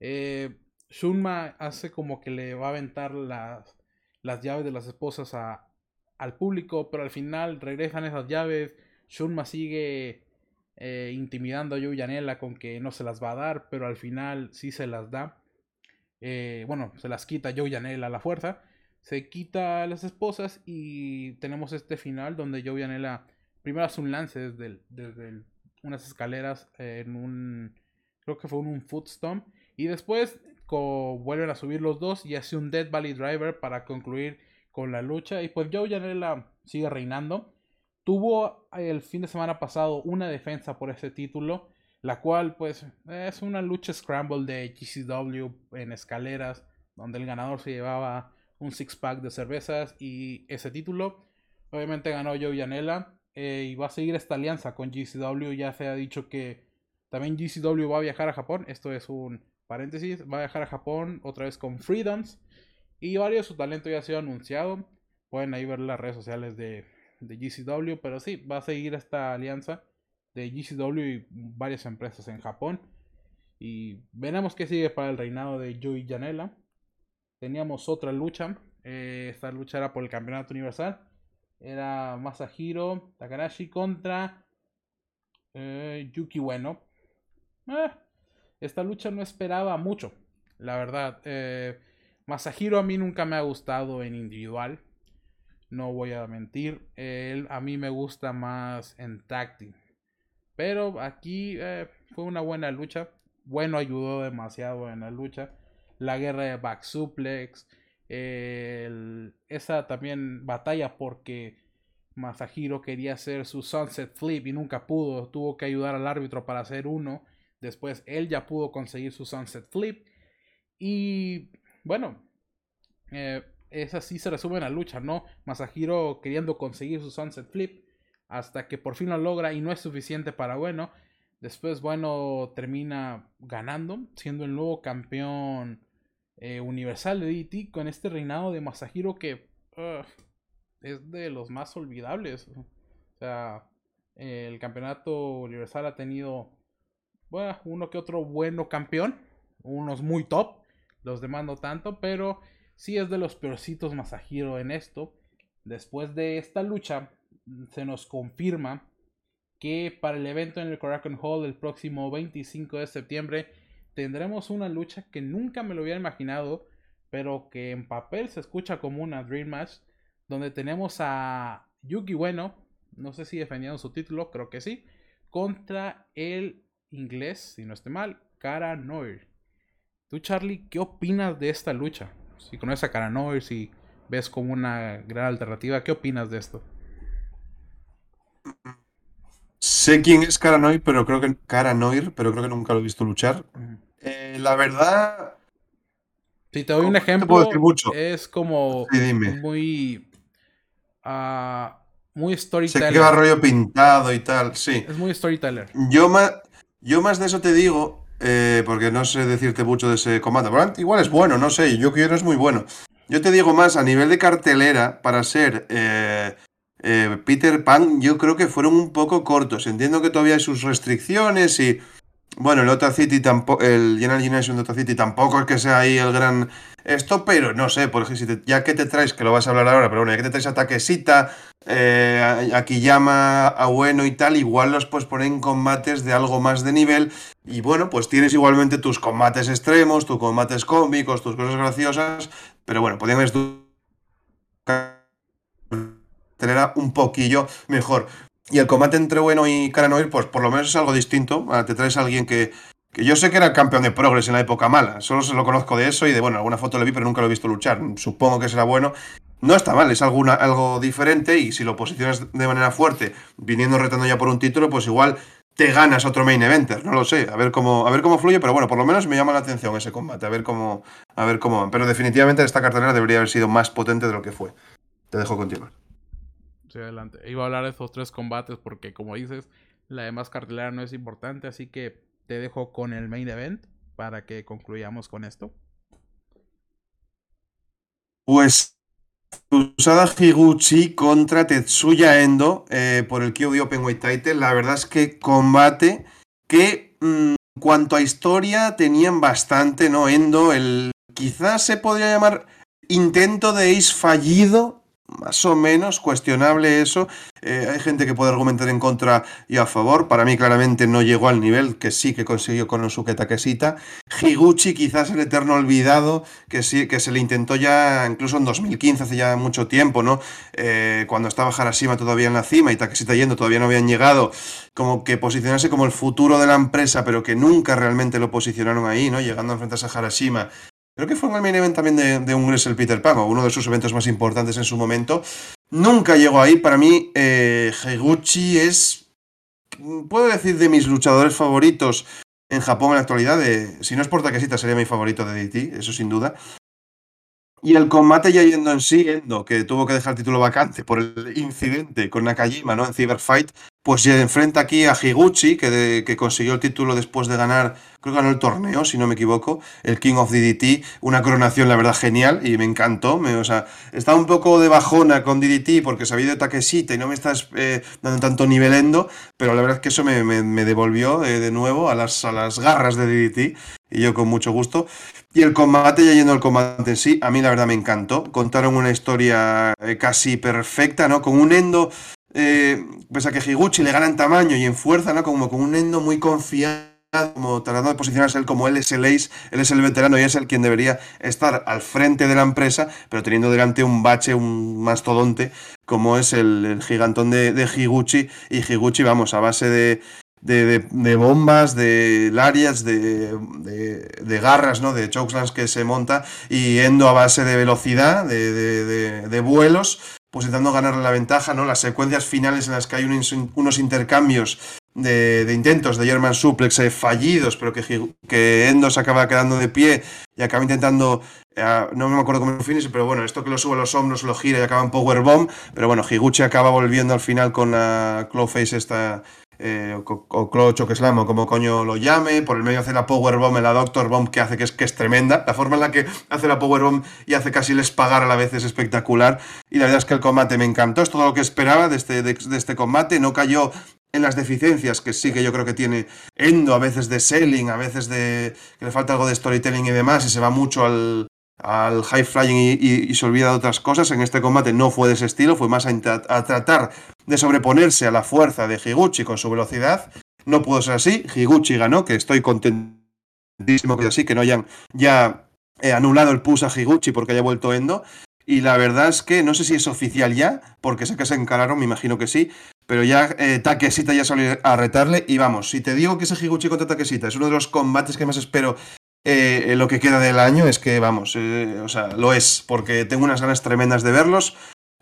Eh, Shunma hace como que le va a aventar las, las llaves de las esposas a, al público, pero al final regresan esas llaves. Shunma sigue eh, intimidando a Yuyanela con que no se las va a dar, pero al final sí se las da. Eh, bueno, se las quita Yuyanela a la fuerza. Se quita a las esposas y tenemos este final donde Yuyanela primero hace un lance desde, desde unas escaleras en un. Creo que fue en un footstomp. Y después vuelven a subir los dos y hace un Dead Valley Driver para concluir con la lucha. Y pues Joe Janela sigue reinando. Tuvo el fin de semana pasado una defensa por ese título, la cual pues es una lucha scramble de GCW en escaleras, donde el ganador se llevaba un six pack de cervezas y ese título. Obviamente ganó Joe Janela eh, y va a seguir esta alianza con GCW. Ya se ha dicho que también GCW va a viajar a Japón. Esto es un paréntesis, va a viajar a Japón otra vez con Freedoms. Y varios de su talento ya ha sido anunciado. Pueden ahí ver las redes sociales de, de GCW. Pero sí, va a seguir esta alianza de GCW y varias empresas en Japón. Y veremos qué sigue para el reinado de Joey Janela. Teníamos otra lucha. Eh, esta lucha era por el campeonato universal. Era Masahiro Takarashi contra eh, Yuki Bueno. Eh, esta lucha no esperaba mucho, la verdad. Masahiro a mí nunca me ha gustado en individual. No voy a mentir. Él a mí me gusta más en táctil. Pero aquí fue una buena lucha. Bueno ayudó demasiado en la lucha. La guerra de back suplex. esa también batalla porque Masahiro quería hacer su sunset flip y nunca pudo. Tuvo que ayudar al árbitro para hacer uno. Después él ya pudo conseguir su sunset flip. Y bueno, eh, esa sí se resume la lucha, ¿no? Masahiro queriendo conseguir su sunset flip hasta que por fin lo logra y no es suficiente para bueno. Después, bueno, termina ganando, siendo el nuevo campeón eh, universal de DT con este reinado de Masahiro que es de los más olvidables. O sea, el campeonato universal ha tenido, bueno, uno que otro bueno campeón, unos muy top, los demás no tanto, pero sí es de los peorcitos Masahiro en esto. Después de esta lucha, se nos confirma que para el evento en el Korakuen Hall el próximo 25 de septiembre tendremos una lucha que nunca me lo hubiera imaginado, pero que en papel se escucha como una Dream Match, donde tenemos a Yuki Bueno, no sé si defendiendo su título, creo que sí, contra el inglés, si no esté mal, Cara Noir. Tú, Charlie, ¿qué opinas de esta lucha? Si conoces a Cara Noir, si ves como una gran alternativa, ¿qué opinas de esto? Sé quién es Caranoir, pero creo que Caranoir, pero creo que nunca lo he visto luchar. Eh, la verdad. Si te doy un ejemplo, es como muy. Uh, muy storyteller. Se queda rollo pintado y tal, sí. Es muy storyteller. Yo más, yo más de eso te digo, eh, porque no sé decirte mucho de ese combate. igual es bueno, no sé, yo quiero es muy bueno. Yo te digo más, a nivel de cartelera, para ser eh, eh, Peter Pan, yo creo que fueron un poco cortos. Entiendo que todavía hay sus restricciones y. Bueno, el Ota City tampoco. El General Generation de Ota City tampoco es que sea ahí el gran. Esto, pero no sé, porque si ya que te traes, que lo vas a hablar ahora, pero bueno, ya que te traes a Taquesita, eh, aquí llama a bueno y tal, igual los puedes poner en combates de algo más de nivel. Y bueno, pues tienes igualmente tus combates extremos, tus combates cómicos, tus cosas graciosas, pero bueno, podríamos tener un poquillo mejor. Y el combate entre Bueno y Caranoir, pues por lo menos es algo distinto. Ah, te traes a alguien que, que yo sé que era campeón de Progress en la época mala. Solo se lo conozco de eso y de, bueno, alguna foto le vi, pero nunca lo he visto luchar. Supongo que será bueno. No está mal, es alguna, algo diferente y si lo posicionas de manera fuerte, viniendo retando ya por un título, pues igual te ganas otro main eventer, no lo sé, a ver cómo, a ver cómo fluye, pero bueno, por lo menos me llama la atención ese combate, a ver cómo, a ver cómo van. Pero definitivamente esta cartelera debería haber sido más potente de lo que fue. Te dejo continuar. Sí, adelante. Iba a hablar de esos tres combates porque, como dices, la demás cartelera no es importante, así que te dejo con el main event para que concluyamos con esto. Pues Usada Higuchi contra Tetsuya Endo eh, por el KOD Open Title. La verdad es que combate que, mm, en cuanto a historia, tenían bastante, ¿no? Endo, el quizás se podría llamar intento de ace fallido más o menos cuestionable eso. Eh, hay gente que puede argumentar en contra y a favor. Para mí claramente no llegó al nivel que sí que consiguió con Osuke Takeshita. Higuchi quizás el eterno olvidado que sí que se le intentó ya incluso en 2015, hace ya mucho tiempo, ¿no? Eh, cuando estaba Harashima todavía en la cima y Takeshita yendo todavía no habían llegado. Como que posicionarse como el futuro de la empresa, pero que nunca realmente lo posicionaron ahí, ¿no? Llegando a enfrentarse a Harashima Creo que fue en el main event también de, de un el Peter Pan, o uno de sus eventos más importantes en su momento. Nunca llegó ahí. Para mí, eh, es, puedo decir, de mis luchadores favoritos en Japón en la actualidad. si no es por sería mi favorito de DT, eso sin duda. Y el combate ya yendo en sí, Endo, que tuvo que dejar el título vacante por el incidente con Nakajima, ¿no? En Cyber Fight, pues se enfrenta aquí a Higuchi, que, que consiguió el título después de ganar, creo que ganó el torneo, si no me equivoco, el King of DDT, una coronación la verdad genial y me encantó, me, o sea, estaba un poco de bajona con DDT porque sabía de Takeshita y no me estás eh, dando tanto nivelendo, pero la verdad es que eso me, me, devolvió eh, de nuevo a las, a las garras de DDT y yo con mucho gusto. Y el combate, ya yendo al combate en sí, a mí la verdad me encantó. Contaron una historia eh, casi perfecta, ¿no? Con un endo eh, pese a que Higuchi le gana en tamaño y en fuerza, ¿no? Como con un Endo muy confiado, como tratando de posicionarse él como él es el ace, él es el veterano y es el quien debería estar al frente de la empresa, pero teniendo delante un bache, un mastodonte, como es el, gigantón de, de, Higuchi. Y Higuchi, vamos, a base de, de, bombas, de lariats, de, de, garras, ¿no? De chokeslams que se monta y Endo a base de velocidad, de, vuelos pues intentando ganar la ventaja, ¿no? Las secuencias finales en las que hay unos intercambios de, intentos de German Suplex eh, fallidos, pero que, que Endo se acaba quedando de pie y acaba intentando, eh, no me acuerdo cómo finish, pero bueno, esto que lo sube a los hombros, lo gira y acaba en Powerbomb, pero bueno, Higuchi acaba volviendo al final con la Clawface esta eh, o, o Clutch o Slam o como coño lo llame, por el medio hace la Power Bomb, la Doctor Bomb que hace que es, que es tremenda, la forma en la que hace la Power Bomb y hace casi les pagar a la vez es espectacular. Y la verdad es que el combate me encantó, es todo lo que esperaba de este, de, este combate, no cayó en las deficiencias que sí que yo creo que tiene Endo, a veces de selling, a veces de que le falta algo de storytelling y demás, y se va mucho al, al high flying y, se olvida de otras cosas. En este combate no fue de ese estilo, fue más a, tratar de sobreponerse a la fuerza de Higuchi con su velocidad. No pudo ser así. Higuchi ganó, que estoy contentísimo que así, que no hayan ya eh, anulado el push a Higuchi porque haya vuelto Endo. Y la verdad es que no sé si es oficial ya, porque sé que se encararon, me imagino que sí. Pero ya eh, Takeshita ya salió a retarle. Y vamos, si te digo que ese Higuchi contra Takeshita es uno de los combates que más espero eh, lo que queda del año es que, vamos, eh, o sea, lo es, porque tengo unas ganas tremendas de verlos.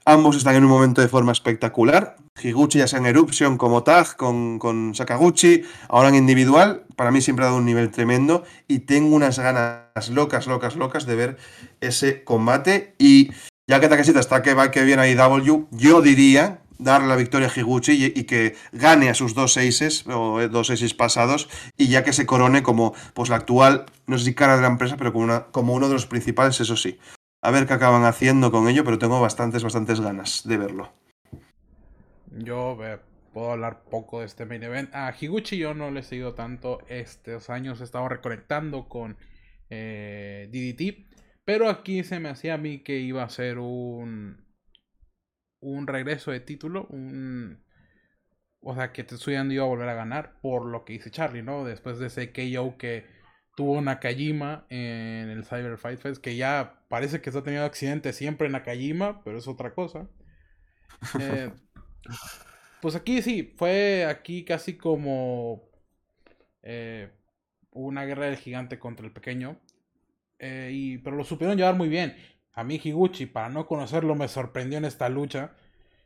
Ambos están en un momento de forma espectacular. Higuchi ya sea en Eruption como tag con, con Sakaguchi, ahora en individual, para mí siempre ha dado un nivel tremendo y tengo unas ganas locas, locas, locas de ver ese combate. Y ya que Takeshita está que va que viene a IW, yo diría dar la victoria a Higuchi y, que gane a sus dos aces o eh, dos aces pasados y ya que se corone como pues la actual, no sé si cara de la empresa, pero como uno de los principales, eso sí. A ver qué acaban haciendo con ello, pero tengo bastantes, bastantes ganas de verlo. Yo eh, puedo hablar poco de este main event. A Higuchi yo no le he seguido tanto estos años, he estado reconectando con eh, DDT, pero aquí se me hacía a mí que iba a ser un un regreso de título, un... O sea, que Tetsuya iba a volver a ganar por lo que hice Charlie, ¿no? Después de ese KO que tuvo Nakajima en el Cyber Fight Fest, que ya parece que está teniendo accidente siempre en Nakajima, pero es otra cosa. Eh, pues aquí sí, fue aquí casi como eh, una guerra del gigante contra el pequeño. Eh, y, pero lo supieron llevar muy bien. A mí Higuchi, para no conocerlo, me sorprendió en esta lucha.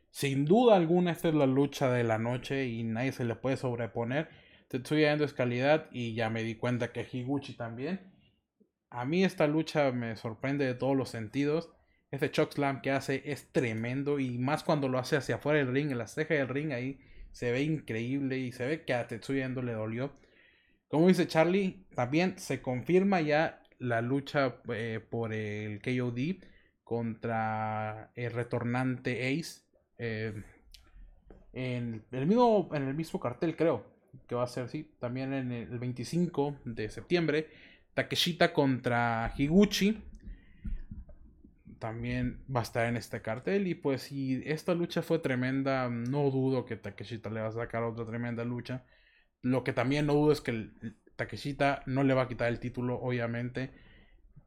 Sin duda alguna, esta es la lucha de la noche y nadie se le puede sobreponer. Tetsuya Endo es calidad y ya me di cuenta que Higuchi también. A mí esta lucha me sorprende de todos los sentidos. Ese slam que hace es tremendo y más cuando lo hace hacia afuera del ring, en la ceja del ring ahí se ve increíble y se ve que a Tetsuya Endo le dolió. Como dice Charlie, también se confirma ya la lucha eh, por el KOD contra el retornante Ace. Eh, en, el mismo, en el mismo cartel, creo que va a ser, sí, también en el 25 de septiembre. Takeshita contra Higuchi. También va a estar en este cartel. Y pues si esta lucha fue tremenda, no dudo que Takeshita le va a sacar otra tremenda lucha. Lo que también no dudo es que Takeshita no le va a quitar el título, obviamente.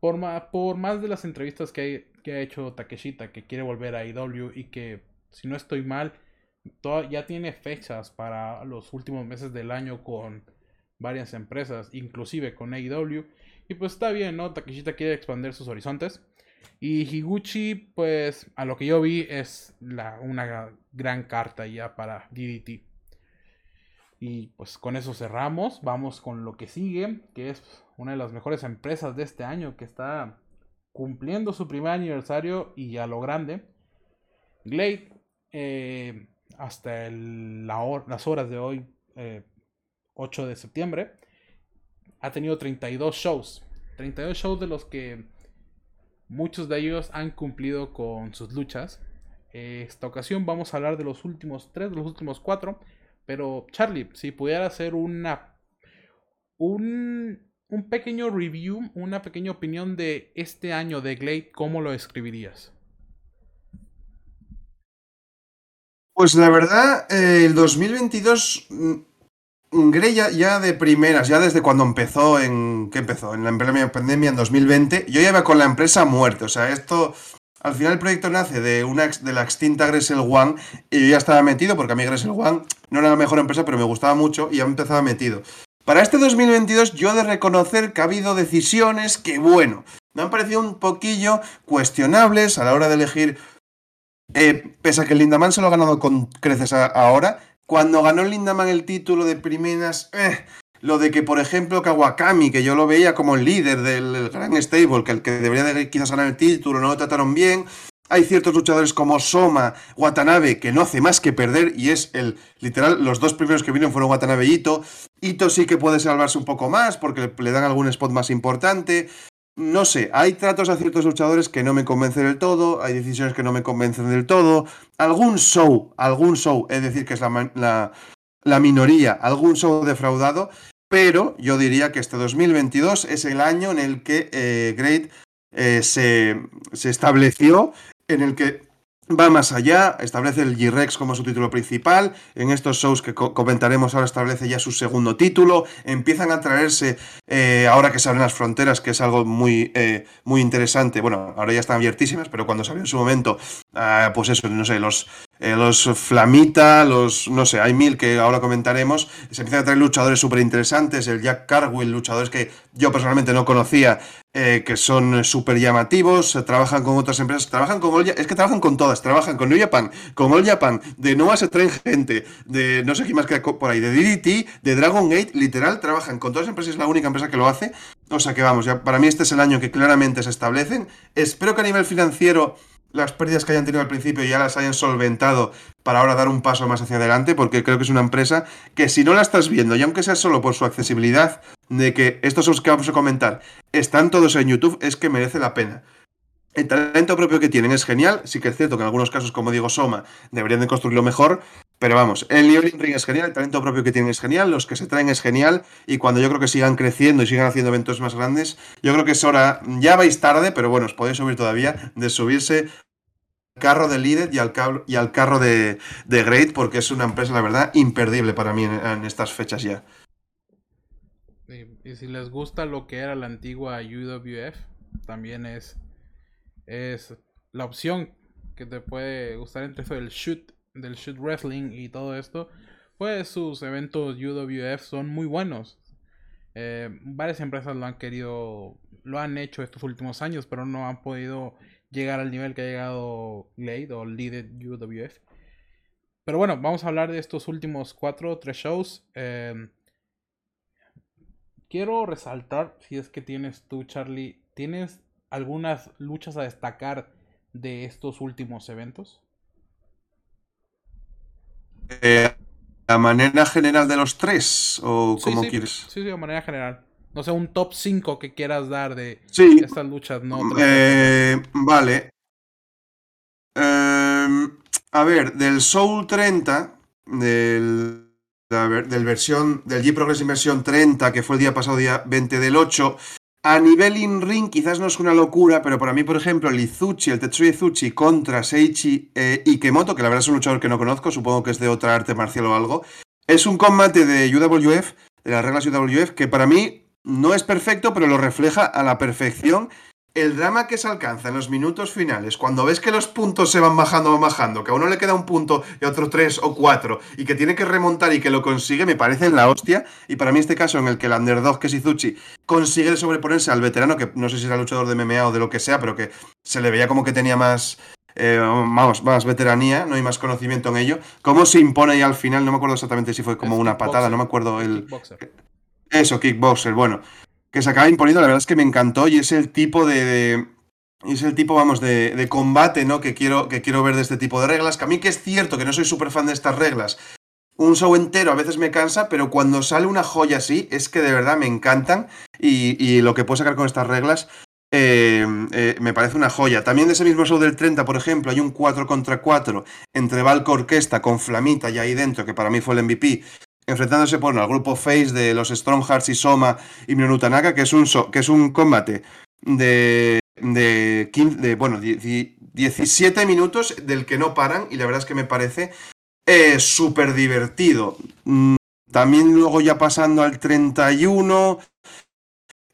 Por, por más de las entrevistas que, ha hecho Takeshita, que quiere volver a IW y que, si no estoy mal, ya tiene fechas para los últimos meses del año con varias empresas, inclusive con AEW. Y pues está bien, ¿no? Takeshita quiere expandir sus horizontes. Y Higuchi, pues a lo que yo vi, es una gran carta ya para DDT. Y pues con eso cerramos. Vamos con lo que sigue, que es una de las mejores empresas de este año que está cumpliendo su primer aniversario y a lo grande. Glade, eh, hasta las horas de hoy, 8 eh, de septiembre, ha tenido 32 shows. 32 shows de los que muchos de ellos han cumplido con sus luchas. Esta ocasión vamos a hablar de los últimos 3, de los últimos 4. Pero Charlie, si pudiera hacer una... Un, un pequeño review, una pequeña opinión de este año de Glade, ¿cómo lo escribirías? Pues la verdad, eh, el 2022, mm, Grey ya, de primeras, ya desde cuando empezó en. ¿Qué empezó? En la pandemia en 2020, yo ya iba con la empresa muerta. O sea, esto. Al final el proyecto nace de, una, de la extinta Gressel One y yo ya estaba metido porque a mí Gressel One no era la mejor empresa, pero me gustaba mucho y ya empezaba metido. Para este 2022 yo he de reconocer que ha habido decisiones que, bueno, me han parecido un poquillo cuestionables a la hora de elegir eh, pese a que Lindaman se lo ha ganado con creces ahora, cuando ganó Lindaman el título de primeras, eh, lo de que, por ejemplo, Kawakami, que yo lo veía como el líder del gran stable, que el que debería de quizás ganar el título, no lo trataron bien. Hay ciertos luchadores como Soma, Watanabe, que no hace más que perder y es el, literal, los dos primeros que vinieron fueron Watanabe y Ito. Ito sí que puede salvarse un poco más porque le dan algún spot más importante no sé, hay tratos a ciertos luchadores que no me convencen del todo, hay decisiones que no me convencen del todo, algún show, algún show, es decir, que es la, la, minoría, algún show defraudado, pero yo diría que este 2022 es el año en el que eh, Great eh, se, se estableció, en el que va más allá, establece el G-Rex como su título principal, en estos shows que comentaremos ahora establece ya su segundo título, empiezan a traerse, eh, ahora que se abren las fronteras, que es algo muy, muy interesante, bueno, ahora ya están abiertísimas, pero cuando se abrió en su momento, ah, pues eso, no sé, los, eh, los Flamita, los, no sé, hay mil que ahora comentaremos, se empiezan a traer luchadores súper interesantes, el Jack Cargill, luchadores que yo personalmente no conocía, eh, que son súper llamativos, trabajan con otras empresas, trabajan con All, es que trabajan con todas, trabajan con New Japan, con All Japan, de Nova se traen gente, de no sé qué más que por ahí, de DDT, de Dragon Gate, literal, trabajan con todas las empresas, es la única empresa que lo hace, o sea que vamos, ya para mí este es el año que claramente se establecen, espero que a nivel financiero las pérdidas que hayan tenido al principio ya las hayan solventado para ahora dar un paso más hacia adelante, porque creo que es una empresa que si no la estás viendo, y aunque sea solo por su accesibilidad, de que estos los que vamos a comentar están todos en YouTube, es que merece la pena. El talento propio que tienen es genial, sí que es cierto que en algunos casos, como digo, Soma, deberían de construirlo mejor, pero vamos, el nivel ring es genial, el talento propio que tienen es genial, los que se traen es genial, y cuando yo creo que sigan creciendo y sigan haciendo eventos más grandes, yo creo que es hora, ya vais tarde, pero bueno, os podéis subir todavía, de subirse carro de Líder y al, y al carro de, Great, porque es una empresa, la verdad, imperdible para mí en, estas fechas ya. Y, si les gusta lo que era la antigua UWF, también es, es la opción que te puede gustar entre eso del shoot, del shoot wrestling y todo esto. Pues sus eventos UWF son muy buenos. Eh, varias empresas lo han querido, lo han hecho estos últimos años, pero no han podido llegar al nivel que ha llegado Glade o Leaded UWF. Pero bueno, vamos a hablar de estos últimos cuatro o tres shows. Em, quiero resaltar, si es que tienes tú, Charlie, ¿tienes algunas luchas a destacar de estos últimos eventos? Eh, ¿A manera general de los tres? ¿O cómo quieres? Sí, sí, a manera general. No sé, un top 5 que quieras dar de estas luchas, ¿no? Eh, vale. Em, a ver, del Soul 30, del, del versión, del G Progress versión 30, que fue el día pasado, día 20 del 8, a nivel in-ring quizás no es una locura, pero para mí, por ejemplo, el Izuchi, el Tetsuya Izuchi contra Seichi eh, Ikemoto, que la verdad es un luchador que no conozco, supongo que es de otra arte marcial o algo, es un combate de UWF, de las reglas UWF, que para mí no es perfecto, pero lo refleja a la perfección. El drama que se alcanza en los minutos finales, cuando ves que los puntos se van bajando, van bajando, que a uno le queda un punto y a otro tres o cuatro, y que tiene que remontar y que lo consigue, me parece en la hostia. Y para mí este caso en el que el underdog, que es Izuchi, consigue sobreponerse al veterano, que no sé si era luchador de MMA o de lo que sea, pero que se le veía como que tenía más, eh, vamos, más veteranía, no hay más conocimiento en ello. ¿Cómo se impone y al final? No me acuerdo exactamente si fue como una patada, no me acuerdo el... Eso, Kickboxer, bueno. Que se acaba imponiendo, la verdad es que me encantó y es el tipo de, es el tipo, vamos, de, combate, ¿no? Que quiero, que quiero ver de este tipo de reglas. Que a mí que es cierto que no soy súper fan de estas reglas. Un show entero a veces me cansa, pero cuando sale una joya así, es que de verdad me encantan. Y, y lo que puedo sacar con estas reglas eh, eh, me parece una joya. También de ese mismo show del 30, por ejemplo, hay un 4 contra 4 entre Valco Orquesta con Flamita y ahí dentro, que para mí fue el MVP, enfrentándose bueno, al grupo Face de los Stronghearts y Soma y Minoru que es un, que es un combate de, de, 15, bueno, 17 minutos del que no paran y la verdad es que me parece eh, súper divertido. Mm, también luego ya pasando al 31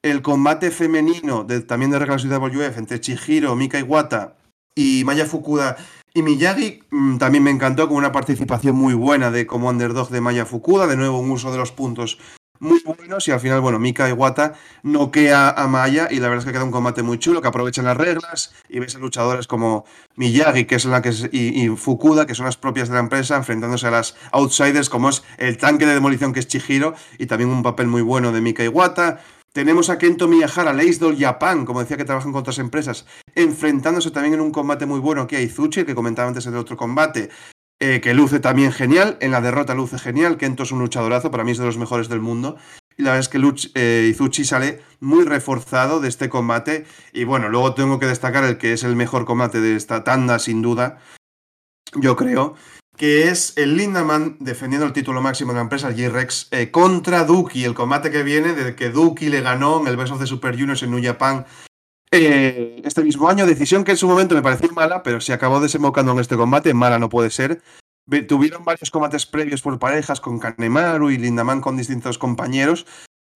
el combate femenino también de reglas de WF entre Chihiro, Mika Iwata y Maya Fukuda y Miyagi mm, también me encantó con una participación muy buena de como underdog de Maya Fukuda, de nuevo un uso de los puntos muy buenos y al final, bueno, Mika Iwata noquea a Maya y la verdad es que queda un combate muy chulo, que aprovechan las reglas y ves a luchadores como Miyagi, que es la que y, Fukuda, que son las propias de la empresa, enfrentándose a las outsiders como es el tanque de demolición que es Chihiro y también un papel muy bueno de Mika Iwata. Tenemos a Kento Miyahara, Leisdol Japan, como decía que trabajan con otras empresas, enfrentándose también en un combate muy bueno aquí a Izuchi, que comentaba antes en el otro combate, eh, que luce también genial. En la derrota luce genial. Kento es un luchadorazo, para mí es de los mejores del mundo. Y la verdad es que eh, Izuchi sale muy reforzado de este combate. Y bueno, luego tengo que destacar el que es el mejor combate de esta tanda, sin duda. Yo creo que es el Lindaman defendiendo el título máximo de la empresa J-Rex eh, contra Duki, el combate que viene de que Duki le ganó en el Best of the Super Juniors en New Japan eh, este mismo año. Decisión que en su momento me pareció mala, pero se acabó desembocando en este combate. Mala no puede ser. Tuvieron varios combates previos por parejas con Kanemaru y Lindaman con distintos compañeros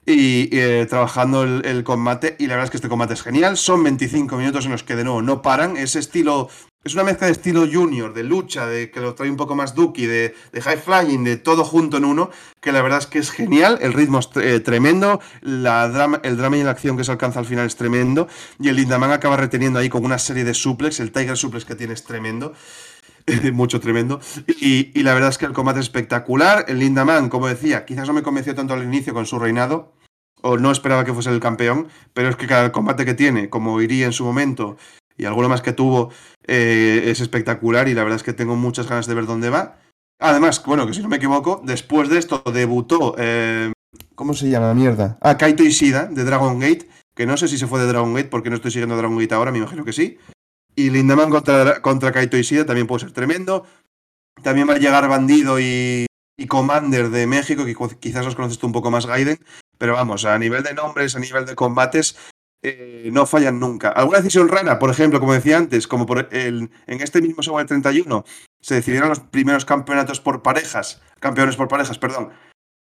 y eh, trabajando el, el, combate. Y la verdad es que este combate es genial. Son 25 minutos en los que de nuevo no paran. Ese estilo es una mezcla de estilo junior, de lucha, de que lo trae un poco más Duki, de, high flying, de todo junto en uno, que la verdad es que es genial, el ritmo es eh, tremendo, el drama y la acción que se alcanza al final es tremendo, y el Lindaman acaba reteniendo ahí con una serie de suplex, el Tiger suplex que tiene es tremendo, mucho tremendo, y, y, la verdad es que el combate es espectacular, el Lindaman, como decía, quizás no me convenció tanto al inicio con su reinado, o no esperaba que fuese el campeón, pero es que cada combate que tiene, como iría en su momento, y alguno más que tuvo eh, es espectacular y la verdad es que tengo muchas ganas de ver dónde va. Además, bueno, que si no me equivoco, después de esto debutó, eh, ¿cómo se llama la mierda? Ah, Kaito Ishida de Dragon Gate, que no sé si se fue de Dragon Gate porque no estoy siguiendo Dragon Gate ahora, me imagino que sí. Y Lindaman contra, contra Kaito Ishida también puede ser tremendo. También va a llegar Bandido y, y Commander de México, que quizás los conoces tú un poco más, Gaiden. Pero vamos, a nivel de nombres, a nivel de combates, eh, no fallan nunca. Alguna decisión rara, por ejemplo, como decía antes, como por el, en este mismo del 31, se decidieron los primeros campeonatos por parejas, campeones por parejas, perdón,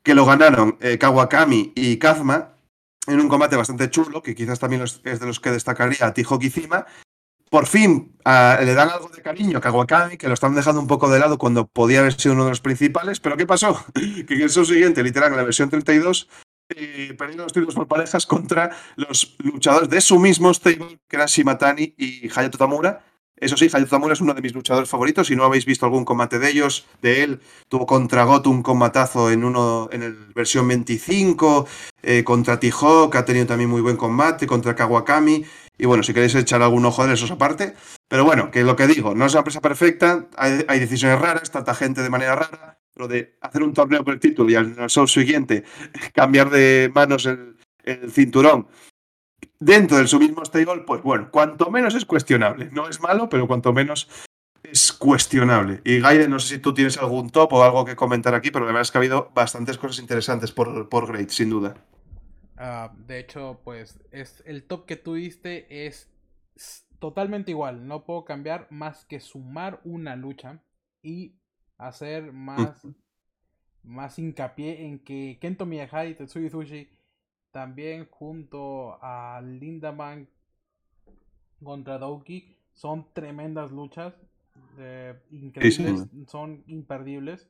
que lo ganaron eh, Kawakami y Kazma en un combate bastante chulo, que quizás también es de los que destacaría a Tijo Kizima. Por fin le dan algo de cariño a Kawakami, que lo están dejando un poco de lado cuando podía haber sido uno de los principales, pero ¿qué pasó? que en el siguiente, literal, en la versión 32, eh, los títulos por parejas contra los luchadores de su mismo stable, que eran Shimatani y Hayato Tamura. Eso sí, Hayato Tamura es uno de mis luchadores favoritos. Si no habéis visto algún combate de ellos, de él, tuvo contra Goto un combatazo en uno en el versión 25, eh, contra T-Hawk ha tenido también muy buen combate, contra Kawakami. Y bueno, si queréis echar algún ojo de esos aparte. Pero bueno, que lo que digo, no es una empresa perfecta, hay, hay decisiones raras, trata gente de manera rara lo de hacer un torneo por el título y al show siguiente cambiar de manos el, cinturón dentro del su mismo stable, pues bueno, cuanto menos es cuestionable. No es malo, pero cuanto menos es cuestionable. Y Gaiden, no sé si tú tienes algún top o algo que comentar aquí, pero la verdad es que ha habido bastantes cosas interesantes por, por Great, sin duda. Ah, de hecho, pues es el top que tú diste es totalmente igual. No puedo cambiar más que sumar una lucha y hacer más, más hincapié en que Kento Miyahara y Tetsuya Sushi también junto a Lindaman contra Doki son tremendas luchas eh, increíbles, son imperdibles.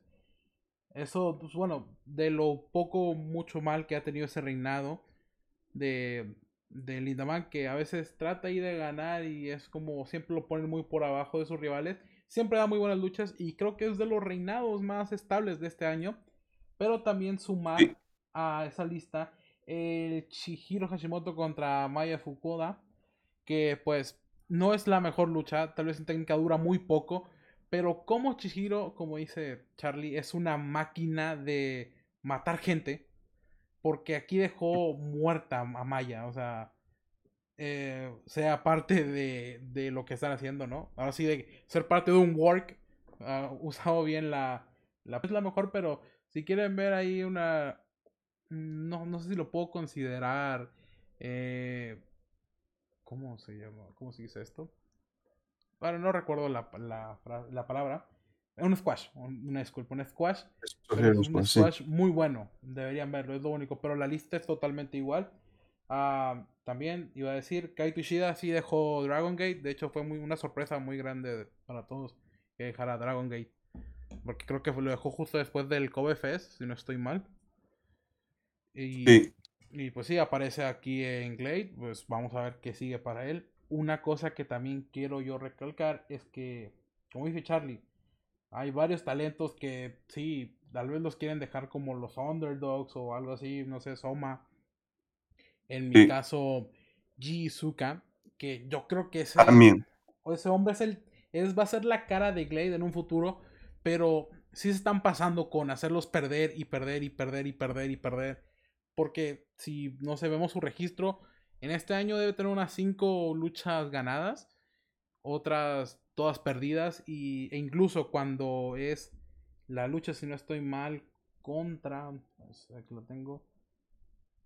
Eso, pues bueno, de lo poco, mucho mal que ha tenido ese reinado de, de Lindaman, que a veces trata ahí de ganar y es como siempre lo ponen muy por abajo de sus rivales siempre da muy buenas luchas y creo que es de los reinados más estables de este año. Pero también sumar a esa lista el Chihiro Hashimoto contra Maya Fukuda, que pues no es la mejor lucha, tal vez en técnica dura muy poco, pero como Chihiro, como dice Charlie, es una máquina de matar gente, porque aquí dejó muerta a Maya, o sea, eh, sea parte de, de, lo que están haciendo, ¿no? Ahora sí, de ser parte de un work, uh, usado bien la, la... Es la mejor, pero si quieren ver ahí una... No, no sé si lo puedo considerar... Eh, ¿Cómo se llama? ¿Cómo se dice esto? Bueno, no recuerdo la, la, la palabra. Un squash, una disculpa, un squash. Es un squash muy bueno. Deberían verlo, es lo único. Pero la lista es totalmente igual. Uh, también iba a decir, Kaito Ishida sí dejó Dragon Gate. De hecho, fue muy, una sorpresa muy grande para todos que dejara Dragon Gate. Porque creo que lo dejó justo después del Kobe Fest, si no estoy mal. Y, sí. y pues sí, aparece aquí en Glade. Pues vamos a ver qué sigue para él. Una cosa que también quiero yo recalcar es que, como dice Charlie, hay varios talentos que sí, tal vez los quieren dejar como los underdogs o algo así, no sé, Soma. En mi caso, Jizuka, que yo creo que ese, ese hombre es el, es, va a ser la cara de Glade en un futuro, pero sí se están pasando con hacerlos perder y perder y perder y perder y perder. Porque si no se vemos su registro, en este año debe tener unas 5 luchas ganadas, otras todas perdidas y, e incluso cuando es la lucha, si no estoy mal, contra... Aquí lo tengo.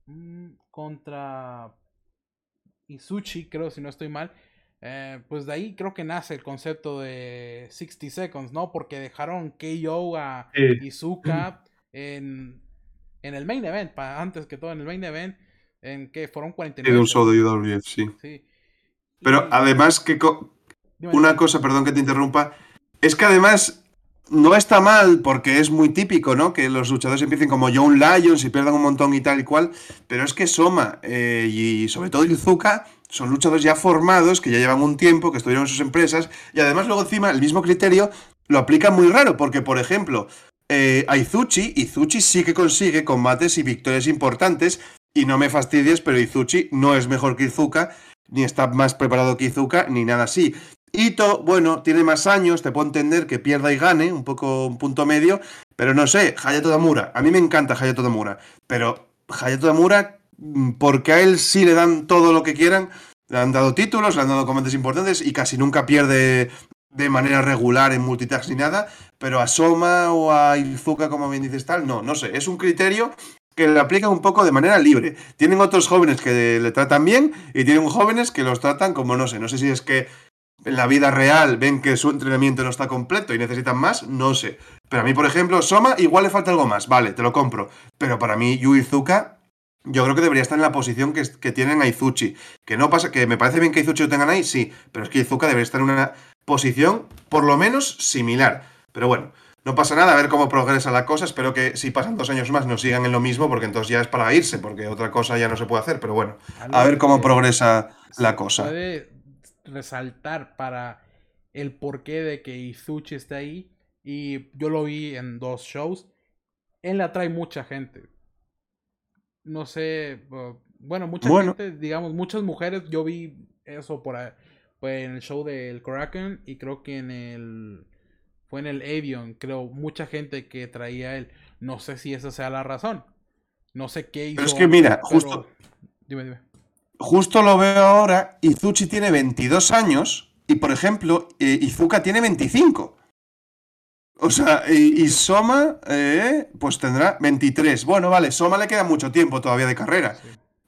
Mm, contra Izuchi, creo, si no estoy mal. Eh, pues de ahí creo que nace el concepto de 60 Seconds, ¿no? Porque dejaron KO a Izuka en, en el main event, antes que todo en el main event, en que fueron 49. un show de UWF, sí. sí. Pero además que una cosa, perdón que te interrumpa, es que además no está mal porque es muy típico, ¿no? Que los luchadores empiecen como John Lyons y pierdan un montón y tal y cual, pero es que Soma eh, y sobre todo Izuka son luchadores ya formados, que ya llevan un tiempo, que estuvieron en sus empresas, y además luego encima el mismo criterio lo aplica muy raro, porque por ejemplo, eh, a Izuchi, Izuchi sí que consigue combates y victorias importantes, y no me fastidies, pero Izuchi no es mejor que Izuka, ni está más preparado que Izuka, ni nada así. Ito, bueno, tiene más años, te puedo entender que pierda y gane, un poco un punto medio, pero no sé, Hayato Damura, a mí me encanta Hayato Damura, pero Hayato Damura, mm, porque a él sí le dan todo lo que quieran, le han dado títulos, le han dado combates importantes y casi nunca pierde de manera regular en multitask ni nada, pero a Soma o a Izuka, como bien dices tal, no, no sé, es un criterio que le aplican un poco de manera libre. Tienen otros jóvenes que le tratan bien y tienen jóvenes que los tratan como, no sé, no sé si es que en la vida real ven que su entrenamiento no está completo y necesitan más, no sé. Pero a mí, por ejemplo, Soma igual le falta algo más, vale, te lo compro. Pero para mí, Yu Izuka, yo creo que debería estar en la posición que, que tienen a Izuchi. Que no pasa, que me parece bien que Izuchi lo tengan ahí, sí, pero es que Izuka debería estar en una posición por lo menos similar. Pero bueno, no pasa nada, a ver cómo progresa la cosa. Espero que si pasan dos años más no sigan en lo mismo, porque entonces ya es para irse, porque otra cosa ya no se puede hacer. Pero bueno, a ver cómo progresa la cosa resaltar para el porqué de que Izuchi está ahí. Y yo lo vi en dos shows. Él atrae mucha gente. No sé, bueno, mucha gente, digamos, muchas mujeres. Yo vi eso por en el show del Kraken y creo que en el fue en el Avion, creo, mucha gente que traía él. No sé si esa sea la razón. No sé qué hizo. Pero es que mira, justo. Dime, dime justo lo veo ahora, Izuchi tiene 22 años y, por ejemplo, eh, Izuka tiene 25. O sea, y, Soma, eh, pues tendrá 23. Bueno, vale, Soma le queda mucho tiempo todavía de carrera.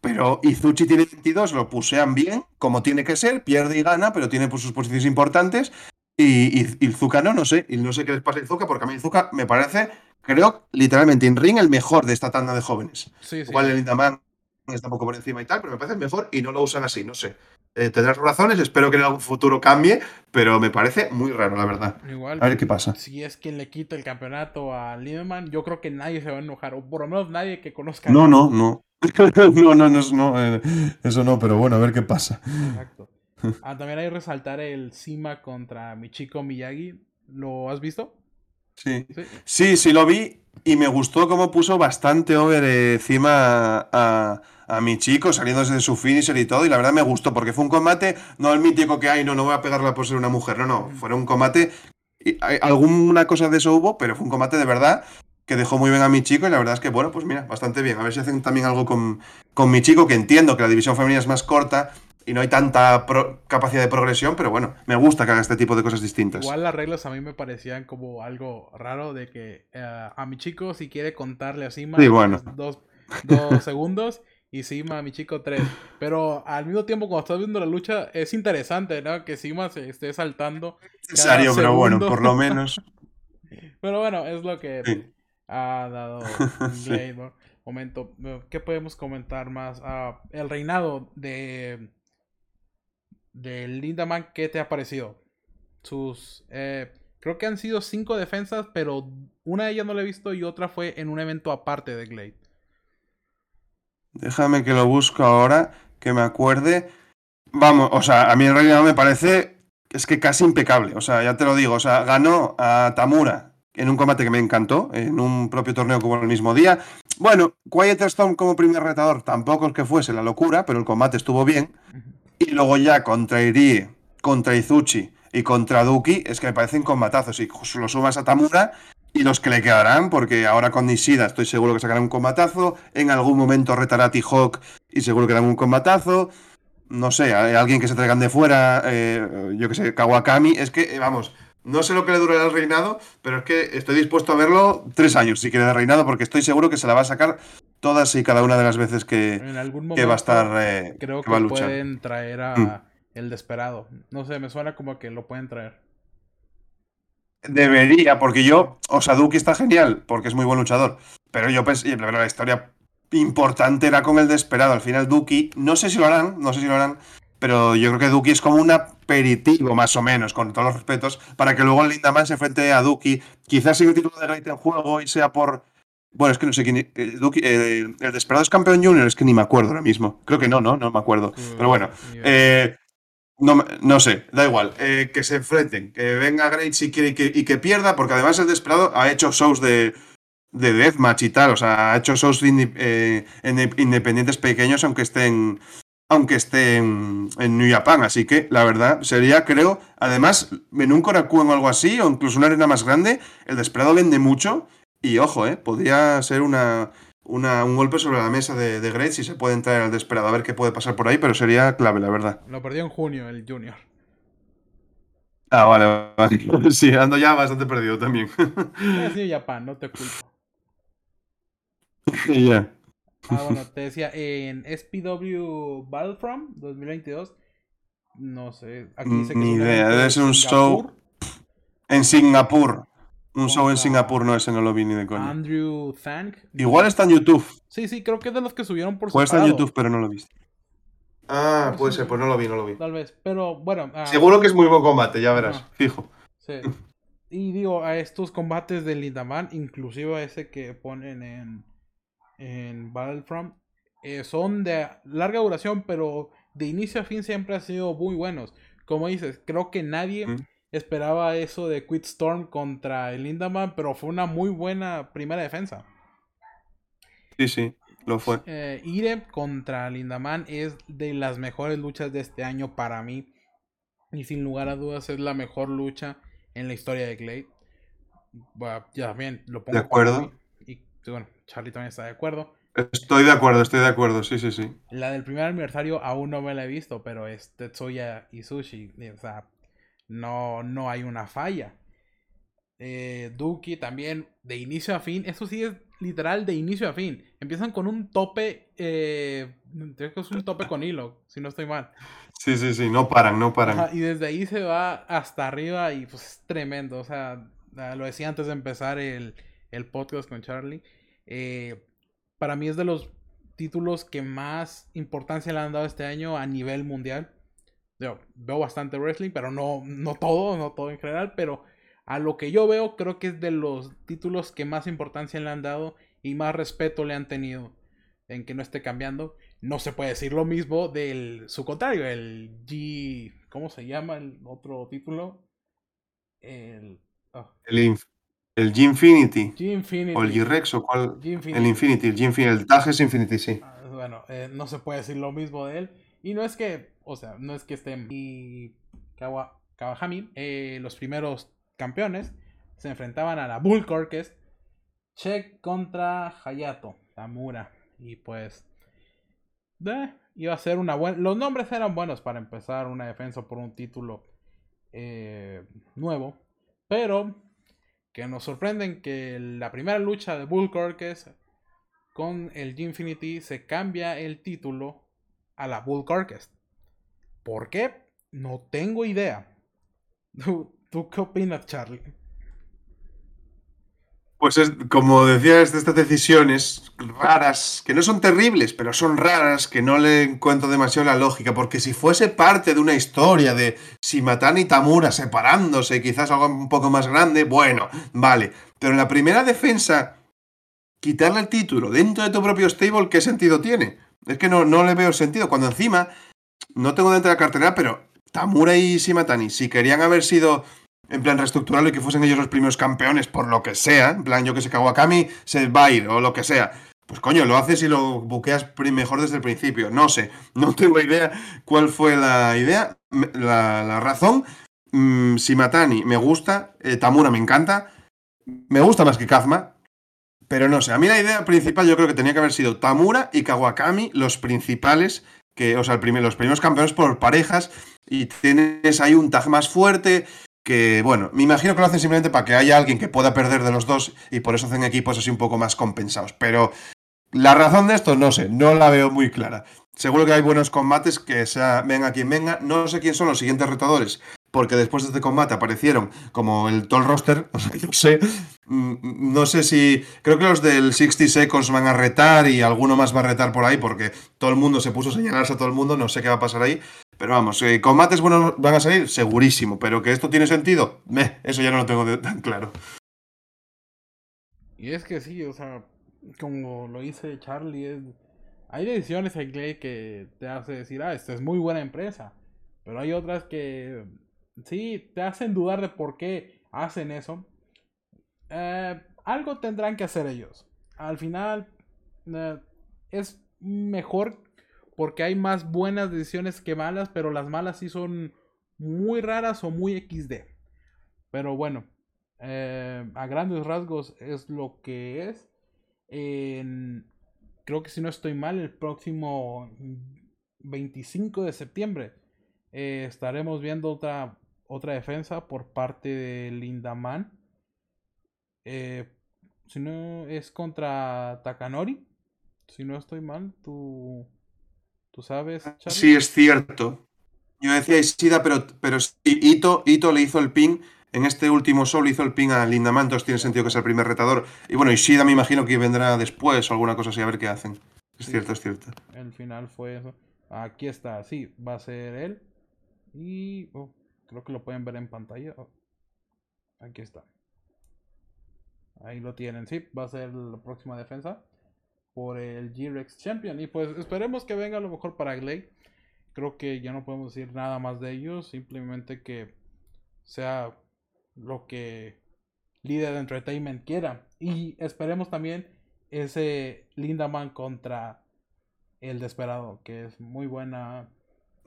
Pero Izuchi tiene 22, lo pusean bien, como tiene que ser, pierde y gana, pero tiene pues, sus posiciones importantes. Y, Izuka no, no sé. Y no sé qué les pasa a Izuka, porque a mí Izuka me parece, creo, literalmente en ring el mejor de esta tanda de jóvenes. Sí, sí. Igual el Lindaman está un poco por encima y tal, pero me parece mejor y no lo usan así, no sé. Eh, tendrás razones, espero que en algún futuro cambie, pero me parece muy raro, la verdad. Igual, a ver qué pasa. Si es quien le quita el campeonato a Lindemann, yo creo que nadie se va a enojar, o por lo menos nadie que conozca. No, no, no. no, no, no, no eh, eso no, pero bueno, a ver qué pasa. Exacto. Ah, también hay que resaltar el Sima contra Michiko Miyagi. ¿Lo has visto? Sí. sí. Sí, lo vi y me gustó cómo puso bastante over encima a, a mi chico saliéndose de su finisher y todo, y la verdad me gustó, porque fue un combate, no el mítico que hay, no, no voy a pegarla por ser una mujer, no, no, fue un combate, y hay- alguna cosa de eso hubo, pero fue un combate de verdad que dejó muy bien a mi chico, y la verdad es que, bueno, pues mira, bastante bien, a ver si hacen también algo con, con mi chico, que entiendo que la división femenina es más corta, y no hay tanta pro- capacidad de progresión, pero bueno, me gusta que haga este tipo de cosas distintas. Igual las reglas a mí me parecían como algo raro de que eh, a mi chico si quiere contarle a Sima Sí, bueno. dos segundos y Sima mi chico tres. Pero al mismo tiempo cuando estás viendo la lucha es interesante, ¿no? Que Sima se esté saltando. necesario, pero bueno, por lo menos. Pero bueno, es lo que Sí. ha dado ¿no? Momento, ¿qué podemos comentar más? Ah, el reinado de de Lindaman, ¿qué te ha parecido? Sus eh, creo que han sido cinco defensas, pero una de ellas no la he visto y otra fue en un evento aparte de Glade. Déjame que lo busco ahora, que me acuerde. Vamos, o sea, a mí en realidad me parece, es que casi impecable. O sea, ya te lo digo, o sea, ganó a Tamura en un combate que me encantó, en un propio torneo que hubo el mismo día. Bueno, Quiet Storm como primer retador tampoco es que fuese la locura, pero el combate estuvo bien. Y luego ya contra Irie, contra Izuchi y contra Duki, es que me parecen combatazos. Y lo sumas a Tamura y los que le quedarán, porque ahora con Nishida estoy seguro que sacarán un combatazo. En algún momento retará a T-Hawk y seguro que darán un combatazo. No sé, hay alguien que se traigan de fuera, eh, yo que sé, Kawakami. Es que, eh, vamos, no sé lo que le durará el reinado, pero es que estoy dispuesto a verlo tres años si quiere de reinado, porque estoy seguro que se la va a sacar todas y cada una de las veces que, En algún momento que va a estar. eh, creo que que va a luchar. pueden traer a Mm. el desesperado. No sé, me suena como que lo pueden traer. Debería, porque yo, o sea, Duki está genial, porque es muy buen luchador. Pero yo pensé, la verdad, la historia importante era con el desesperado. Al final, Duki, no sé si lo harán, no sé si lo harán, pero yo creo que Duki es como un aperitivo, más o menos, con todos los respetos, para que luego el Lindaman se enfrente a Duki. Quizás siga el título de Great en juego y sea por. Bueno, es que no sé quién. eh, Duki, eh, el desesperado es campeón junior, es que ni me acuerdo ahora mismo. Creo que no, no, no me acuerdo. Pero bueno, eh, no, no sé, da igual. eh, que se enfrenten. Que venga Great si quiere y que, y que pierda, porque además el Desperado ha hecho shows de, de Deathmatch y tal. O sea, ha hecho shows eh, inde- independientes pequeños, aunque estén. Aunque estén en New Japan. Así que, la verdad, sería, creo. Además, en un Korakuen o algo así, o incluso una arena más grande, el Desperado vende mucho. Y ojo, eh, podría ser una. Una, un golpe sobre la mesa de, de Great si se puede entrar al desesperado a ver qué puede pasar por ahí, pero sería clave, la verdad. Lo perdió en junio el Junior. Ah, vale, vale. Sí, ando ya bastante perdido también. Japan, no te culpo. Ya. Ah, bueno, te decía, en SPW Battlefront 2022, no sé, aquí dice que Ni idea, debe de ser un Singapur. En Singapur. Un show en Singapur, no, ese no lo vi ni de coña. Andrew Thank. Igual está en YouTube. Sí, sí, creo que es de los que subieron por Puede estar en YouTube, pero no lo he visto. Ah, puede ser, pues no lo vi, no lo vi. Tal vez, pero bueno. ah, Seguro que es muy buen combate, ya verás. Fijo. Sí. Y digo, a estos combates de Lindaman, inclusive a ese que ponen en, en Battlefront, eh, son de larga duración, pero de inicio a fin siempre han sido muy buenos. Como dices, creo que nadie Mm. Esperaba eso de Quit Storm contra el Lindaman, pero fue una muy buena primera defensa. Sí, sí, lo fue. Eh, Ire contra Lindaman es de las mejores luchas de este año para mí. Y sin lugar a dudas es la mejor lucha en la historia de Glade. Bueno, ya bien, lo pongo De acuerdo. Y bueno, Charlie también está de acuerdo. Estoy de acuerdo, estoy de acuerdo, sí, sí, sí. La del primer aniversario aún no me la he visto, pero es Tetsuya y Sushi. O sea, no, no hay una falla. Eh, Duki también, de inicio a fin. Eso sí es literal de inicio a fin. Empiezan con un tope. Eh, creo que es un tope con hilo, si no estoy mal. Sí, sí, sí, no paran, no paran. Ajá, y desde ahí se va hasta arriba y pues es tremendo. O sea, lo decía antes de empezar el, el podcast con Charlie. eh, para mí es de los títulos que más importancia le han dado este año a nivel mundial. Yo veo bastante wrestling, pero no, no todo, no todo en general, pero a lo que yo veo creo que es de los títulos que más importancia le han dado y más respeto le han tenido en que no esté cambiando. No se puede decir lo mismo del su contrario, el G. ¿Cómo se llama el otro título? El. ah, El, Inf- el G-Infinity. G Infinity. O el G-Rex o cuál. G Infinity. El Infinity, el G-Infinity. El tag es Infinity, sí. Ah, bueno, bueno, eh, no se puede decir lo mismo de él. Y no es que, o sea, no es que estén y Kawahami, eh, los primeros campeones, se enfrentaban a la Bull Corkes, Check contra Hayato, Tamura. Y pues, iba a ser una buena. Los nombres eran buenos para empezar una defensa por un título eh, nuevo. Pero que nos sorprenden que la primera lucha de Bull Corkes con el G-Infinity se cambia el título a la Bull Corkes. ¿Por qué? No tengo idea. ¿Tú, qué opinas, Charlie? Pues es, como decías, estas decisiones raras, que no son terribles, pero son raras, que no le encuentro demasiado la lógica, porque si fuese parte de una historia de Simatani y Tamura separándose, quizás algo un poco más grande, bueno, vale. Pero en la primera defensa, quitarle el título dentro de tu propio stable, ¿qué sentido tiene? Es que no, no le veo sentido. Cuando encima, no tengo dentro de la cartera, pero Tamura y Simatani, si querían haber sido en plan reestructurarlo y que fuesen ellos los primeros campeones por lo que sea, en plan yo que sé, Kawakami se va a ir o lo que sea. Pues coño, lo haces y lo buqueas mejor desde el principio. No sé, no tengo idea cuál fue la idea, la, razón. Mm, Simatani me gusta, eh, Tamura me encanta, me gusta más que Kazma, pero no sé, a mí la idea principal yo creo que tenía que haber sido Tamura y Kawakami los principales, que, o sea, los primeros campeones por parejas, y tienes ahí un tag más fuerte, que, bueno, me imagino que lo hacen simplemente para que haya alguien que pueda perder de los dos y por eso hacen equipos así un poco más compensados. Pero la razón de esto, no sé, no la veo muy clara. Seguro que hay buenos combates, que sea venga quien venga. No sé quién son los siguientes retadores, porque después de este combate aparecieron como el Toll Roster. O sea, yo sé, mm, no sé si. Creo que los del 60 Seconds van a retar y alguno más va a retar por ahí, porque todo el mundo se puso a señalarse a todo el mundo. No sé qué va a pasar ahí. Pero vamos, eh, combates buenos van a salir, segurísimo. Pero que esto tiene sentido, eso ya no lo tengo tan claro. Y es que sí, o sea, como lo dice Charlie, hay decisiones en Clay que te hace decir, ah, esta es muy buena empresa. Pero hay otras que sí te hacen dudar de por qué hacen eso. Eh, algo tendrán que hacer ellos. Al final eh, es mejor porque hay más buenas decisiones que malas, pero las malas sí son muy raras o muy XD. Pero bueno, eh, a grandes rasgos es lo que es. creo que si no estoy mal, el próximo 25 de septiembre estaremos viendo otra, otra defensa por parte de Lindaman. Eh, si no es contra Takanori. Si no estoy mal, tú ¿Tú sabes, Charlie? Sí, es cierto. Yo decía Isida, pero, pero Ito, Ito le hizo el pin. En este último solo hizo el pin a Linda Mantos, tiene sentido que es el primer retador. Y bueno, Ishida me imagino que vendrá después o alguna cosa así, a ver qué hacen. Es cierto, es cierto. El final fue eso. Aquí está, sí, va a ser él. Y oh, creo que lo pueden ver en pantalla. Oh, aquí está. Ahí lo tienen, sí, va a ser la próxima defensa por el G-Rex Champion. Y pues esperemos que venga a lo mejor para Glade. Creo que ya no podemos decir nada más de ellos. Simplemente que sea lo que Líder de Entertainment quiera. Y esperemos también ese Lindaman contra el Desperado. Que es muy buena.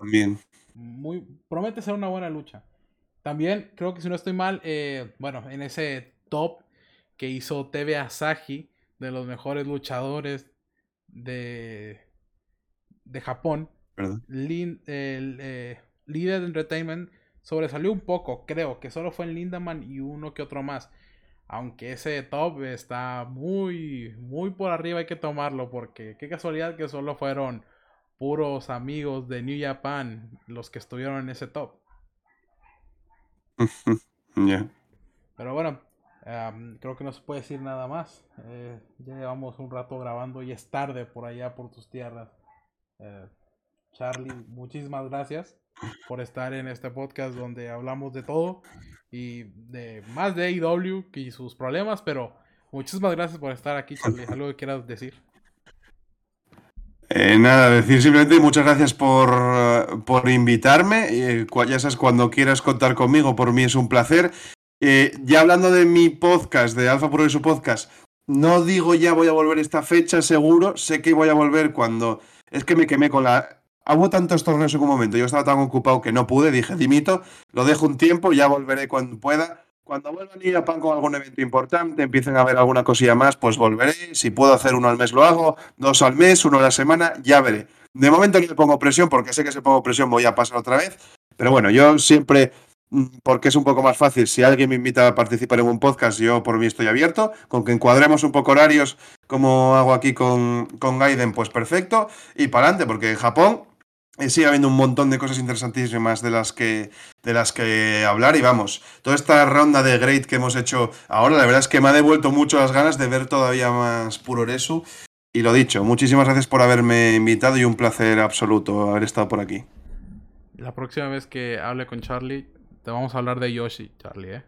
También. Muy, promete ser una buena lucha. También creo que si no estoy mal, eh, bueno, en ese top que hizo TV Asahi de los mejores luchadores de, de Japón. el eh, líder de Entertainment sobresalió un poco, creo que solo fue en Lindaman y uno que otro más. Aunque ese top está muy, muy por arriba, hay que tomarlo porque qué casualidad que solo fueron puros amigos de New Japan los que estuvieron en ese top. Pero bueno, creo que no se puede decir nada más. Eh, ya llevamos un rato grabando y es tarde por allá por tus tierras. Eh, Charlie, muchísimas gracias por estar en este podcast donde hablamos de todo y de más de AEW y sus problemas, pero muchísimas gracias por estar aquí, Charlie. ¿Algo que quieras decir? Eh, nada, decir simplemente muchas gracias por, por invitarme. ya sabes, cuando quieras contar conmigo, por mí es un placer. Eh, ya hablando de mi podcast, de Alfa Progreso Podcast, no digo ya voy a volver esta fecha, seguro. Sé que voy a volver cuando. Es que me quemé con la. Hubo tantos torneos en un momento. Yo estaba tan ocupado que no pude. Dije, dimito, lo dejo un tiempo, ya volveré cuando pueda. Cuando vuelvan a ir a pan con algún evento importante, empiecen a ver alguna cosilla más, pues volveré. Si puedo hacer uno al mes, lo hago. Dos al mes, uno a la semana, ya veré. De momento no le pongo presión, porque sé que si pongo presión voy a pasar otra vez. Pero bueno, yo siempre Mm, porque es un poco más fácil. Si alguien me invita a participar en un podcast, yo por mí estoy abierto. Con que encuadremos un poco horarios, como hago aquí con, con Gaiden, pues perfecto. Y para adelante, porque en Japón sigue habiendo un montón de cosas interesantísimas de las que de las que hablar y vamos, toda esta ronda de Great que hemos hecho ahora, la verdad es que me ha devuelto mucho las ganas de ver todavía más Puroresu y lo dicho, muchísimas gracias por haberme invitado y un placer absoluto haber estado por aquí. La próxima vez que hable con Charlie te vamos a hablar de Yoshi, Charlie, ¿eh?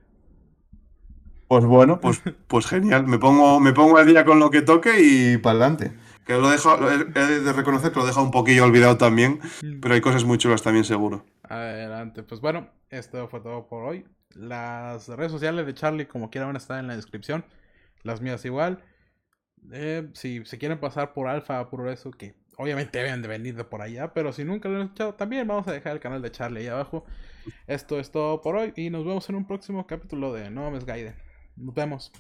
Pues bueno, pues, pues genial. Me pongo, me pongo al día con lo que toque y para adelante. Que lo dejo, he de reconocer que lo he dejado un poquillo olvidado también, mm. pero hay cosas muy chulas también seguro. Adelante, pues bueno, esto fue todo por hoy. Las redes sociales de Charlie, como quieran, van a estar en la descripción. Las mías igual. Eh, si se quieren pasar por Alfa, por eso, que obviamente deben de venir de por allá, pero si nunca lo han escuchado, también vamos a dejar el canal de Charlie ahí abajo. Esto es todo por hoy y nos vemos en un próximo capítulo de No Gaiden. Nos vemos.